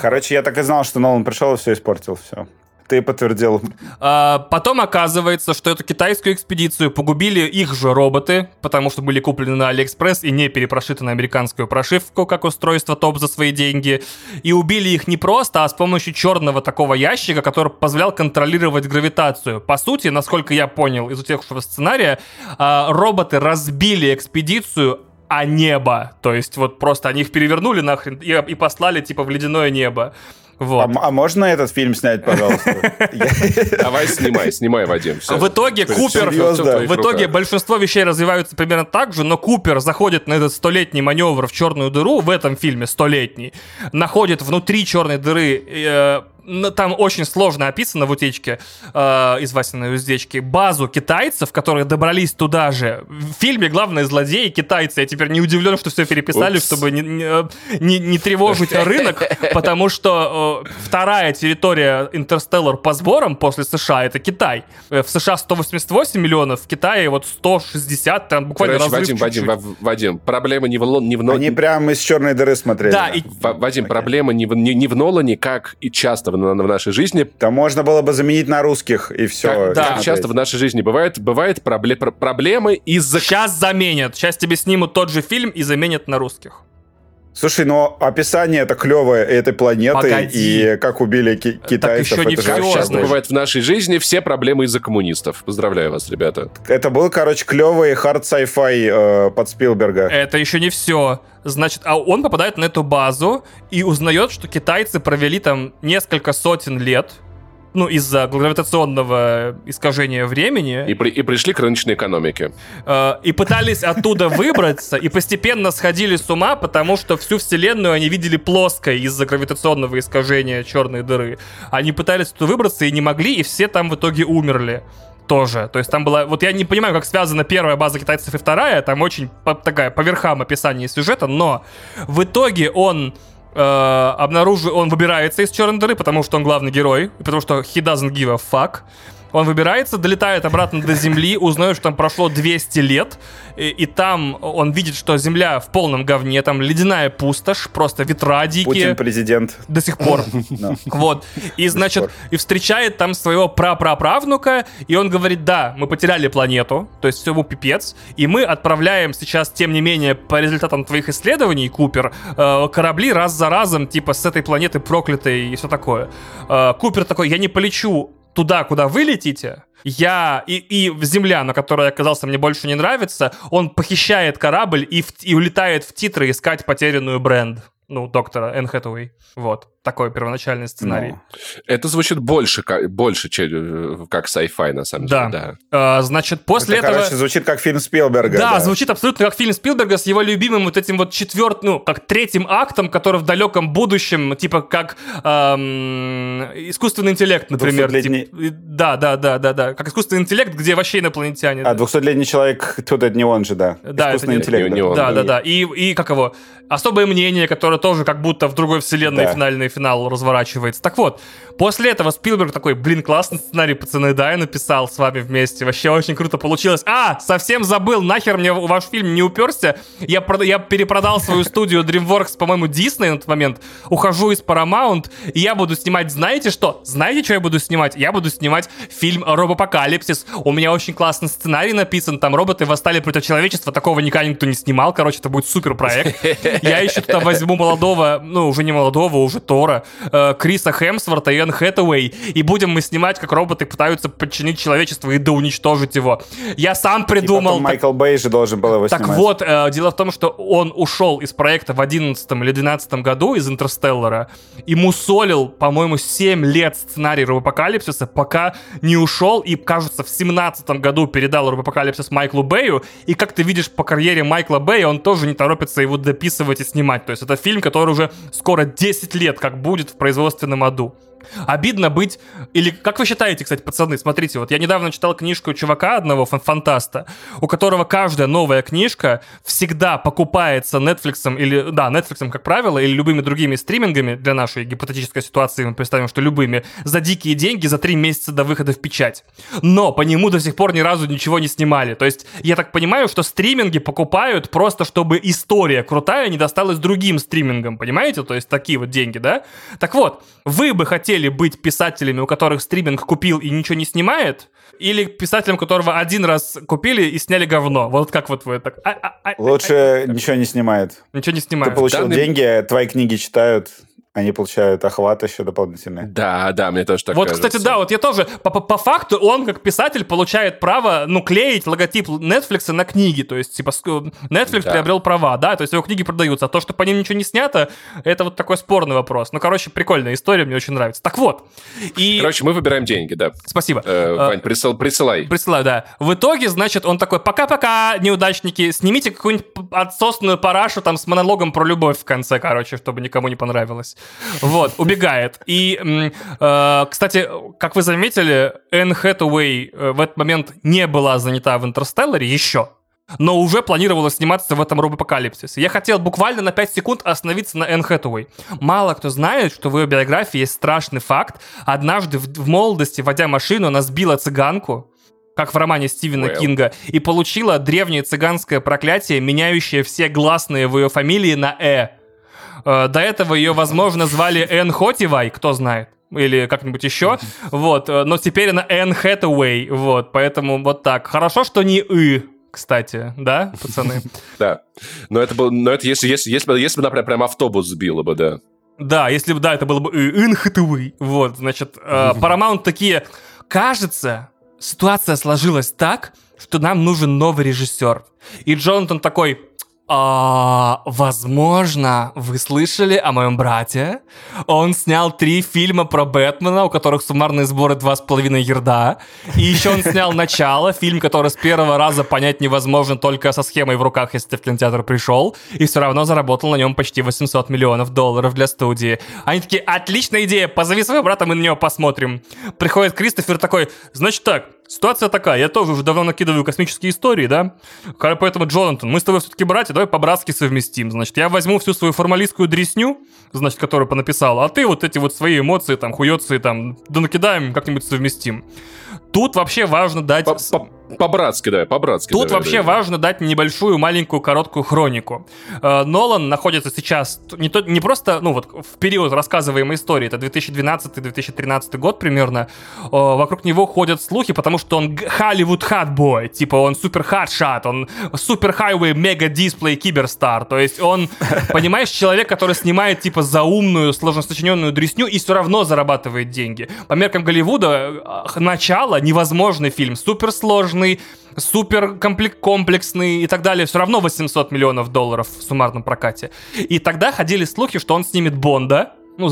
Короче, я так и знал, что Нолан пришел и все испортил, все. Ты подтвердил. А, Потом оказывается, что эту китайскую экспедицию погубили их же роботы, потому что были куплены на Алиэкспресс и не перепрошиты на американскую прошивку, как устройство топ за свои деньги. И убили их не просто, а с помощью черного такого ящика, который позволял контролировать гравитацию. По сути, насколько я понял из утекшего сценария, а, роботы разбили экспедицию а небо. То есть вот просто они их перевернули нахрен и, и послали типа в ледяное небо. А, Вот. м- а можно этот фильм снять, пожалуйста? Давай снимай, снимай, Вадим. всё. В итоге Купер, в итоге большинство вещей развиваются примерно так же, но Купер заходит на этот столетний маневр в черную дыру в этом фильме столетний, находит внутри черной дыры э, там очень сложно описано в утечке э, из Васиной уздечки базу китайцев, которые добрались туда же. В фильме главные злодеи китайцы. Я теперь не удивлен, что все переписали, Упс. чтобы не, не, не- не тревожить рынок, потому что э, вторая территория Интерстеллар по сборам после США это Китай. Э, В США 188 миллионов, в Китае вот 160, там буквально Короче, Вадим, Вадим, чуть-чуть. Ва- Вадим, проблема не в, Лон- не в, Нол- Они прям из черной дыры смотрели. Да, и Ва- Вадим, проблема не в, не, не в Нолане, как и часто в, на- в нашей жизни. Там можно было бы заменить на русских, и все. Как, да. как часто в нашей жизни бывает, бывает пробле- пр- проблемы из-за... сейчас заменят. Сейчас тебе снимут тот же фильм и заменят на русских. Слушай, но описание это клевое этой планеты Погоди. и как убили ки- китайцев. еще не это часто знаешь. бывает в нашей жизни, все проблемы из-за коммунистов. Поздравляю вас, ребята. Это был, короче, клевый хард sci-fi э, под Спилберга. Это еще не все. Значит, а он попадает на эту базу и узнает, что китайцы провели там несколько сотен лет, ну, из-за гравитационного искажения времени. И, при- и пришли к рыночной экономике. Э, и пытались оттуда выбраться, и постепенно сходили с ума, потому что всю вселенную они видели плоской из-за гравитационного искажения черной дыры. Они пытались оттуда выбраться и не могли, и все там в итоге умерли. тоже. То есть там была... Вот я не понимаю, как связана первая база китайцев и вторая. Там очень по, такая по верхам описание сюжета, но в итоге он э, обнаруживает... Он выбирается из черной дыры, потому что он главный герой, потому что he doesn't give a fuck. Он выбирается, долетает обратно до Земли, узнает, что там прошло 200 лет, и, и там он видит, что Земля в полном говне, там ледяная пустошь, просто ветра дикие. Путин президент. До сих пор. Вот. И, значит, и встречает там своего прапраправнука, и он говорит, да, мы потеряли планету, то есть все ему пипец, и мы отправляем сейчас, тем не менее, по результатам твоих исследований, Купер, э, корабли раз за разом, типа, с этой планеты проклятой и все такое. Э, Купер такой, я не полечу туда, куда вы летите, я и, и земля, на которой я оказался, мне больше не нравится, он похищает корабль и, в, и улетает в титры искать потерянную бренд. Ну, доктора Энн Хэтэуэй. Вот такой первоначальный сценарий. Ну, это звучит больше, как, больше, чем как sci-fi, на самом да. деле. Да. А, значит, после это, этого... короче, звучит как фильм Спилберга. Да, да, звучит абсолютно как фильм Спилберга с его любимым вот этим вот четвертым, ну, как третьим актом, который в далеком будущем, типа как эм, искусственный интеллект, например. Тип, да, да, да, да, да. Как искусственный интеллект, где вообще инопланетяне. А, 200-летний человек, тут это не он же, да. Да, искусственный это интеллект. Не, не он, да, да, да. И, и как его? Особое мнение, которое тоже как будто в другой вселенной да. финальный финал разворачивается. Так вот, после этого Спилберг такой, блин, классный сценарий, пацаны, да, я написал с вами вместе. Вообще очень круто получилось. А, совсем забыл, нахер мне ваш фильм не уперся. Я, прод... я перепродал свою студию DreamWorks, по-моему, Disney на тот момент. Ухожу из Paramount, и я буду снимать, знаете что? Знаете, что я буду снимать? Я буду снимать фильм «Робопокалипсис». У меня очень классный сценарий написан, там роботы восстали против человечества, такого никогда никто не снимал, короче, это будет супер проект. Я еще туда возьму молодого, ну, уже не молодого, уже Тора, э, Криса Хемсворта и Энн Хэтэуэй, и будем мы снимать, как роботы пытаются подчинить человечество и да уничтожить его. Я сам придумал... И Майкл Бэй же должен был его так снимать. Так вот, э, дело в том, что он ушел из проекта в 11 или 12 году из Интерстеллара и мусолил, по-моему, 7 лет сценарий Робопокалипсиса, пока не ушел и, кажется, в 17 году передал Робопокалипсис Майклу Бэю, и как ты видишь по карьере Майкла Бэя, он тоже не торопится его дописывать и снимать. То есть это фильм, который уже скоро 10 лет как будет в производстве собственном аду. Обидно быть... Или как вы считаете, кстати, пацаны, смотрите, вот я недавно читал книжку чувака одного, фан фантаста, у которого каждая новая книжка всегда покупается Netflix или... Да, Netflix, как правило, или любыми другими стримингами для нашей гипотетической ситуации, мы представим, что любыми, за дикие деньги за три месяца до выхода в печать. Но по нему до сих пор ни разу ничего не снимали. То есть я так понимаю, что стриминги покупают просто, чтобы история крутая не досталась другим стримингам, понимаете? То есть такие вот деньги, да? Так вот, вы бы хотели хотели быть писателями, у которых стриминг купил и ничего не снимает, или писателем, которого один раз купили и сняли говно? Вот как вот вы так? А, а, а, Лучше а, ничего не снимает. Ничего не снимает. Ты получил Данный... деньги, твои книги читают, они получают охват еще дополнительный. Да, да, мне тоже так Вот, кажется. кстати, да, вот я тоже, по, по, по факту, он как писатель получает право, ну, клеить логотип Netflix на книги, то есть, типа, Netflix да. приобрел права, да, то есть его книги продаются, а то, что по ним ничего не снято, это вот такой спорный вопрос. Ну, короче, прикольная история, мне очень нравится. Так вот, и... Короче, мы выбираем деньги, да. Спасибо. Э, Вань, а, присыл, присылай. Присылай, да. В итоге, значит, он такой, пока-пока, неудачники, снимите какую-нибудь отсосную парашу там с монологом про любовь в конце, короче, чтобы никому не понравилось. Вот убегает. И, э, кстати, как вы заметили, Энн Хэтэуэй э, в этот момент не была занята в «Интерстелларе» еще но уже планировала сниматься в этом робопокалипсисе. Я хотел буквально на 5 секунд остановиться на Энн Хэтэуэй. Мало кто знает, что в ее биографии есть страшный факт. Однажды в, в молодости, водя машину, она сбила цыганку, как в романе Стивена well. Кинга, и получила древнее цыганское проклятие, меняющее все гласные в ее фамилии на «э». Э, до этого ее, возможно, звали Энн Хотивай, кто знает или как-нибудь еще, вот, э, но теперь она Энн Хэтэуэй, вот, поэтому вот так. Хорошо, что не «ы», кстати, да, пацаны? Да, но это был, но это если, если, если, бы, если бы, например, прям автобус сбило бы, да. Да, если бы, да, это было бы Энн Хэтэуэй, вот, значит, э, Paramount такие, кажется, ситуация сложилась так, что нам нужен новый режиссер. И Джонатан такой, а, возможно, вы слышали о моем брате? Он снял три фильма про Бэтмена, у которых суммарные сборы два с половиной ерда. И еще он снял «Начало», фильм, который с первого раза понять невозможно только со схемой в руках, если ты в кинотеатр пришел. И все равно заработал на нем почти 800 миллионов долларов для студии. Они такие, отличная идея, позови своего брата, мы на него посмотрим. Приходит Кристофер такой, значит так, Ситуация такая, я тоже уже давно накидываю космические истории, да? Поэтому, Джонатан, мы с тобой все-таки братья, давай по-братски совместим. Значит, я возьму всю свою формалистскую дресню, значит, которую понаписал, а ты вот эти вот свои эмоции, там, хуёцы, там, да накидаем, как-нибудь совместим. Тут вообще важно дать... По-братски, да, по-братски. Тут вообще да. важно дать небольшую, маленькую, короткую хронику. Э, Нолан находится сейчас не, то, не просто, ну вот, в период рассказываемой истории, это 2012-2013 год примерно, вокруг него ходят слухи, потому что он Hollywood хатбой, типа он супер хатшат, он супер хайвей мега дисплей киберстар, то есть он, понимаешь, человек, который снимает типа заумную, сложно сочиненную дресню и все равно зарабатывает деньги. По меркам Голливуда, э, начало невозможный фильм, суперсложный, супер комплексный и так далее, все равно 800 миллионов долларов в суммарном прокате. И тогда ходили слухи, что он снимет Бонда, ну,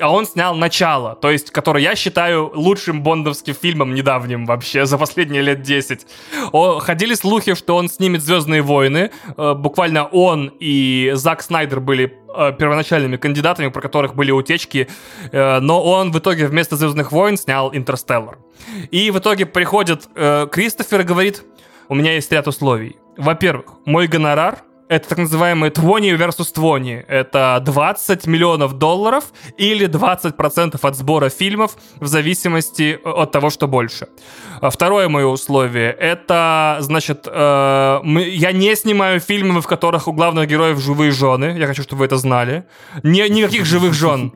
а он снял «Начало», то есть, который я считаю лучшим бондовским фильмом недавним вообще за последние лет 10. О, ходили слухи, что он снимет «Звездные войны». Э, буквально он и Зак Снайдер были э, первоначальными кандидатами, про которых были утечки, э, но он в итоге вместо «Звездных войн» снял «Интерстеллар». И в итоге приходит Кристофер и говорит, у меня есть ряд условий. Во-первых, мой гонорар — это так называемые 20 versus 20. Это 20 миллионов долларов или 20% от сбора фильмов в зависимости от того, что больше. А второе мое условие — это, значит, э, мы, я не снимаю фильмы, в которых у главных героев живые жены. Я хочу, чтобы вы это знали. Не, никаких живых жен.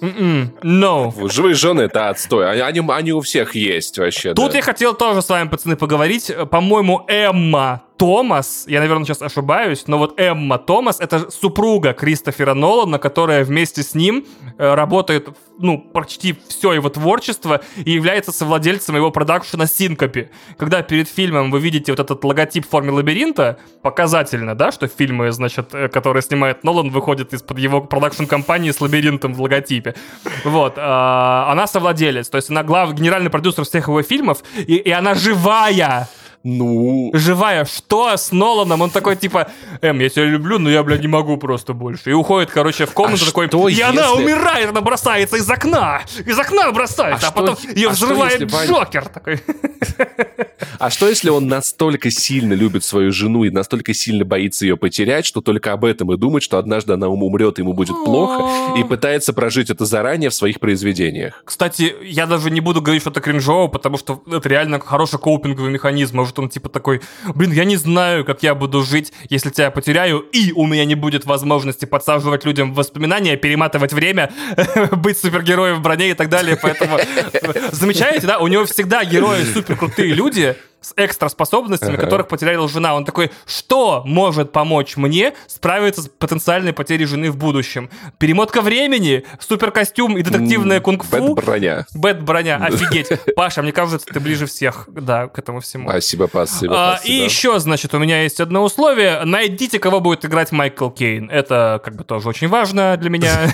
No. Живые жены — это отстой. Они, они, они у всех есть вообще. Тут да. я хотел тоже с вами, пацаны, поговорить. По-моему, Эмма Томас, я, наверное, сейчас ошибаюсь, но вот Эмма Томас — это супруга Кристофера Нолана, которая вместе с ним э, работает, ну, почти все его творчество и является совладельцем его продакшена Синкопи. Когда перед фильмом вы видите вот этот логотип в форме лабиринта, показательно, да, что фильмы, значит, э, которые снимает Нолан, выходят из-под его продакшн-компании с лабиринтом в логотипе. Вот. Э, она совладелец, то есть она главный генеральный продюсер всех его фильмов, и, и она живая! Ну... Живая, что с Ноланом? Он такой, типа, Эм, я тебя люблю, но я, бля, не могу просто больше. И уходит, короче, в комнату а такой, что, и если... она умирает, она бросается из окна. Из окна бросается, а, а потом что, ее а взрывает что, Джокер. Такой. А что, если он настолько сильно любит свою жену и настолько сильно боится ее потерять, что только об этом и думает, что однажды она умрет, ему будет плохо, и пытается прожить это заранее в своих произведениях? Кстати, я даже не буду говорить, что это кринжово, потому что это реально хороший коупинговый механизм. Может, он типа такой, блин, я не знаю, как я буду жить, если тебя потеряю, и у меня не будет возможности подсаживать людям воспоминания, перематывать время, быть супергероем в броне и так далее. Поэтому замечаете, да, у него всегда герои супер крутые люди, с экстра способностями, ага. которых потеряла жена. Он такой, что может помочь мне справиться с потенциальной потерей жены в будущем? Перемотка времени, суперкостюм и детективная кунг-фу. Бэт-броня. Бэт-броня, офигеть. Паша, мне кажется, ты ближе всех, да, к этому всему. Спасибо, спасибо. А, и еще, значит, у меня есть одно условие. Найдите, кого будет играть Майкл Кейн. Это, как бы, тоже очень важно для меня.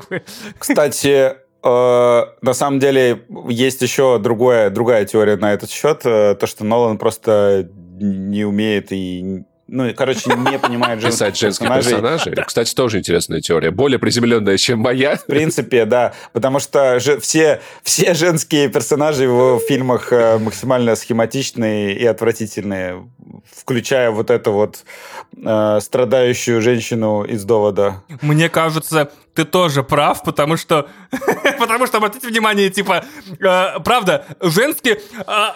Кстати, на самом деле есть еще другое, другая теория на этот счет, э, то, что Нолан просто не умеет и ну, короче, не понимает женских Писать женских персонажей. Да. Кстати, тоже интересная теория. Более приземленная, чем моя. В принципе, да. Потому что же, все, все женские персонажи в фильмах э, максимально схематичные и отвратительные. Включая вот эту вот э, страдающую женщину из довода. Мне кажется, ты тоже прав, потому что, потому что обратите внимание, типа, э, правда, женский, э,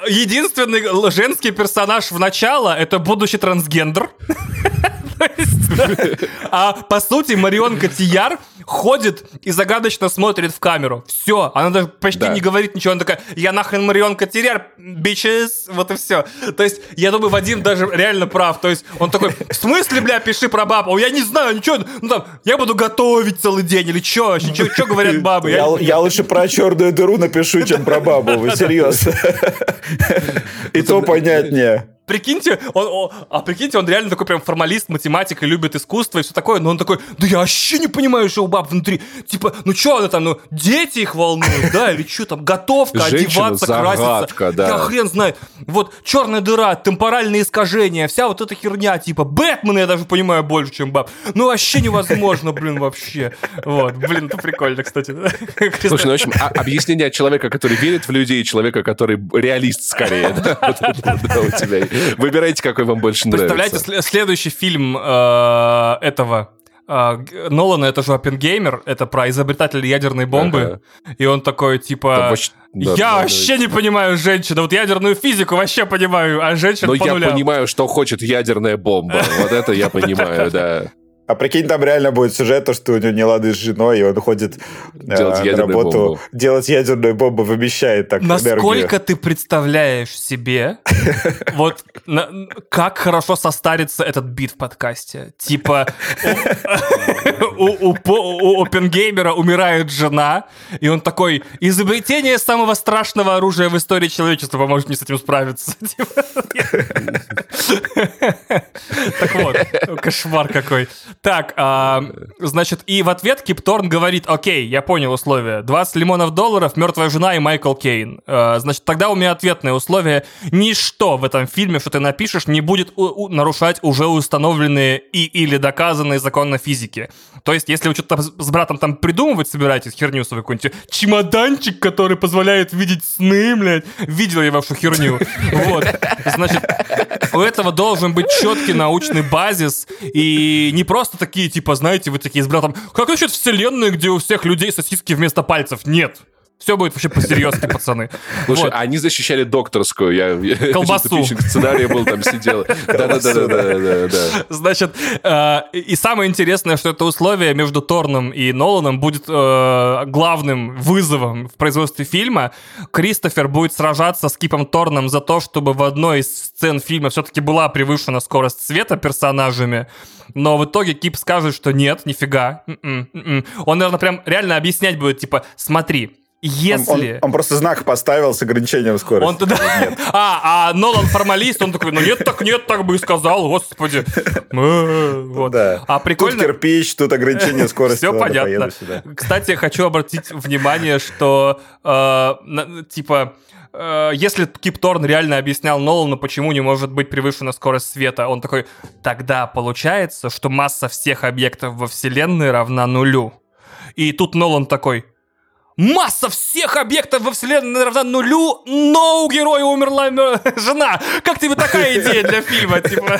единственный женский персонаж в начало это будущий трансгендер. А по сути Марион Котияр ходит и загадочно смотрит в камеру. Все, она даже почти да. не говорит ничего. Она такая, я нахрен Марион Котияр, bitches, вот и все. То есть, я думаю, Вадим даже реально прав. То есть, он такой, в смысле, бля, пиши про бабу? Я не знаю, ничего, ну там, я буду готовить целый день или что? Что говорят бабы? Я, я лучше про черную дыру напишу, чем про бабу, вы серьезно. И то понятнее. прикиньте, он, он, а прикиньте, он реально такой прям формалист, математик и любит искусство и все такое, но он такой, да я вообще не понимаю, что у баб внутри. Типа, ну что она там, ну, дети их волнуют, да, или что там, готовка, одеваться, краситься. да. Я хрен знает. Вот черная дыра, темпоральные искажения, вся вот эта херня, типа, Бэтмена я даже понимаю больше, чем баб. Ну, вообще невозможно, блин, вообще. Вот, блин, это прикольно, кстати. Слушай, ну, в общем, а- объяснение от человека, который верит в людей, человека, который реалист скорее. Выбирайте, какой вам больше Представляете, нравится. сле- следующий фильм э, этого Г- Нолана, это же Оппенгеймер, это про изобретателя ядерной бомбы, и он такой, типа, вообще- да, я да, вообще не понимаю женщин, вот ядерную физику вообще понимаю, а женщин Но по я нулям. понимаю, что хочет ядерная бомба. Вот это я понимаю, да. А прикинь, там реально будет сюжет, то, что у него не лады с женой, и он ходит э, Делать на ядерную работу бомбу. делать ядерную бомбу, вымещает так Насколько энергию. ты представляешь себе, вот на- как хорошо состарится этот бит в подкасте? Типа у, у, у По- у Оппенгеймера умирает жена, и он такой, изобретение самого страшного оружия в истории человечества поможет мне с этим справиться. Типа, Так вот, кошмар какой. Так, а, значит, и в ответ Кип Торн говорит, окей, я понял условия. 20 лимонов долларов, мертвая жена и Майкл Кейн. А, Значит, тогда у меня ответное условие. Ничто в этом фильме, что ты напишешь, не будет у- у- нарушать уже установленные и или доказанные законы физики. То есть, если вы что-то с братом там придумывать собираетесь, херню свою какую-нибудь, чемоданчик, который позволяет видеть сны, блядь, видел я вашу херню. Вот. Значит, у этого должен быть четкий научный базис, и не просто такие, типа, знаете, вы такие с братом, как насчет вселенной, где у всех людей сосиски вместо пальцев? Нет. Все будет вообще по-серьезки, пацаны. Слушай, Вот. они защищали докторскую. Я, Колбасу. сценария был, там сидел. Да-да-да-да-да. Значит, э, и самое интересное, что это условие между Торном и Ноланом будет э, главным вызовом в производстве фильма. Кристофер будет сражаться с Кипом Торном за то, чтобы в одной из сцен фильма все-таки была превышена скорость света персонажами. Но в итоге Кип скажет, что нет, нифига. м-м, м-м. Он, наверное, прям реально объяснять будет, типа, смотри, если... он- он просто знак поставил с ограничением скорости. Он туда... А, а Нолан формалист, он такой, ну нет, так нет, так бы и сказал, господи. Э, Вот. Да. А Тут прикольно... кирпич, тут ограничение скорости. Все понятно. Кстати, хочу обратить внимание, что э, типа э, если Кип Торн реально объяснял Нолану, почему не может быть превышена скорость света, он такой, тогда получается, что масса всех объектов во Вселенной равна нулю. И тут Нолан такой, масса всех объектов во Вселенной равна нулю, но у героя умерла мё- жена. Как тебе такая идея для фильма? Типа?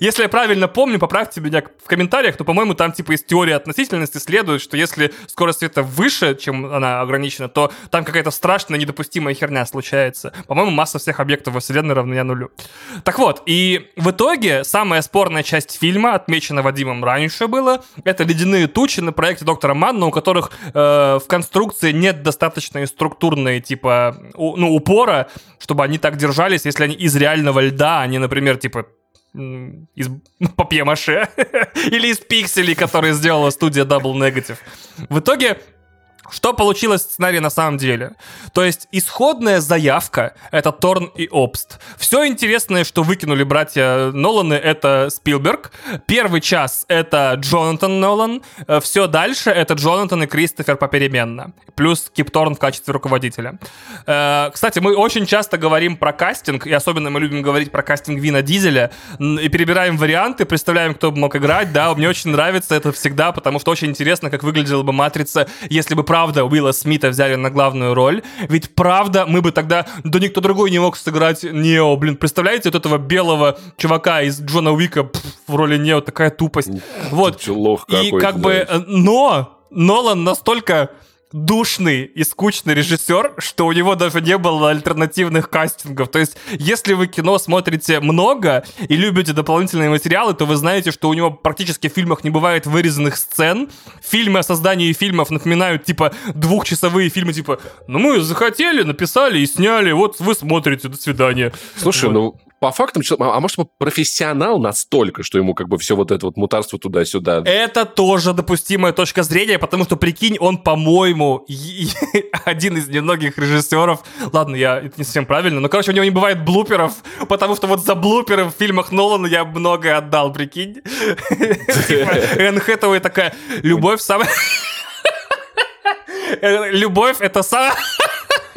Если я правильно помню, поправьте меня в комментариях, то, по-моему, там типа из теории относительности следует, что если скорость света выше, чем она ограничена, то там какая-то страшная недопустимая херня случается. По-моему, масса всех объектов во Вселенной равна нулю. Так вот, и в итоге самая спорная часть фильма, отмечена Вадимом раньше было, это ледяные тучи на проекте доктора Манна, у которых э, в конструкции нет достаточной структурной типа у- ну, упора, чтобы они так держались, если они из реального льда, а не, например, типа из папье-маше или из пикселей, которые сделала студия Double Negative. В итоге что получилось в сценарии на самом деле? То есть исходная заявка — это Торн и Обст. Все интересное, что выкинули братья Ноланы, это Спилберг. Первый час — это Джонатан Нолан. Все дальше — это Джонатан и Кристофер попеременно. Плюс Кип Торн в качестве руководителя. Э, Кстати, мы очень часто говорим про кастинг, и особенно мы любим говорить про кастинг Вина Дизеля, и перебираем варианты, представляем, кто бы мог играть, да, мне очень нравится это всегда, потому что очень интересно, как выглядела бы «Матрица», если бы правда Уилла Смита взяли на главную роль, ведь правда мы бы тогда, да никто другой не мог сыграть Нео, блин, представляете вот этого белого чувака из Джона Уика пф, в роли Нео, такая тупость. Вот, Ты лох и как бы, э, но Нолан настолько душный и скучный режиссер, что у него даже не было альтернативных кастингов. То есть, если вы кино смотрите много и любите дополнительные материалы, то вы знаете, что у него практически в фильмах не бывает вырезанных сцен. Фильмы о создании фильмов напоминают, типа, двухчасовые фильмы, типа, ну мы захотели, написали и сняли, вот вы смотрите, до свидания. Слушай, Вот. ну, по фактам, а, а может, профессионал настолько, что ему как бы все вот это вот мутарство туда-сюда. Это тоже допустимая точка зрения, потому что, прикинь, он, по-моему, один из немногих режиссеров. Ладно, я это не совсем правильно, но, короче, у него не бывает блуперов, потому что вот за блуперы в фильмах Нолана я многое отдал, прикинь. Типа, Энн Хэтэуэй такая, любовь самая... Любовь — это самая...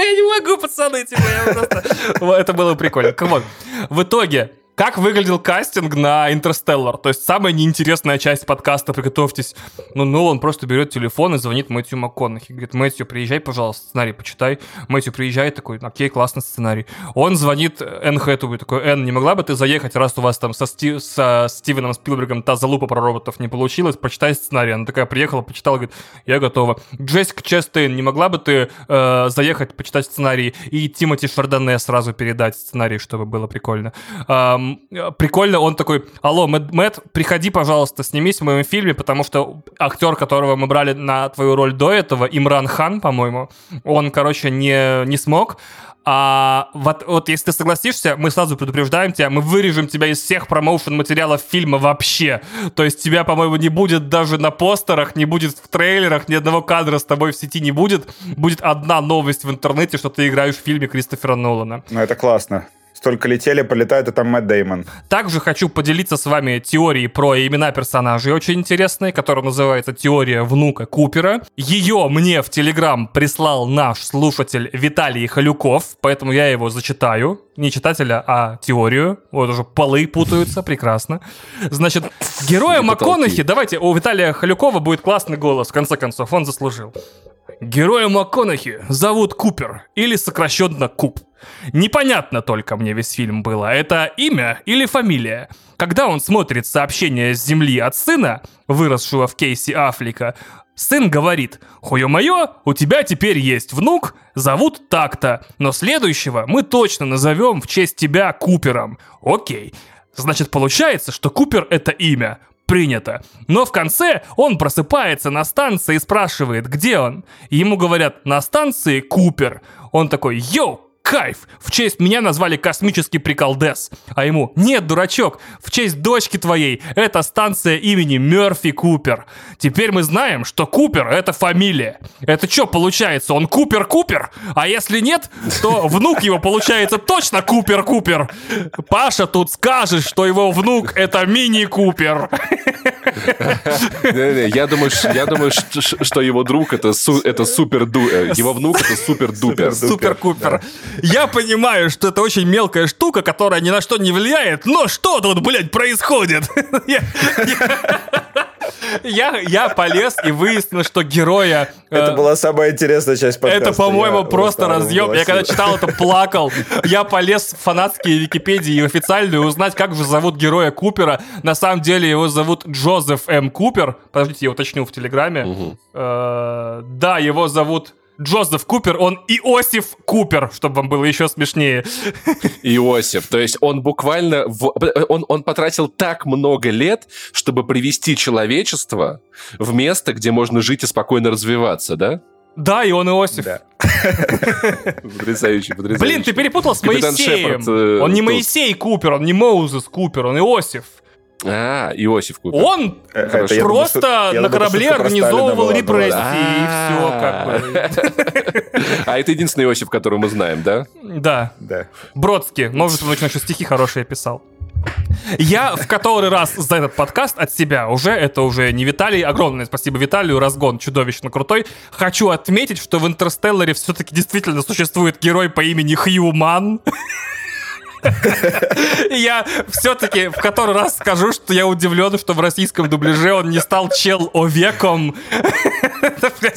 Я не могу, пацаны, типа, я просто... Это было прикольно. Вот. В итоге, как выглядел кастинг на Интерстеллар? То есть самая неинтересная часть подкаста, приготовьтесь. Ну, он просто берет телефон и звонит Мэтью МакКонахи. Говорит, Мэтью, приезжай, пожалуйста, сценарий почитай. Мэтью приезжает, такой, окей, классный сценарий. Он звонит Энн Хэтэуэй, такой, Энн, не могла бы ты заехать, раз у вас там со, Стив, со Стивеном Спилбергом та залупа про роботов не получилась, почитай сценарий. Она такая приехала, почитала, говорит, я готова. Джессика Честейн, не могла бы ты э, заехать, почитать сценарий и Тимоти Шардоне сразу передать сценарий, чтобы было прикольно. Эм, прикольно, он такой, алло, Мэтт, Мэтт, приходи, пожалуйста, снимись в моем фильме, потому что актер, которого мы брали на твою роль до этого, Имран Хан, по-моему, он, короче, не, не смог, а вот, вот если ты согласишься, мы сразу предупреждаем тебя, мы вырежем тебя из всех промоушен материалов фильма вообще. То есть тебя, по-моему, не будет даже на постерах, не будет в трейлерах, ни одного кадра с тобой в сети не будет. Будет одна новость в интернете, что ты играешь в фильме Кристофера Нолана. Ну, это классно. Столько летели, полетает, и там Мэтт Деймон. Также хочу поделиться с вами теорией про имена персонажей очень интересной, которая называется «Теория внука Купера». Ее мне в Телеграм прислал наш слушатель Виталий Халюков, поэтому я его зачитаю. Не читателя, а теорию. Вот уже полы путаются, прекрасно. Значит, героя МакКонахи, давайте, у Виталия Халюкова будет классный голос, в конце концов, он заслужил. Героя МакКонахи зовут Купер, или сокращенно Куп. Непонятно только мне весь фильм было, это имя или фамилия. Когда он смотрит сообщение с земли от сына, выросшего в Кейси Афлика, сын говорит, «Хуё-моё, у тебя теперь есть внук, зовут так-то, но следующего мы точно назовем в честь тебя Купером». Окей. Значит, получается, что Купер — это имя. Принято. Но в конце он просыпается на станции и спрашивает, где он. ему говорят, на станции Купер. Он такой, йоу, кайф! В честь меня назвали космический приколдес. А ему, нет, дурачок, в честь дочки твоей, это станция имени Мерфи Купер. Теперь мы знаем, что Купер — это фамилия. Это что получается, он Купер-Купер? А если нет, то внук его получается точно Купер-Купер. Паша тут скажет, что его внук — это Мини-Купер. Я думаю, я думаю, что его друг это супер э, его внук это супер дупер. Я понимаю, что это очень мелкая штука, которая ни на что не влияет, но что тут, блядь, происходит? Я, я полез и выяснил, что героя... Это э, была самая интересная часть подкаста. Это, по-моему, просто разъем. Я когда читал это, плакал. Я полез в фанатские Википедии и официальную узнать, как же зовут героя Купера. На самом деле его зовут Джозеф М. Купер. Подождите, я уточню в Телеграме. Угу. Э, да, его зовут Джозеф Купер, он Иосиф Купер, чтобы вам было еще смешнее. Иосиф, то есть он буквально, в, он, он потратил так много лет, чтобы привести человечество в место, где можно жить и спокойно развиваться, да? Да, и он Иосиф. Да. Потрясающий, потрясающий. Блин, ты перепутал с Капитан Моисеем. Шепард, э, он не Моисей Купер, он не Moses Купер, он Иосиф. А, Иосиф Купер. Он это, просто думаю, на корабле организовывал репрессии, и все как бы. А это единственный Иосиф, который мы знаем, да? Да. Да. Бродский. Может, он еще стихи хорошие писал. Я в который раз за этот подкаст от себя уже, это уже не Виталий, огромное спасибо Виталию, разгон чудовищно крутой. Хочу отметить, что в Интерстелларе все-таки действительно существует герой по имени Хьюман. Я все-таки в который раз скажу, что я удивлен, что в российском дубляже он не стал чел овеком.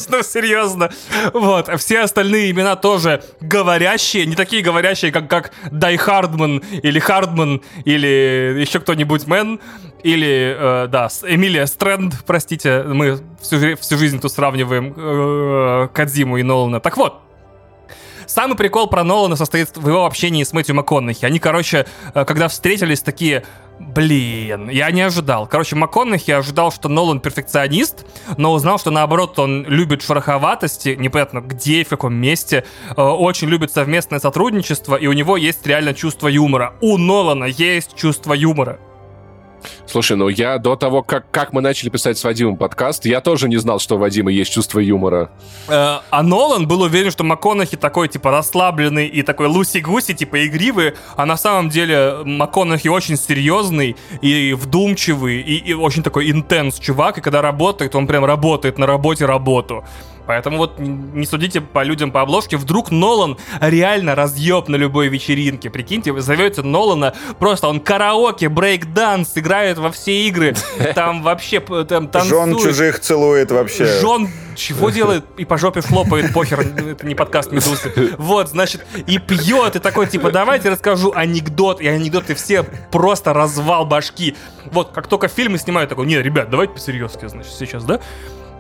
Ну серьезно. Вот. Все остальные имена тоже говорящие, не такие говорящие, как, как Дай Хардман или Хардман или еще кто-нибудь Мэн. Или, э, да, Эмилия Стрэнд, простите, мы всю, всю жизнь тут сравниваем э, Кадзиму и Нолана. Так вот, самый прикол про Нолана состоит в его общении с Мэтью МакКонахи. Они, короче, э, когда встретились, такие, Блин, я не ожидал. Короче, МакКонахи ожидал, что Нолан перфекционист, но узнал, что наоборот он любит шероховатости, непонятно где и в каком месте, э, очень любит совместное сотрудничество, и у него есть реально чувство юмора. У Нолана есть чувство юмора. Слушай, ну я до того, как, как мы начали писать с Вадимом подкаст, я тоже не знал, что у Вадима есть чувство юмора. Э, а Нолан был уверен, что МакКонахи такой, типа, расслабленный и такой луси-гуси, типа, игривый, а на самом деле МакКонахи очень серьезный и вдумчивый, и, и очень такой интенс чувак, и когда работает, он прям работает на работе работу. Поэтому вот не судите по людям по обложке. Вдруг Нолан реально разъеб на любой вечеринке. Прикиньте, вы зовете Нолана, просто он караоке, брейк-данс, играет во все игры. Там вообще там танцует. Жен чужих целует вообще. Жен чего делает и по жопе хлопает, похер, это не подкаст Медузы. Вот, значит, и пьет, и такой, типа, давайте расскажу анекдот, и анекдоты все просто развал башки. Вот, как только фильмы снимают, такой, не, ребят, давайте по-серьезки, значит, сейчас, да?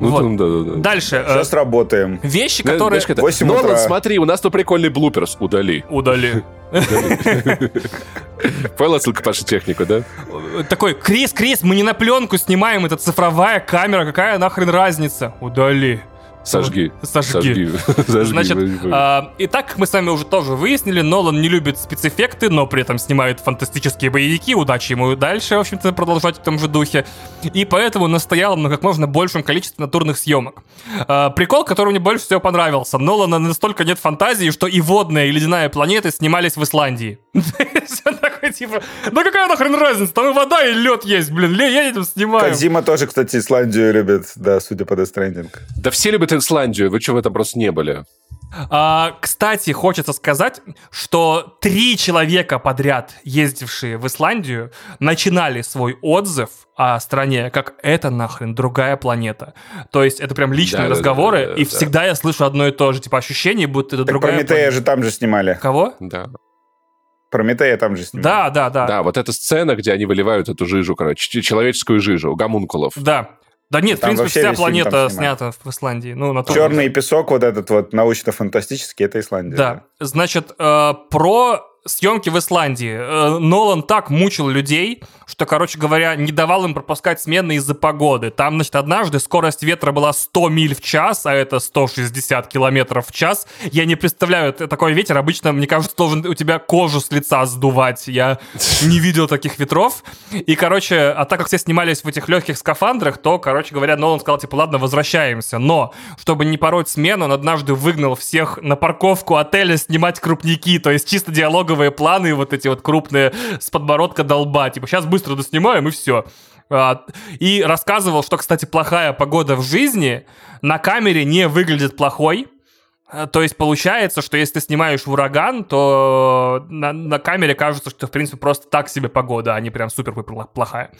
Ну, Вот. там, да, да, да. Дальше. э, Сейчас работаем. Вещи, которые... знаешь, как это? 8 Нолан, утра. смотри, у нас тут прикольный блуперс. Удали. Удали. Понял отсылка Паша технику, да? Такой, Крис, Крис, мы не на пленку снимаем, это цифровая камера, какая нахрен разница? Удали. Сожги. Сожги. Сожги. Значит, Сожги. а, и так, как мы с вами уже тоже выяснили, Нолан не любит спецэффекты, но при этом снимает фантастические боевики. Удачи ему дальше, в общем-то, продолжать в том же духе. И поэтому настоял на как можно большем количестве натурных съемок. А, прикол, который мне больше всего понравился. Нолана настолько нет фантазии, что и водная, и ледяная планеты снимались в Исландии. Такой, типа, да какая нахрен разница, там и вода, и лед есть, блин, ле- едем, снимаем. Кадзима тоже, кстати, Исландию любит, да, судя по Stranding. Да все любят Исландию, вы что, в этом просто не были? А, кстати, хочется сказать, что три человека подряд, ездившие в Исландию, начинали свой отзыв о стране, как это нахрен другая планета. То есть это прям личные Да-да-да-да-да, разговоры, и да. всегда я слышу одно и то же, типа ощущение, будто это Так другая Прометея планета. же там же снимали. Кого? Да. Прометея там же снимали. Да, да, да. Да, вот эта сцена, где они выливают эту жижу, короче, человеческую жижу, гомункулов. Да. Да нет, в Там принципе, вообще вся планета снята в Исландии. Ну, на том- Черный песок, вот этот вот научно-фантастический, это Исландия. Да, значит, э, про съемки в Исландии. Э, Нолан так мучил людей, что, короче говоря, не давал им пропускать смены из-за погоды. Там, значит, однажды скорость ветра была 100 миль в час, а это 160 километров в час. Я не представляю, такой ветер обычно, мне кажется, должен у тебя кожу с лица сдувать. Я не видел таких ветров. И, короче, а так как все снимались в этих легких скафандрах, то, короче говоря, Нолан сказал, типа, ладно, возвращаемся. Но, чтобы не пороть смену, он однажды выгнал всех на парковку отеля снимать крупники, то есть чисто диалоговые планы, вот эти вот крупные с подбородка долба. Типа, сейчас быстро доснимаем и все. И рассказывал, что, кстати, плохая погода в жизни на камере не выглядит плохой. А, То есть получается, что если ты снимаешь ураган, то на, на камере кажется, что в принципе просто так себе погода, а не прям супер плохая.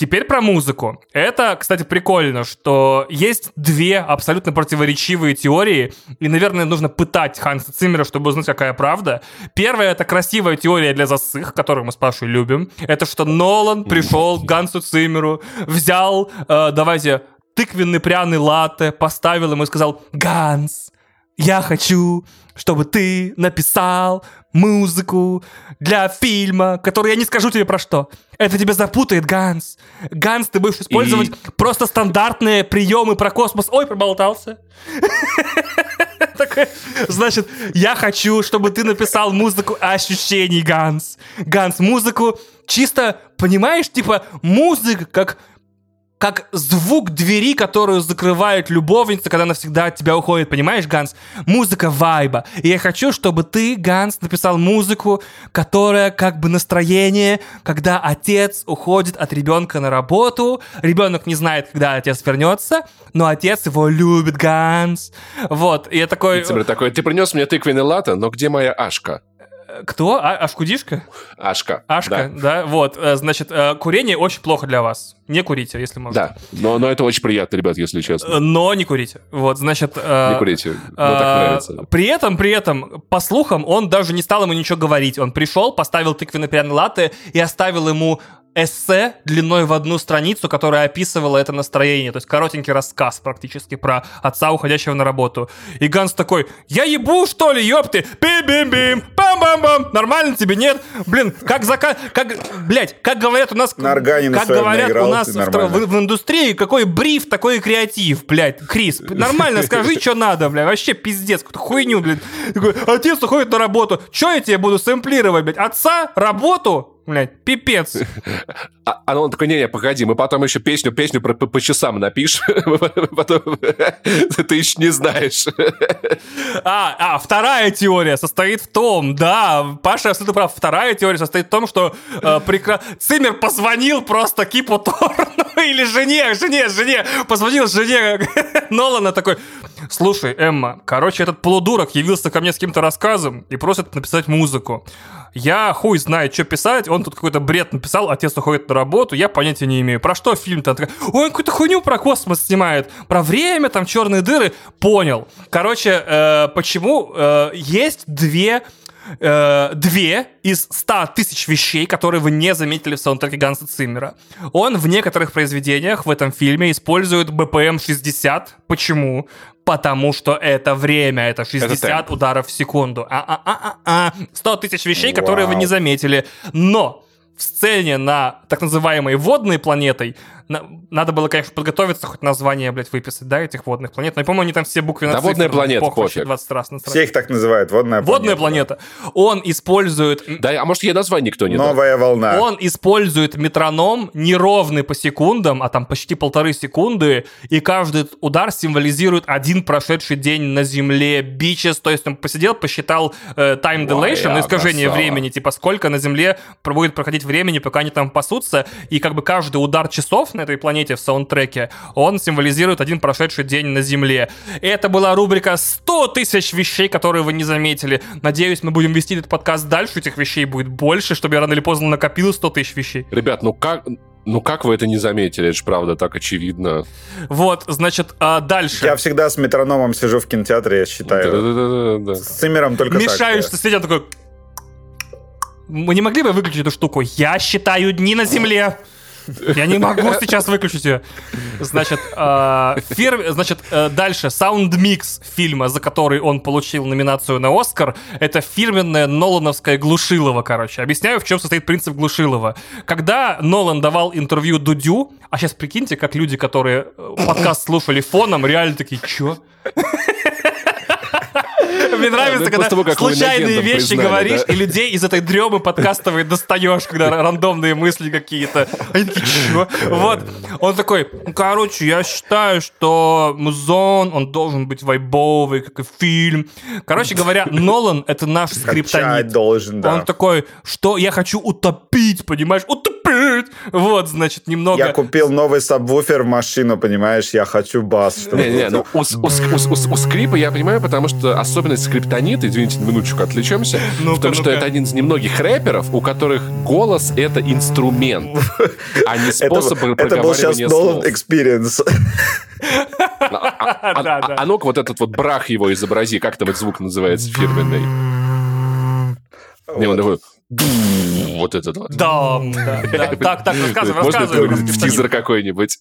Теперь про музыку. Это, кстати, прикольно, что есть две абсолютно противоречивые теории, и, наверное, нужно пытать Ханса Циммера, чтобы узнать, какая правда. Первая — это красивая теория для засых, которую мы с Пашей любим. Это что Нолан пришел к Гансу Циммеру, взял, э, давайте, тыквенный пряный латте, поставил ему и сказал «Ганс, я хочу, чтобы ты написал музыку для фильма, который я не скажу тебе про что. Это тебя запутает, Ганс. Ганс, ты будешь использовать И- просто стандартные приемы про космос. Ой, проболтался. Значит, я хочу, чтобы ты написал музыку ощущений, Ганс. Ганс, музыку чисто, понимаешь, типа музыка, как как звук двери, которую закрывает любовница, когда навсегда от тебя уходит, понимаешь, Ганс? Музыка вайба. И я хочу, чтобы ты, Ганс, написал музыку, которая как бы настроение, когда отец уходит от ребенка на работу, ребенок не знает, когда отец вернется, но отец его любит, Ганс. Вот, и я такой... Циммер такой, ты принес мне тыквенный латте, но где моя Ашка? Кто? А, Ашкудишка? Ашка. Ашка, да. вот. э, Значит, э, курение очень плохо для вас. Не курите, если можно. Да, да. Но, но это очень приятно, ребят, если честно. Но не курите. Вот, значит... э, Не курите, но так нравится. При этом, при этом, по слухам, он даже не стал ему ничего говорить. Он пришел, поставил тыквенный пряный латте и оставил ему эссе длиной в одну страницу, которая описывала это настроение. То есть коротенький рассказ практически про отца, уходящего на работу. И Ганс такой, я ебу, что ли, ёпты? Бим-бим-бим, бам-бам-бам. Нормально тебе, нет? Блин, как зака... Как, блядь, как говорят у нас... На органе Как говорят наиграл, у нас в, в, в индустрии, какой бриф, такой и креатив, блядь. Крис, нормально скажи, что надо, блядь. Вообще пиздец, какую-то хуйню, блядь. Отец уходит на работу. Что я тебе буду сэмплировать, блядь? Отца? Работу? Блять, пипец. А, а он такой, не-не, погоди, мы потом еще песню, песню про, по, по часам напишем, потом ты еще не знаешь. А, а, вторая теория состоит в том, да, Паша абсолютно прав, вторая теория состоит в том, что э, прекра... Циммер позвонил просто Кипу Торну или жене, жене, жене, позвонил жене Нолана такой, слушай, Эмма, короче, этот полудурок явился ко мне с каким-то рассказом и просит написать музыку. Я хуй знает, что писать, он тут какой-то бред написал, отец уходит на работу, я понятия не имею. Про что фильм-то? Ой, он какую-то хуйню про космос снимает, про время, там, черные дыры. Понял. Короче, э, почему э, есть две э, две из ста тысяч вещей, которые вы не заметили в саундтреке Ганса Циммера. Он в некоторых произведениях в этом фильме использует BPM 60. Почему? Потому что это время, это 60 это ударов в секунду. А-а-а-а-а. 100 тысяч вещей, Вау. которые вы не заметили. Но в сцене на так называемой водной планетой надо было, конечно, подготовиться, хоть название, блядь, выписать, да, этих водных планет. Но я помню, они там все буквы на Да, водная планета, пофиг. 20 раз Все их так называют, водная планета. Водная планета. Да. Он использует... Да, а может, ей название никто не Новая дал. волна. Он использует метроном неровный по секундам, а там почти полторы секунды, и каждый удар символизирует один прошедший день на Земле. Бичес, то есть он посидел, посчитал э, time dilation, Ой, искажение красава. времени, типа сколько на Земле будет проходить времени, пока они там пасутся, и как бы каждый удар часов на этой планете в саундтреке, он символизирует один прошедший день на Земле. Это была рубрика 100 тысяч вещей, которые вы не заметили. Надеюсь, мы будем вести этот подкаст дальше, этих вещей будет больше, чтобы я рано или поздно накопил 100 тысяч вещей. Ребят, ну как... Ну как вы это не заметили? Это же правда так очевидно. Вот, значит, а дальше. Я всегда с метрономом сижу в кинотеатре, я считаю. Да-да-да. С Циммером только Мешаешь, так. что сидят такой... Мы не могли бы выключить эту штуку? Я считаю дни на Земле. Я не могу сейчас выключить ее. Значит, э, фир... значит э, дальше. Саундмикс фильма, за который он получил номинацию на Оскар, это фирменное Нолановское глушилово, короче. Объясняю, в чем состоит принцип глушилова. Когда Нолан давал интервью Дудю, а сейчас прикиньте, как люди, которые э, подкаст слушали фоном, реально такие, чё? Мне нравится, когда того, случайные вещи говоришь, и людей из этой дремы подкастовой достаешь, когда рандомные мысли какие-то. Они такие, чё? Вот. Он такой, «Ну, короче, я считаю, что музон, он должен быть вайбовый, как и фильм. Короче говоря, Нолан — это наш скриптонит. должен, да. Он такой, что я хочу утопить, понимаешь? Утопить! Вот, значит, немного... Я купил новый сабвуфер в машину, понимаешь? Я хочу бас. Не-не, ну у скрипа я понимаю, потому что особенность скриптонита, извините, на минуточку отвлечемся, ну в том, что это один из немногих рэперов, у которых голос — это инструмент, а не способ проговаривания Это был сейчас Nolan Experience. А, а, а ну-ка вот этот вот брах его изобрази, как там этот звук называется фирменный? Не, он такой... Вот этот вот. Да, да, да. Так, так, рассказывай, рассказывай. Можно тизер какой-нибудь?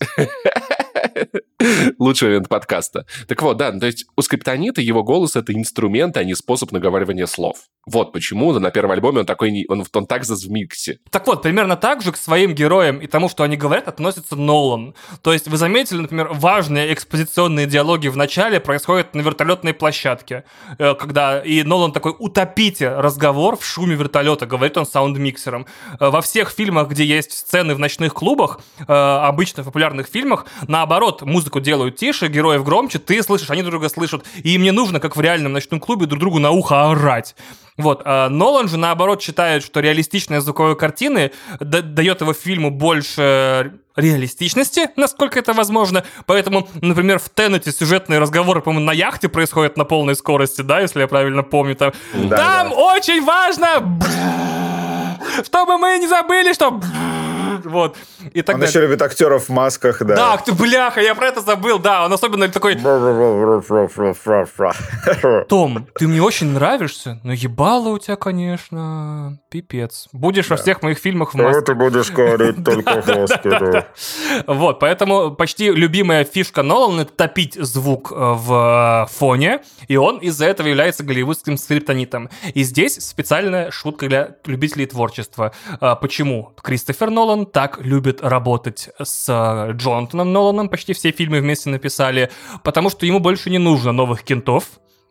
Лучший момент подкаста. Так вот, да, то есть у скриптонита его голос — это инструмент, а не способ наговаривания слов. Вот почему на первом альбоме он такой, он, он так в миксе. Так вот, примерно так же к своим героям и тому, что они говорят, относится Нолан. То есть вы заметили, например, важные экспозиционные диалоги в начале происходят на вертолетной площадке, э, когда и Нолан такой «утопите разговор в шуме вертолета», говорит он саундмиксером. Э, во всех фильмах, где есть сцены в ночных клубах, э, обычно в популярных фильмах, наоборот, музыку делают тише, героев громче, ты слышишь, они друг друга слышат, и им не нужно, как в реальном ночном клубе, друг другу на ухо орать. Вот, а Нолан же, наоборот, считает, что реалистичная звуковая картины дает его фильму больше реалистичности, насколько это возможно. Поэтому, например, в Теннете сюжетные разговоры, по-моему, на яхте происходят на полной скорости, да, если я правильно помню. Там, да, там да. очень важно, чтобы мы не забыли, что Вот. И так Он далее. еще любит актеров в масках, да. Да, ты, бляха, я про это забыл, да, он особенно такой, Том, ты мне очень нравишься, но ебало у тебя, конечно, пипец. Будешь во всех моих фильмах в маске. ты будешь говорить только Да-да-да. Вот, поэтому почти любимая фишка Нолана — это топить звук э, в э, фоне, и он из-за этого является голливудским скриптонитом. И здесь специальная шутка для любителей творчества. А, Почему Кристофер Нолан так любит работать с э, Джонатаном Ноланом, почти все фильмы вместе написали, потому что ему больше не нужно новых кентов,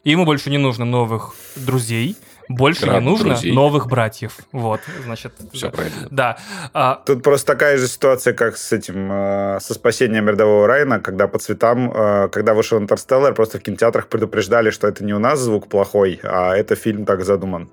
ему больше не нужно новых друзей, больше Краб, не нужно друзей. новых братьев. Вот, значит... Все да. правильно. Да. А, Тут просто такая же ситуация, как с этим, э, со спасением рядового Райана, когда по цветам, э, когда вышел Интерстеллар, просто в кинотеатрах предупреждали, что это не у нас звук плохой, а это фильм так задуман.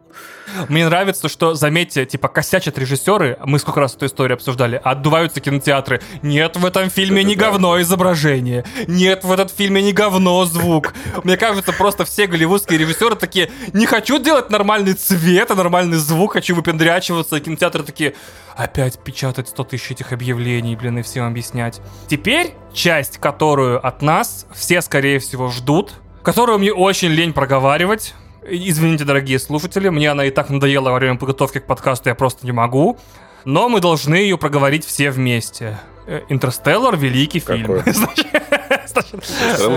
Мне нравится, что, заметьте, типа, косячат режиссеры, мы сколько раз эту историю обсуждали, отдуваются кинотеатры. Нет в этом фильме не Да-да-да. говно изображение, нет в этом фильме не говно звук. Мне кажется, просто все голливудские режиссеры такие, не хочу делать нормальный цвет, а нормальный звук, хочу выпендрячиваться, и кинотеатры такие, опять печатать 100 тысяч этих объявлений, блин, и всем объяснять. Теперь часть, которую от нас все, скорее всего, ждут, которую мне очень лень проговаривать, Извините, дорогие слушатели, мне она и так надоела во время подготовки к подкасту, я просто не могу. Но мы должны ее проговорить все вместе. Э, Интерстеллар — великий фильм. Какой? Значит,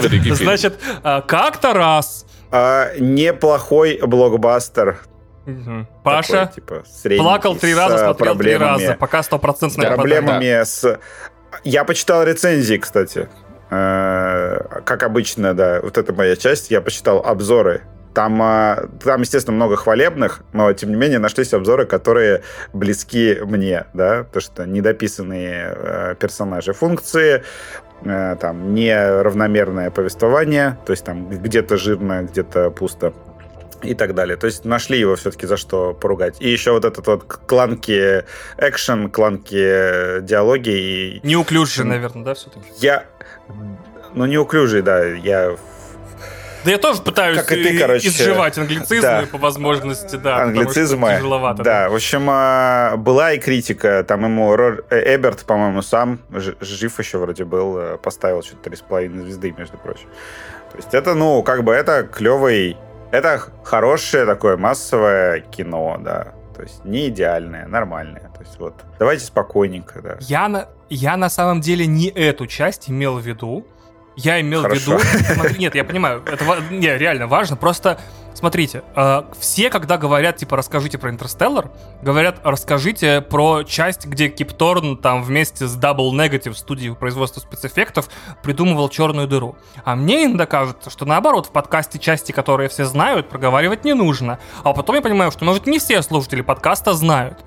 великий фильм. Значит, а, как-то раз... А, неплохой блокбастер. Мгм. Паша Такой, типа, плакал три раза, э, смотрел три проблемами. раза, пока стопроцентная С проблемами с... Я почитал рецензии, кстати. Э, Как обычно, да, вот это моя часть. Я почитал обзоры. Там, э, там, естественно, много хвалебных, но, тем не менее, нашлись обзоры, которые близки мне, да, потому что недописанные э, персонажи функции, там, неравномерное повествование, то есть там где-то жирно, где-то пусто и так далее. То есть нашли его все-таки за что поругать. И еще вот этот вот кланки экшен, кланки диалоги. И Неуклюжий, наверное, да, все-таки? я... Ну, неуклюжий, да. Я Да я тоже пытаюсь Как и ты, и- короче. изживать англицизмы Да. по возможности, да. англицизмы. Тяжеловато. Да, в общем, а, была и критика. Там ему Рор- э, Эберт, по-моему, сам жив еще вроде был, э, поставил что-то три с половиной звезды, между прочим. То есть это, ну, как бы это клевый, это хорошее такое массовое кино, да. То есть не идеальное, нормальное. То есть вот давайте спокойненько, да. Я на, я на самом деле не эту часть имел в виду. Я имел Хорошо. в виду... Смотри, нет, я понимаю, это не, реально важно. Просто, смотрите, э, все, когда говорят, типа, расскажите про Интерстеллар, говорят, расскажите про часть, где Кип Торн там вместе с Double Negative студией производства спецэффектов придумывал черную дыру. А мне иногда кажется, что наоборот, в подкасте части, которые все знают, проговаривать не нужно. А потом я понимаю, что, может, не все слушатели подкаста знают.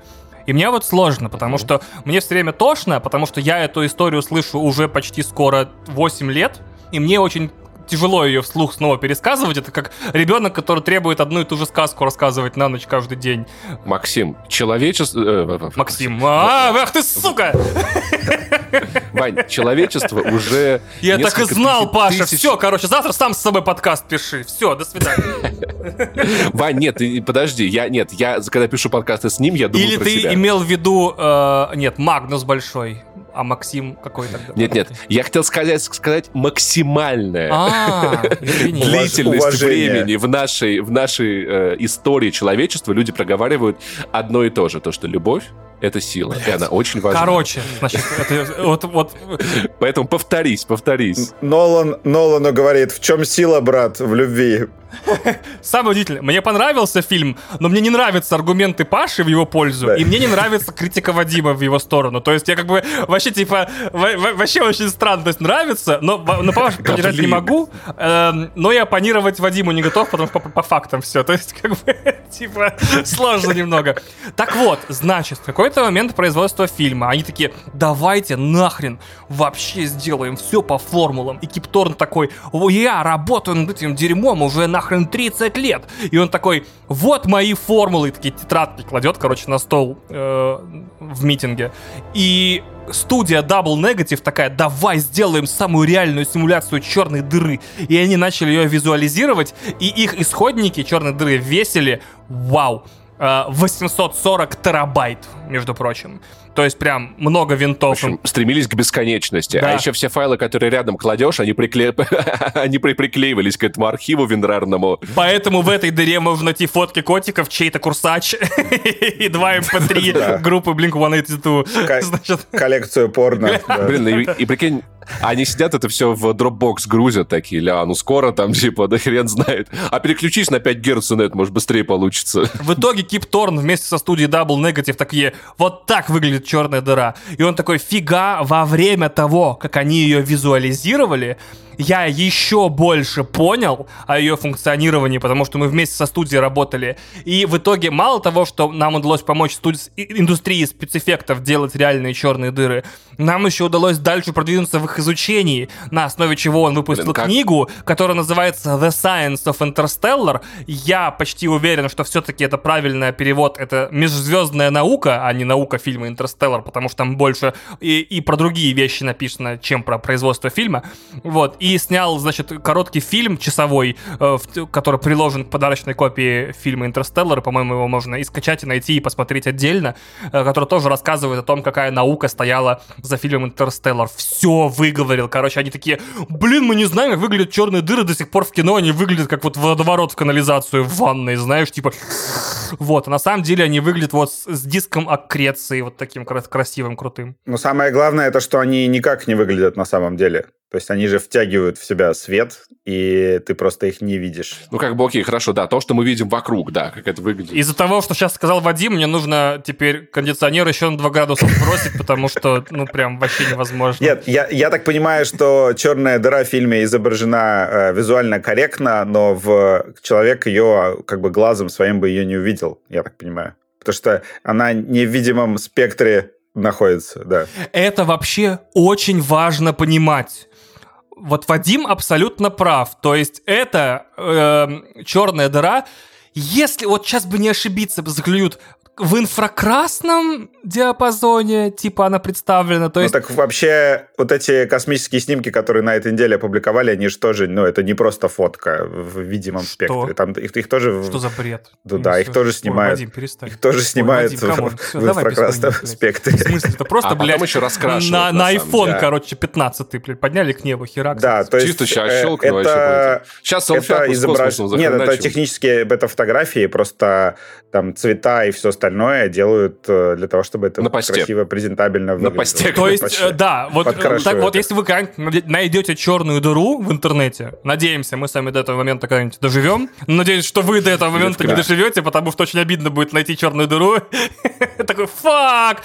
И мне вот сложно, потому что мне все время тошно, потому что я эту историю слышу уже почти скоро 8 лет, и мне очень тяжело ее вслух снова пересказывать. Это как ребенок, который требует одну и ту же сказку рассказывать на ночь каждый день. Максим, человечество... э, Максим, а, ах ты сука! Вань, человечество уже... Я так и знал, Паша. Все, короче, завтра сам с собой подкаст пиши. Все, до свидания. Вань, нет, подожди, я нет, я когда пишу подкасты с ним, я думаю Или ты имел в виду... э, нет, Магнус большой, а Максим какой тогда? Нет, нет, я хотел сказать, сказать максимальное. А, извини. длительность уважение. времени в нашей, в нашей э, истории человечества люди проговаривают одно и то же, то, что любовь — это сила, и она очень важна. Короче, значит, это вот, вот Поэтому повторись, повторись. Нолан, Нолану говорит, в чем сила, брат, в любви? самое удивительное, мне понравился фильм, но мне не нравятся аргументы Паши в его пользу, Да. и мне не нравится критика Вадима в его сторону. То есть я как бы вообще типа во- во- вообще очень странно, то есть нравится, но, но Пашу поддержать не могу, эм, но и оппонировать Вадиму не готов, потому что по, фактам все. То есть как бы типа сложно немного. Так вот, значит, в какой-то момент производства фильма они такие, давайте нахрен вообще сделаем все по формулам. И Кип Торн такой, «О, я работаю над этим дерьмом уже нахрен 30 лет. И он такой, вот мои формулы, и такие тетрадки кладет, короче, на стол э, в митинге. И студия Double Negative такая, давай сделаем самую реальную симуляцию черной дыры. И они начали ее визуализировать, и их исходники черной дыры весили, вау, э, 840 терабайт, между прочим. То есть прям много винтов. В общем, стремились к бесконечности. А Да. А еще все файлы, которые рядом кладешь, они, прикле... они при- приклеивались к этому архиву винрарному. Поэтому в этой дыре можно найти фотки котиков, чей-то курсач и два mp3 группы Blink-182. Ка- Значит, Коллекцию порно. Блин, и, и прикинь, они сидят, это все в Dropbox грузят такие, ля, ну скоро там, типа, да хрен знает. А переключись на 5 Гц, нет, может, быстрее получится. В итоге Кип Торн вместе со студией Double Negative такие, вот так выглядит черная дыра. И он такой, фига, во время того, как они ее визуализировали, я еще больше понял о ее функционировании, потому что мы вместе со студией работали. И в итоге мало того, что нам удалось помочь и- индустрии спецэффектов делать реальные черные дыры, нам еще удалось дальше продвинуться в их изучении, на основе чего он выпустил Блин, как- книгу, которая называется The Science of Interstellar. Я почти уверен, что все-таки это правильный перевод. Это межзвездная наука, а не наука фильма Интерстеллар, потому что там больше и, и про другие вещи написано, чем про производство фильма. Вот. И снял, значит, короткий фильм часовой, э, который приложен к подарочной копии фильма Интерстеллар. По-моему, его можно и скачать, и найти, и посмотреть отдельно, э, который тоже рассказывает о том, какая наука стояла за фильмом Интерстеллар. Все выговорил. Короче, они такие, блин, мы не знаем, как выглядят черные дыры до сих пор в кино. Они выглядят как вот водоворот в канализацию в ванной, знаешь, типа... Вот, а на самом деле они выглядят вот с, диском аккреции, вот таким кра- красивым, крутым. Но самое главное, это что они никак не выглядят на самом деле. То есть они же втягивают в себя свет, и ты просто их не видишь. Ну, как бы, окей, хорошо, да, то, что мы видим вокруг, да, как это выглядит. Из-за того, что сейчас сказал Вадим, мне нужно теперь кондиционер еще на 2 градуса сбросить, потому что, ну, прям вообще невозможно. Нет, я, я так понимаю, что черная дыра в фильме изображена э, визуально корректно, но в человек ее как бы глазом своим бы ее не увидел, я так понимаю. Потому что она не в видимом спектре находится, да. Это вообще очень важно понимать. Вот Вадим абсолютно прав. То есть это черная дыра. Если вот сейчас бы не ошибиться, заклюют в инфракрасном диапазоне, типа она представлена, то Ну есть... так вообще вот эти космические снимки, которые на этой неделе опубликовали, они же тоже, ну это не просто фотка в видимом Что? спектре. Там их, их тоже... Что за бред? Ну да, их тоже Ой, снимают. Вадим, перестань. Их тоже Ой, снимают Вадим, в- камон, в инфракрасном спектре. В смысле, это просто, А потом блядь, еще раскрашивают, на, на на iPhone, деле. короче, 15 блядь, подняли к небу, херак. Да, то есть Чисто сейчас э, щелкну, вообще это. Сейчас это селфи с изображ... космосом Нет, это захреначим. технически это фотографии, просто там цвета и все остальное делают э, для того, чтобы это На посте. красиво, презентабельно выглядело. посте. То есть, э, да, вот, э, так вот, если вы когда-нибудь найдете черную дыру в интернете, надеемся, мы сами до этого момента когда-нибудь доживем. Надеюсь, что вы до этого момента не доживете, потому что очень обидно будет найти черную дыру. Такой, фак!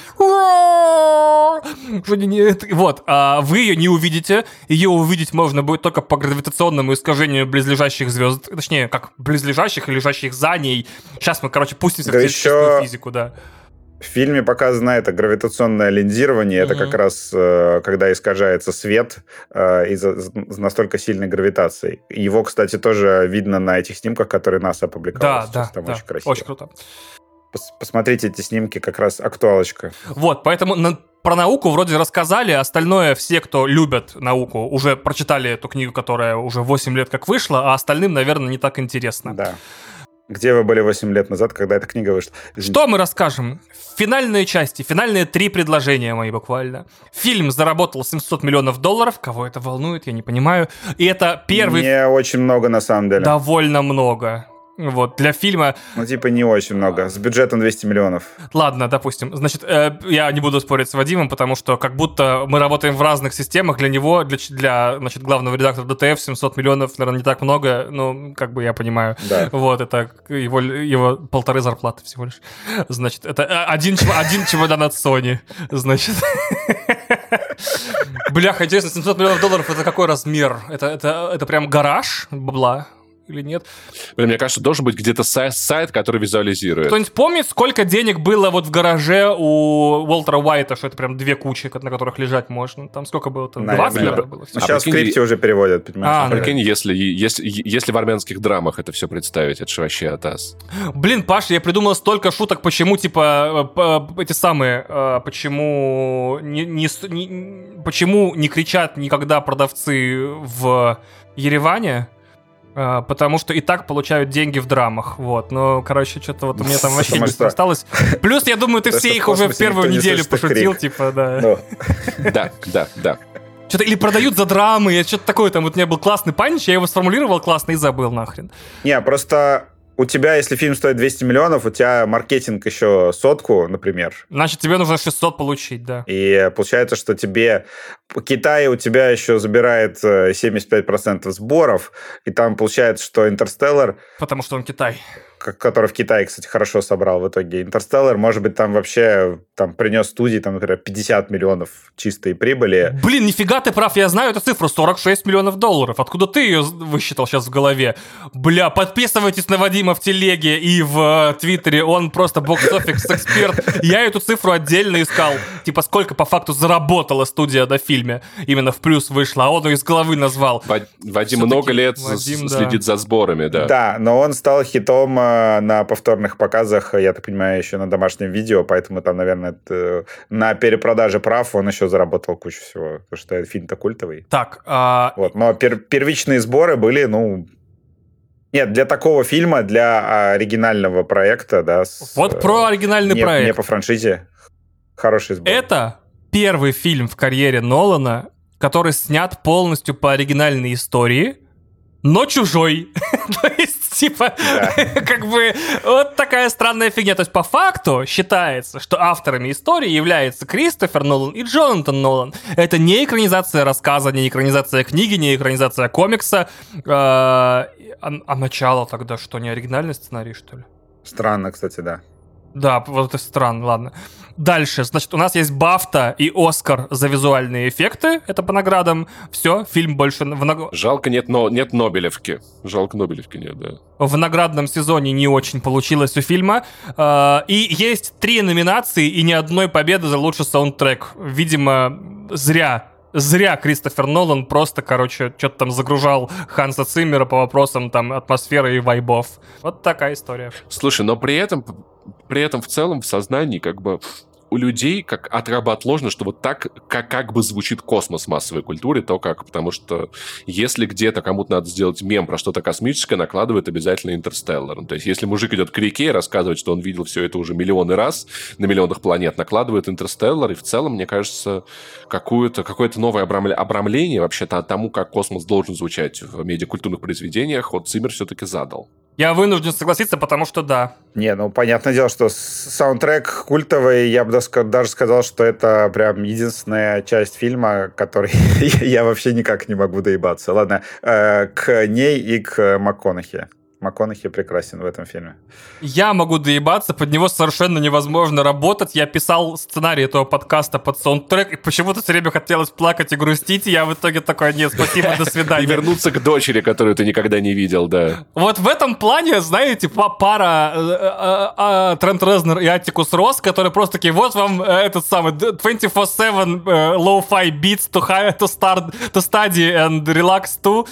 Вот, а вы ее не увидите. Ее увидеть можно будет только по гравитационному искажению близлежащих звезд. Точнее, как близлежащих и лежащих за ней. Сейчас мы, короче, пустимся Да в еще- физику, да. В фильме показано это гравитационное линзирование. Это Мгм. как раз э, когда искажается свет э, из-за настолько сильной гравитации. Его, кстати, тоже видно на этих снимках, которые НАСА опубликовала. Да, сейчас. да, Там да. очень красиво. Очень круто. Пос- Посмотрите эти снимки, как раз актуалочка. Вот, поэтому на- про науку вроде рассказали, остальное все, кто любят науку, уже прочитали эту книгу, которая уже 8 лет как вышла, а остальным, наверное, не так интересно. Да. Где вы были 8 лет назад, когда эта книга вышла? Извините. Что мы расскажем? Финальные части, финальные три предложения мои буквально. Фильм заработал 700 миллионов долларов, кого это волнует, я не понимаю. И это первый... Не очень много, на самом деле. Довольно много. Вот, для фильма... Ну, типа, не очень много. С бюджетом 200 миллионов. Ладно, допустим. Значит, э, я не буду спорить с Вадимом, потому что как будто мы работаем в разных системах. Для него, для, для значит, главного редактора ДТФ 700 миллионов, наверное, не так много. Ну, как бы я понимаю. Да. Вот, это его, его полторы зарплаты всего лишь. Значит, это э, один, один чемодан от Sony. Значит. Бляха, интересно, 700 миллионов долларов это какой размер? Это, это, это прям гараж бабла? Или нет? Блин, мне кажется, должен быть где-то сайт, сайт, который визуализирует. Кто-нибудь помнит, сколько денег было вот в гараже у Уолтера Уайта, что это прям две кучи, на которых лежать можно? Там сколько было? Там Наверное. 20, наверное, было. Ну, А сейчас в прикинь, скрипте уже переводят, понимаешь? А. Прикинь, если, если, если в армянских драмах это все представить, это же вообще атас. Блин, Паш, я придумал столько шуток, почему, типа, э, п- эти самые, э, почему не, не не- почему не кричат никогда продавцы в Ереване, потому что и так получают деньги в драмах, вот. Но, короче, что-то вот у меня там вообще не осталось. Плюс, я думаю, ты все их уже в первую неделю пошутил, типа, да. Ну. Да, да, да. Что-то или продают за драмы, что-то такое. Там вот у меня был классный панч, я его сформулировал классно и забыл нахрен. Не, просто у тебя, если фильм стоит 200 миллионов, у тебя маркетинг еще сотку, например. Значит, тебе нужно 600 получить, да. И получается, что тебе... Китай у тебя еще забирает 75% э, сборов, и там получается, что Интерстеллар... Потому что он Китай который в Китае, кстати, хорошо собрал в итоге. Интерстеллар, может быть, там вообще там принес студии, там, например, 50 миллионов чистой прибыли. Блин, нифига ты прав, я знаю эту цифру, 46 миллионов долларов. Откуда ты ее высчитал сейчас в голове? Бля, подписывайтесь на Вадима в телеге и в э, Твиттере, он просто бокс-офис эксперт. Я эту цифру отдельно искал. Типа, сколько по факту заработала студия на фильме. Именно в плюс вышла, а он ее из головы назвал. Вадим много лет Вадим, следит за сборами, да. Да, но он стал хитом э, на повторных показах, я так понимаю, еще на домашнем видео, поэтому там, наверное, на перепродаже прав он еще заработал кучу всего, потому что фильм-то культовый. Так. А... Вот, но пер первичные сборы были, ну, нет, для такого фильма, для оригинального проекта, да. С, вот про оригинальный не, проект. Не по франшизе. Хороший сбор. Это первый фильм в карьере Нолана, который снят полностью по оригинальной истории, но чужой. То есть Типа, как бы, вот такая странная фигня. То есть, по факту считается, что авторами истории являются Кристофер Нолан и Джонатан Нолан. Это не экранизация рассказа, не экранизация книги, не экранизация комикса. А, а, а начало тогда что, не оригинальный сценарий, что ли? Странно, кстати, да. Да, вот это странно, ладно. Дальше, значит, у нас есть Бафта и Оскар за визуальные эффекты. Это по наградам. Все, фильм больше... В наг... Жалко, нет, но, нет Нобелевки. Жалко, Нобелевки нет, да. В наградном сезоне не очень получилось у фильма. А, и есть три номинации и ни одной победы за лучший саундтрек. Видимо, зря зря Кристофер Нолан просто, короче, что-то там загружал Ханса Циммера по вопросам там атмосферы и вайбов. Вот такая история. Слушай, но при этом при этом в целом в сознании как бы у людей как отработложено, что вот так как, как бы звучит космос в массовой культуре, то как, потому что если где-то кому-то надо сделать мем про что-то космическое, накладывает обязательно Интерстеллар. Ну, то есть если мужик идет к реке и рассказывает, что он видел все это уже миллионы раз на миллионах планет, накладывает Интерстеллар, и в целом, мне кажется, какое-то какое новое обрамление вообще-то тому, как космос должен звучать в медиакультурных произведениях, вот Циммер все-таки задал. Я вынужден согласиться, потому что да. Не, ну, понятное дело, что саундтрек культовый, я бы даже сказал, что это прям единственная часть фильма, которой я вообще никак не могу доебаться. Ладно, э, к ней и к МакКонахи. МакКонахи прекрасен в этом фильме. Я могу доебаться, под него совершенно невозможно работать. Я писал сценарий этого подкаста под саундтрек, и почему-то все время хотелось плакать и грустить, и я в итоге такой, нет, спасибо, до свидания. И вернуться к дочери, которую ты никогда не видел, да. Вот в этом плане, знаете, пара э, э, э, Трент Резнер и Аттикус Росс, которые просто такие, вот вам этот самый 24-7 low-fi beats to, high, to, start, to study and relax too,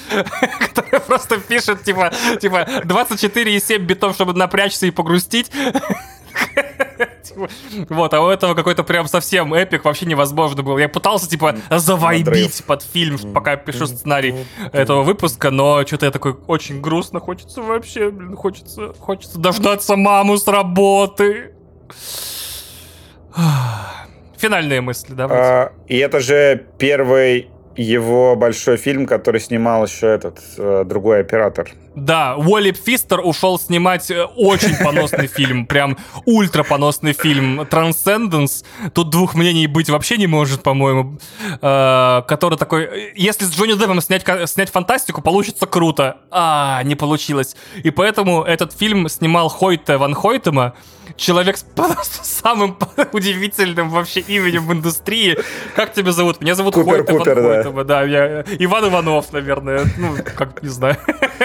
которые просто пишут, типа, типа, 24,7 битов, чтобы напрячься и погрустить. Вот, а у этого какой-то прям совсем эпик вообще невозможно был. Я пытался, типа, завайбить под фильм, пока пишу сценарий этого выпуска, но что-то я такой очень грустно, хочется вообще, блин, хочется, хочется дождаться маму с работы. Финальные мысли, да? А, и это же первый его большой фильм, который снимал еще этот э, другой оператор. Да, Уолли Фистер ушел снимать э, очень поносный фильм, прям ультра поносный фильм Transcendence. Тут двух мнений быть вообще не может, по-моему. Э, который такой, если с Джонни Деппом снять, снять фантастику, получится круто. А, не получилось. И поэтому этот фильм снимал Хойте Ван Хойтема, человек с самым удивительным вообще именем в индустрии. Как тебя зовут? Меня зовут Купер, Хойте Купер, да. Хойтема. Да, я, Иван Иванов, наверное. Ну, как, не знаю.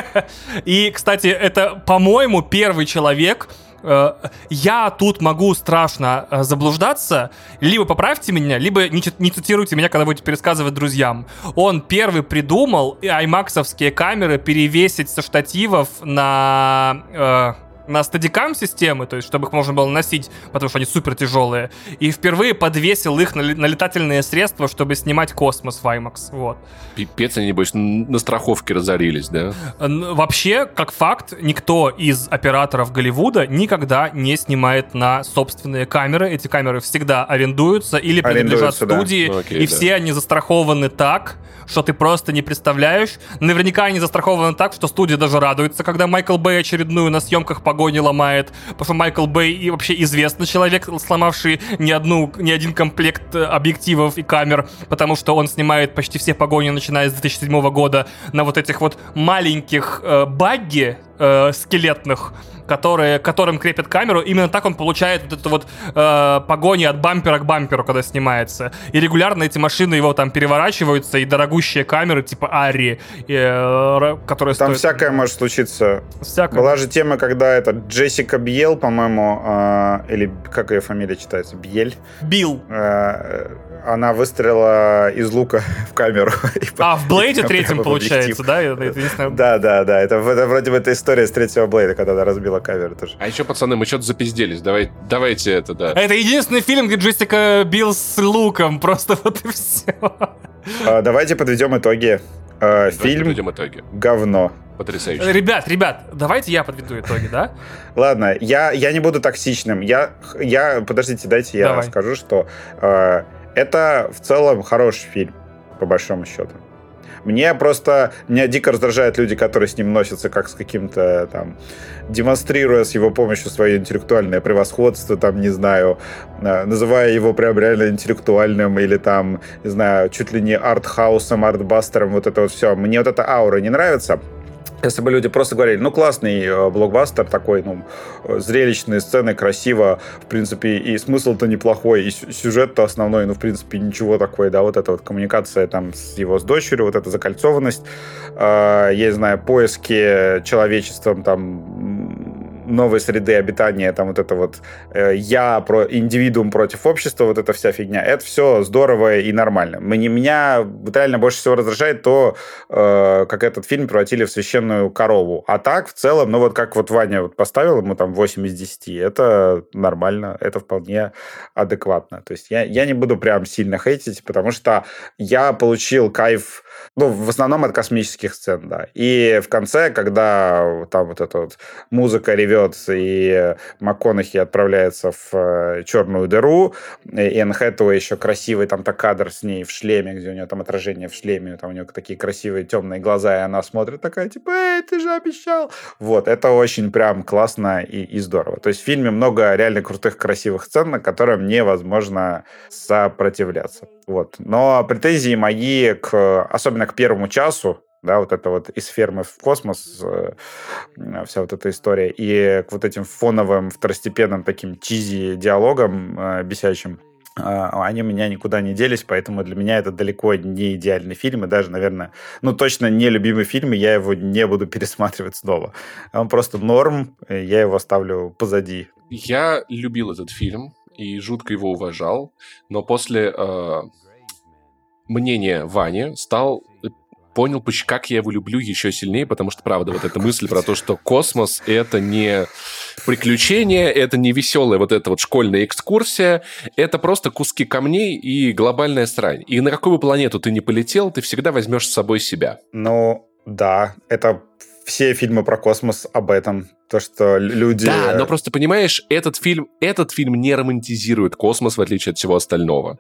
И, кстати, это, по-моему, первый человек, э, я тут могу страшно э, заблуждаться. Либо поправьте меня, либо не, не цитируйте меня, когда будете пересказывать друзьям. Он первый придумал аймаксовские камеры перевесить со штативов на... Э, на стадикам системы, то есть чтобы их можно было носить, потому что они супер тяжелые, и впервые подвесил их на, на летательные средства, чтобы снимать космос в IMAX. Вот. Пипец, они, небось, на страховке разорились, да? Вообще, как факт, никто из операторов Голливуда никогда не снимает на собственные камеры. Эти камеры всегда арендуются или принадлежат студии, да. ну, окей, и да. все они застрахованы так, что ты просто не представляешь. Наверняка они застрахованы так, что студия даже радуется, когда Майкл Бэй очередную на съемках погони ломает, потому что Майкл Бэй и вообще известный человек, сломавший не, одну, не один комплект э, объективов и камер, потому что он снимает почти все погони, начиная с 2007 года, на вот этих вот маленьких э, багги э, скелетных, которые, которым крепят камеру. Именно так он получает вот эту вот э, погони от бампера к бамперу, когда снимается. И регулярно эти машины его там переворачиваются, и дорогущие камеры типа Ари, э, которые Там стоят... всякое может случиться. Всякое. Была же тема, когда это Джессика Бьел, по-моему, э, или как ее фамилия читается? Бьель? Билл. Э, она выстрелила из лука в камеру. А, в Блейде третьем, получается, да? Да, да, да. Это вроде бы эта история с третьего Блейда, когда она разбила камеру тоже. А еще, пацаны, мы что-то запизделись. Давай, давайте это, да. Это единственный фильм, где Джессика бил с луком. Просто вот и все. А, давайте подведем итоги. А, фильм подведем итоги. говно. Потрясающе. Ребят, ребят, давайте я подведу итоги, да? Ладно, я, я не буду токсичным. Я, я, подождите, дайте я Давай. скажу, что э, это в целом хороший фильм, по большому счету. Мне просто, меня дико раздражают люди, которые с ним носятся как с каким-то там, демонстрируя с его помощью свое интеллектуальное превосходство, там, не знаю, э, называя его прям реально интеллектуальным или там, не знаю, чуть ли не артхаусом, артбастером, вот это вот все. Мне вот эта аура не нравится. Если бы люди просто говорили, ну, классный э, блокбастер такой, ну, зрелищные сцены, красиво, в принципе, и смысл-то неплохой, и сюжет-то основной, ну, в принципе, ничего такое, да, вот эта вот коммуникация там с его с дочерью, вот эта закольцованность, э, я не знаю, поиски человечеством там новой среды обитания, там вот это вот э, я, про индивидуум против общества, вот эта вся фигня, это все здорово и нормально. Мне, меня реально больше всего раздражает то, э, как этот фильм превратили в священную корову. А так, в целом, ну вот как вот Ваня вот поставил ему там 8 из 10, это нормально, это вполне адекватно. То есть я, я не буду прям сильно хейтить, потому что я получил кайф ну, в основном от космических сцен, да. И в конце, когда там вот эта вот музыка ревет, и МакКонахи отправляется в э, черную дыру, и Энн Хэтэуэй еще красивый там то кадр с ней в шлеме, где у нее там отражение в шлеме, там у нее такие красивые темные глаза, и она смотрит такая, типа, эй, ты же обещал. Вот, это очень прям классно и, и здорово. То есть в фильме много реально крутых, красивых сцен, на которым невозможно сопротивляться. Вот. Но претензии мои к, особенно к первому часу, да, вот это вот из фермы в космос, э, вся вот эта история, и к вот этим фоновым, второстепенным таким чизи диалогам э, бесячим, э, они меня никуда не делись, поэтому для меня это далеко не идеальный фильм, и даже, наверное, ну, точно не любимый фильм, и я его не буду пересматривать снова. Он просто норм, я его оставлю позади. Я любил этот фильм, и жутко его уважал, но после э, мнения Вани стал понял, как я его люблю еще сильнее, потому что, правда, вот эта мысль про то, что космос — это не приключение, это не веселая вот эта вот школьная экскурсия, это просто куски камней и глобальная срань. И на какую бы планету ты не полетел, ты всегда возьмешь с собой себя. Ну, да, это все фильмы про космос об этом. То, что люди... Да, но просто понимаешь, этот фильм, этот фильм не романтизирует космос, в отличие от всего остального.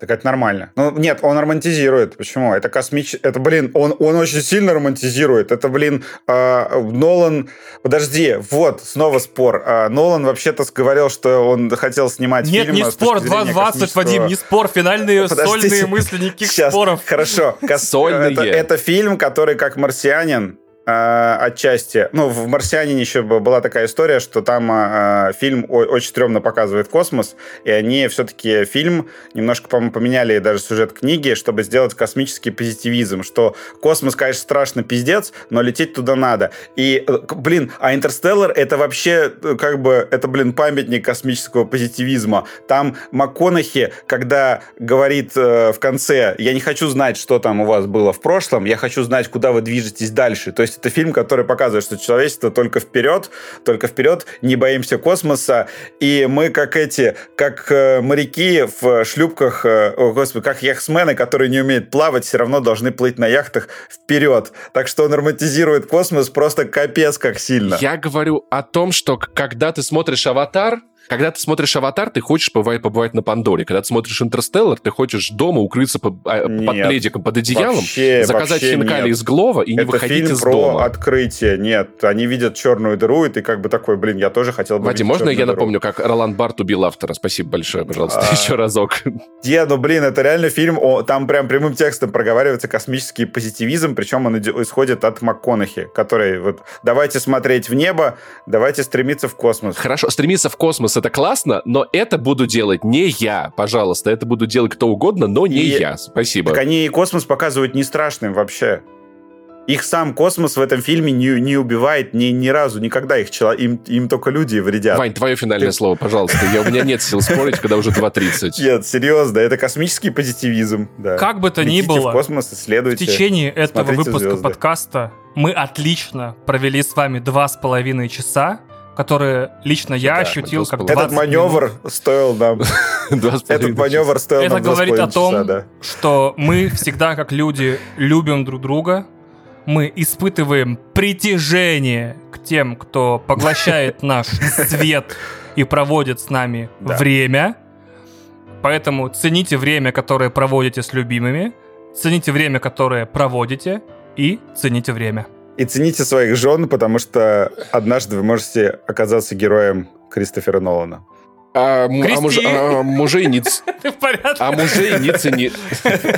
Так это нормально. Ну, нет, он романтизирует. Почему? Это космический... Это, блин, он, он очень сильно романтизирует. Это, блин, э, Нолан... Подожди, вот, снова спор. Э, Нолан вообще-то говорил, что он хотел снимать нет, фильм... Нет, не спор, 2.20, космического... Вадим, не спор. Финальные Подождите. сольные мысли, никаких Сейчас. споров. Хорошо. Сольные. Это, это фильм, который как «Марсианин», отчасти. Ну, в «Марсианине» еще была такая история, что там э, фильм очень стрёмно показывает космос, и они все-таки фильм немножко, по-моему, поменяли даже сюжет книги, чтобы сделать космический позитивизм, что космос, конечно, страшно пиздец, но лететь туда надо. И, э, блин, а «Интерстеллар» — это вообще, э, как бы, это, блин, памятник космического позитивизма. Там МакКонахи, когда говорит э, в конце, я не хочу знать, что там у вас было в прошлом, я хочу знать, куда вы движетесь дальше. То есть есть это фильм, который показывает, что человечество только вперед, только вперед, не боимся космоса, и мы как эти, как э, моряки в шлюпках, э, о, господи, как яхтсмены, которые не умеют плавать, все равно должны плыть на яхтах вперед. Так что он романтизирует космос просто капец как сильно. Я говорю о том, что когда ты смотришь «Аватар», когда ты смотришь «Аватар», ты хочешь побывать, побывать на Пандоре. Когда ты смотришь «Интерстеллар», ты хочешь дома укрыться под, а, под пледиком, под одеялом, вообще, заказать вообще хинкали нет. из Глова и не Это выходить фильм из про дома. открытие. Нет, они видят черную дыру, и ты как бы такой, блин, я тоже хотел бы Вадим, можно я дыру. напомню, как Ролан Барт убил автора? Спасибо большое, пожалуйста, А. еще разок. Де, ну блин, это реально фильм, о, там прям прямым текстом проговаривается космический позитивизм, причем он исходит от МакКонахи, который вот давайте смотреть в небо, давайте стремиться в космос. Хорошо, стремиться в космос это классно, но это буду делать не я, пожалуйста. Это буду делать кто угодно, но не И- я. Спасибо. Так они и космос показывают не страшным вообще. Их сам космос в этом фильме не, не убивает ни, ни разу, никогда их чело- им, им только люди вредят. Вань, твое финальное слово, пожалуйста. Я, у меня нет сил спорить, когда уже 2.30. Нет, серьезно, это космический позитивизм. Да. Как бы то ни Летите было, в космос, В исследуйте. течение этого выпуска звезды. подкаста мы отлично провели с вами два с половиной часа, которые лично я Да, ощутил как половиной. 20 Этот маневр минут. стоил нам... Этот маневр стоил Это нам с говорит о том, часа, да. что мы всегда, как люди, любим друг друга. Мы испытываем притяжение к тем, кто поглощает наш свет и проводит с нами Да. время. Поэтому цените время, которое проводите с любимыми, цените время, которое проводите, и цените время. И цените своих жен, потому что однажды вы можете оказаться героем Кристофера Нолана. А, а муж- Кристи! а мужей не а мужей не цени-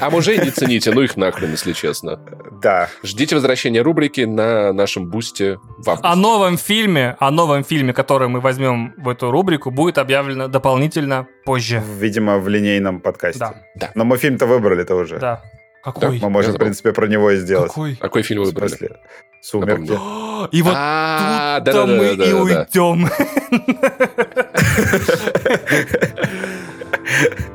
а мужей не цените, ну их нахрен, если честно. Да. Ждите возвращения рубрики на нашем бусте в августе. О новом фильме, о новом фильме, который мы возьмем в эту рубрику, будет объявлено дополнительно позже. Видимо, в линейном подкасте. Да. Да. Но мы фильм-то выбрали-то уже. Да. Какой? Так мы можем, в принципе, про него и сделать. Какой? А какой фильм выбрали? Сумерки. А, и вот а, тут-то мы и уйдем.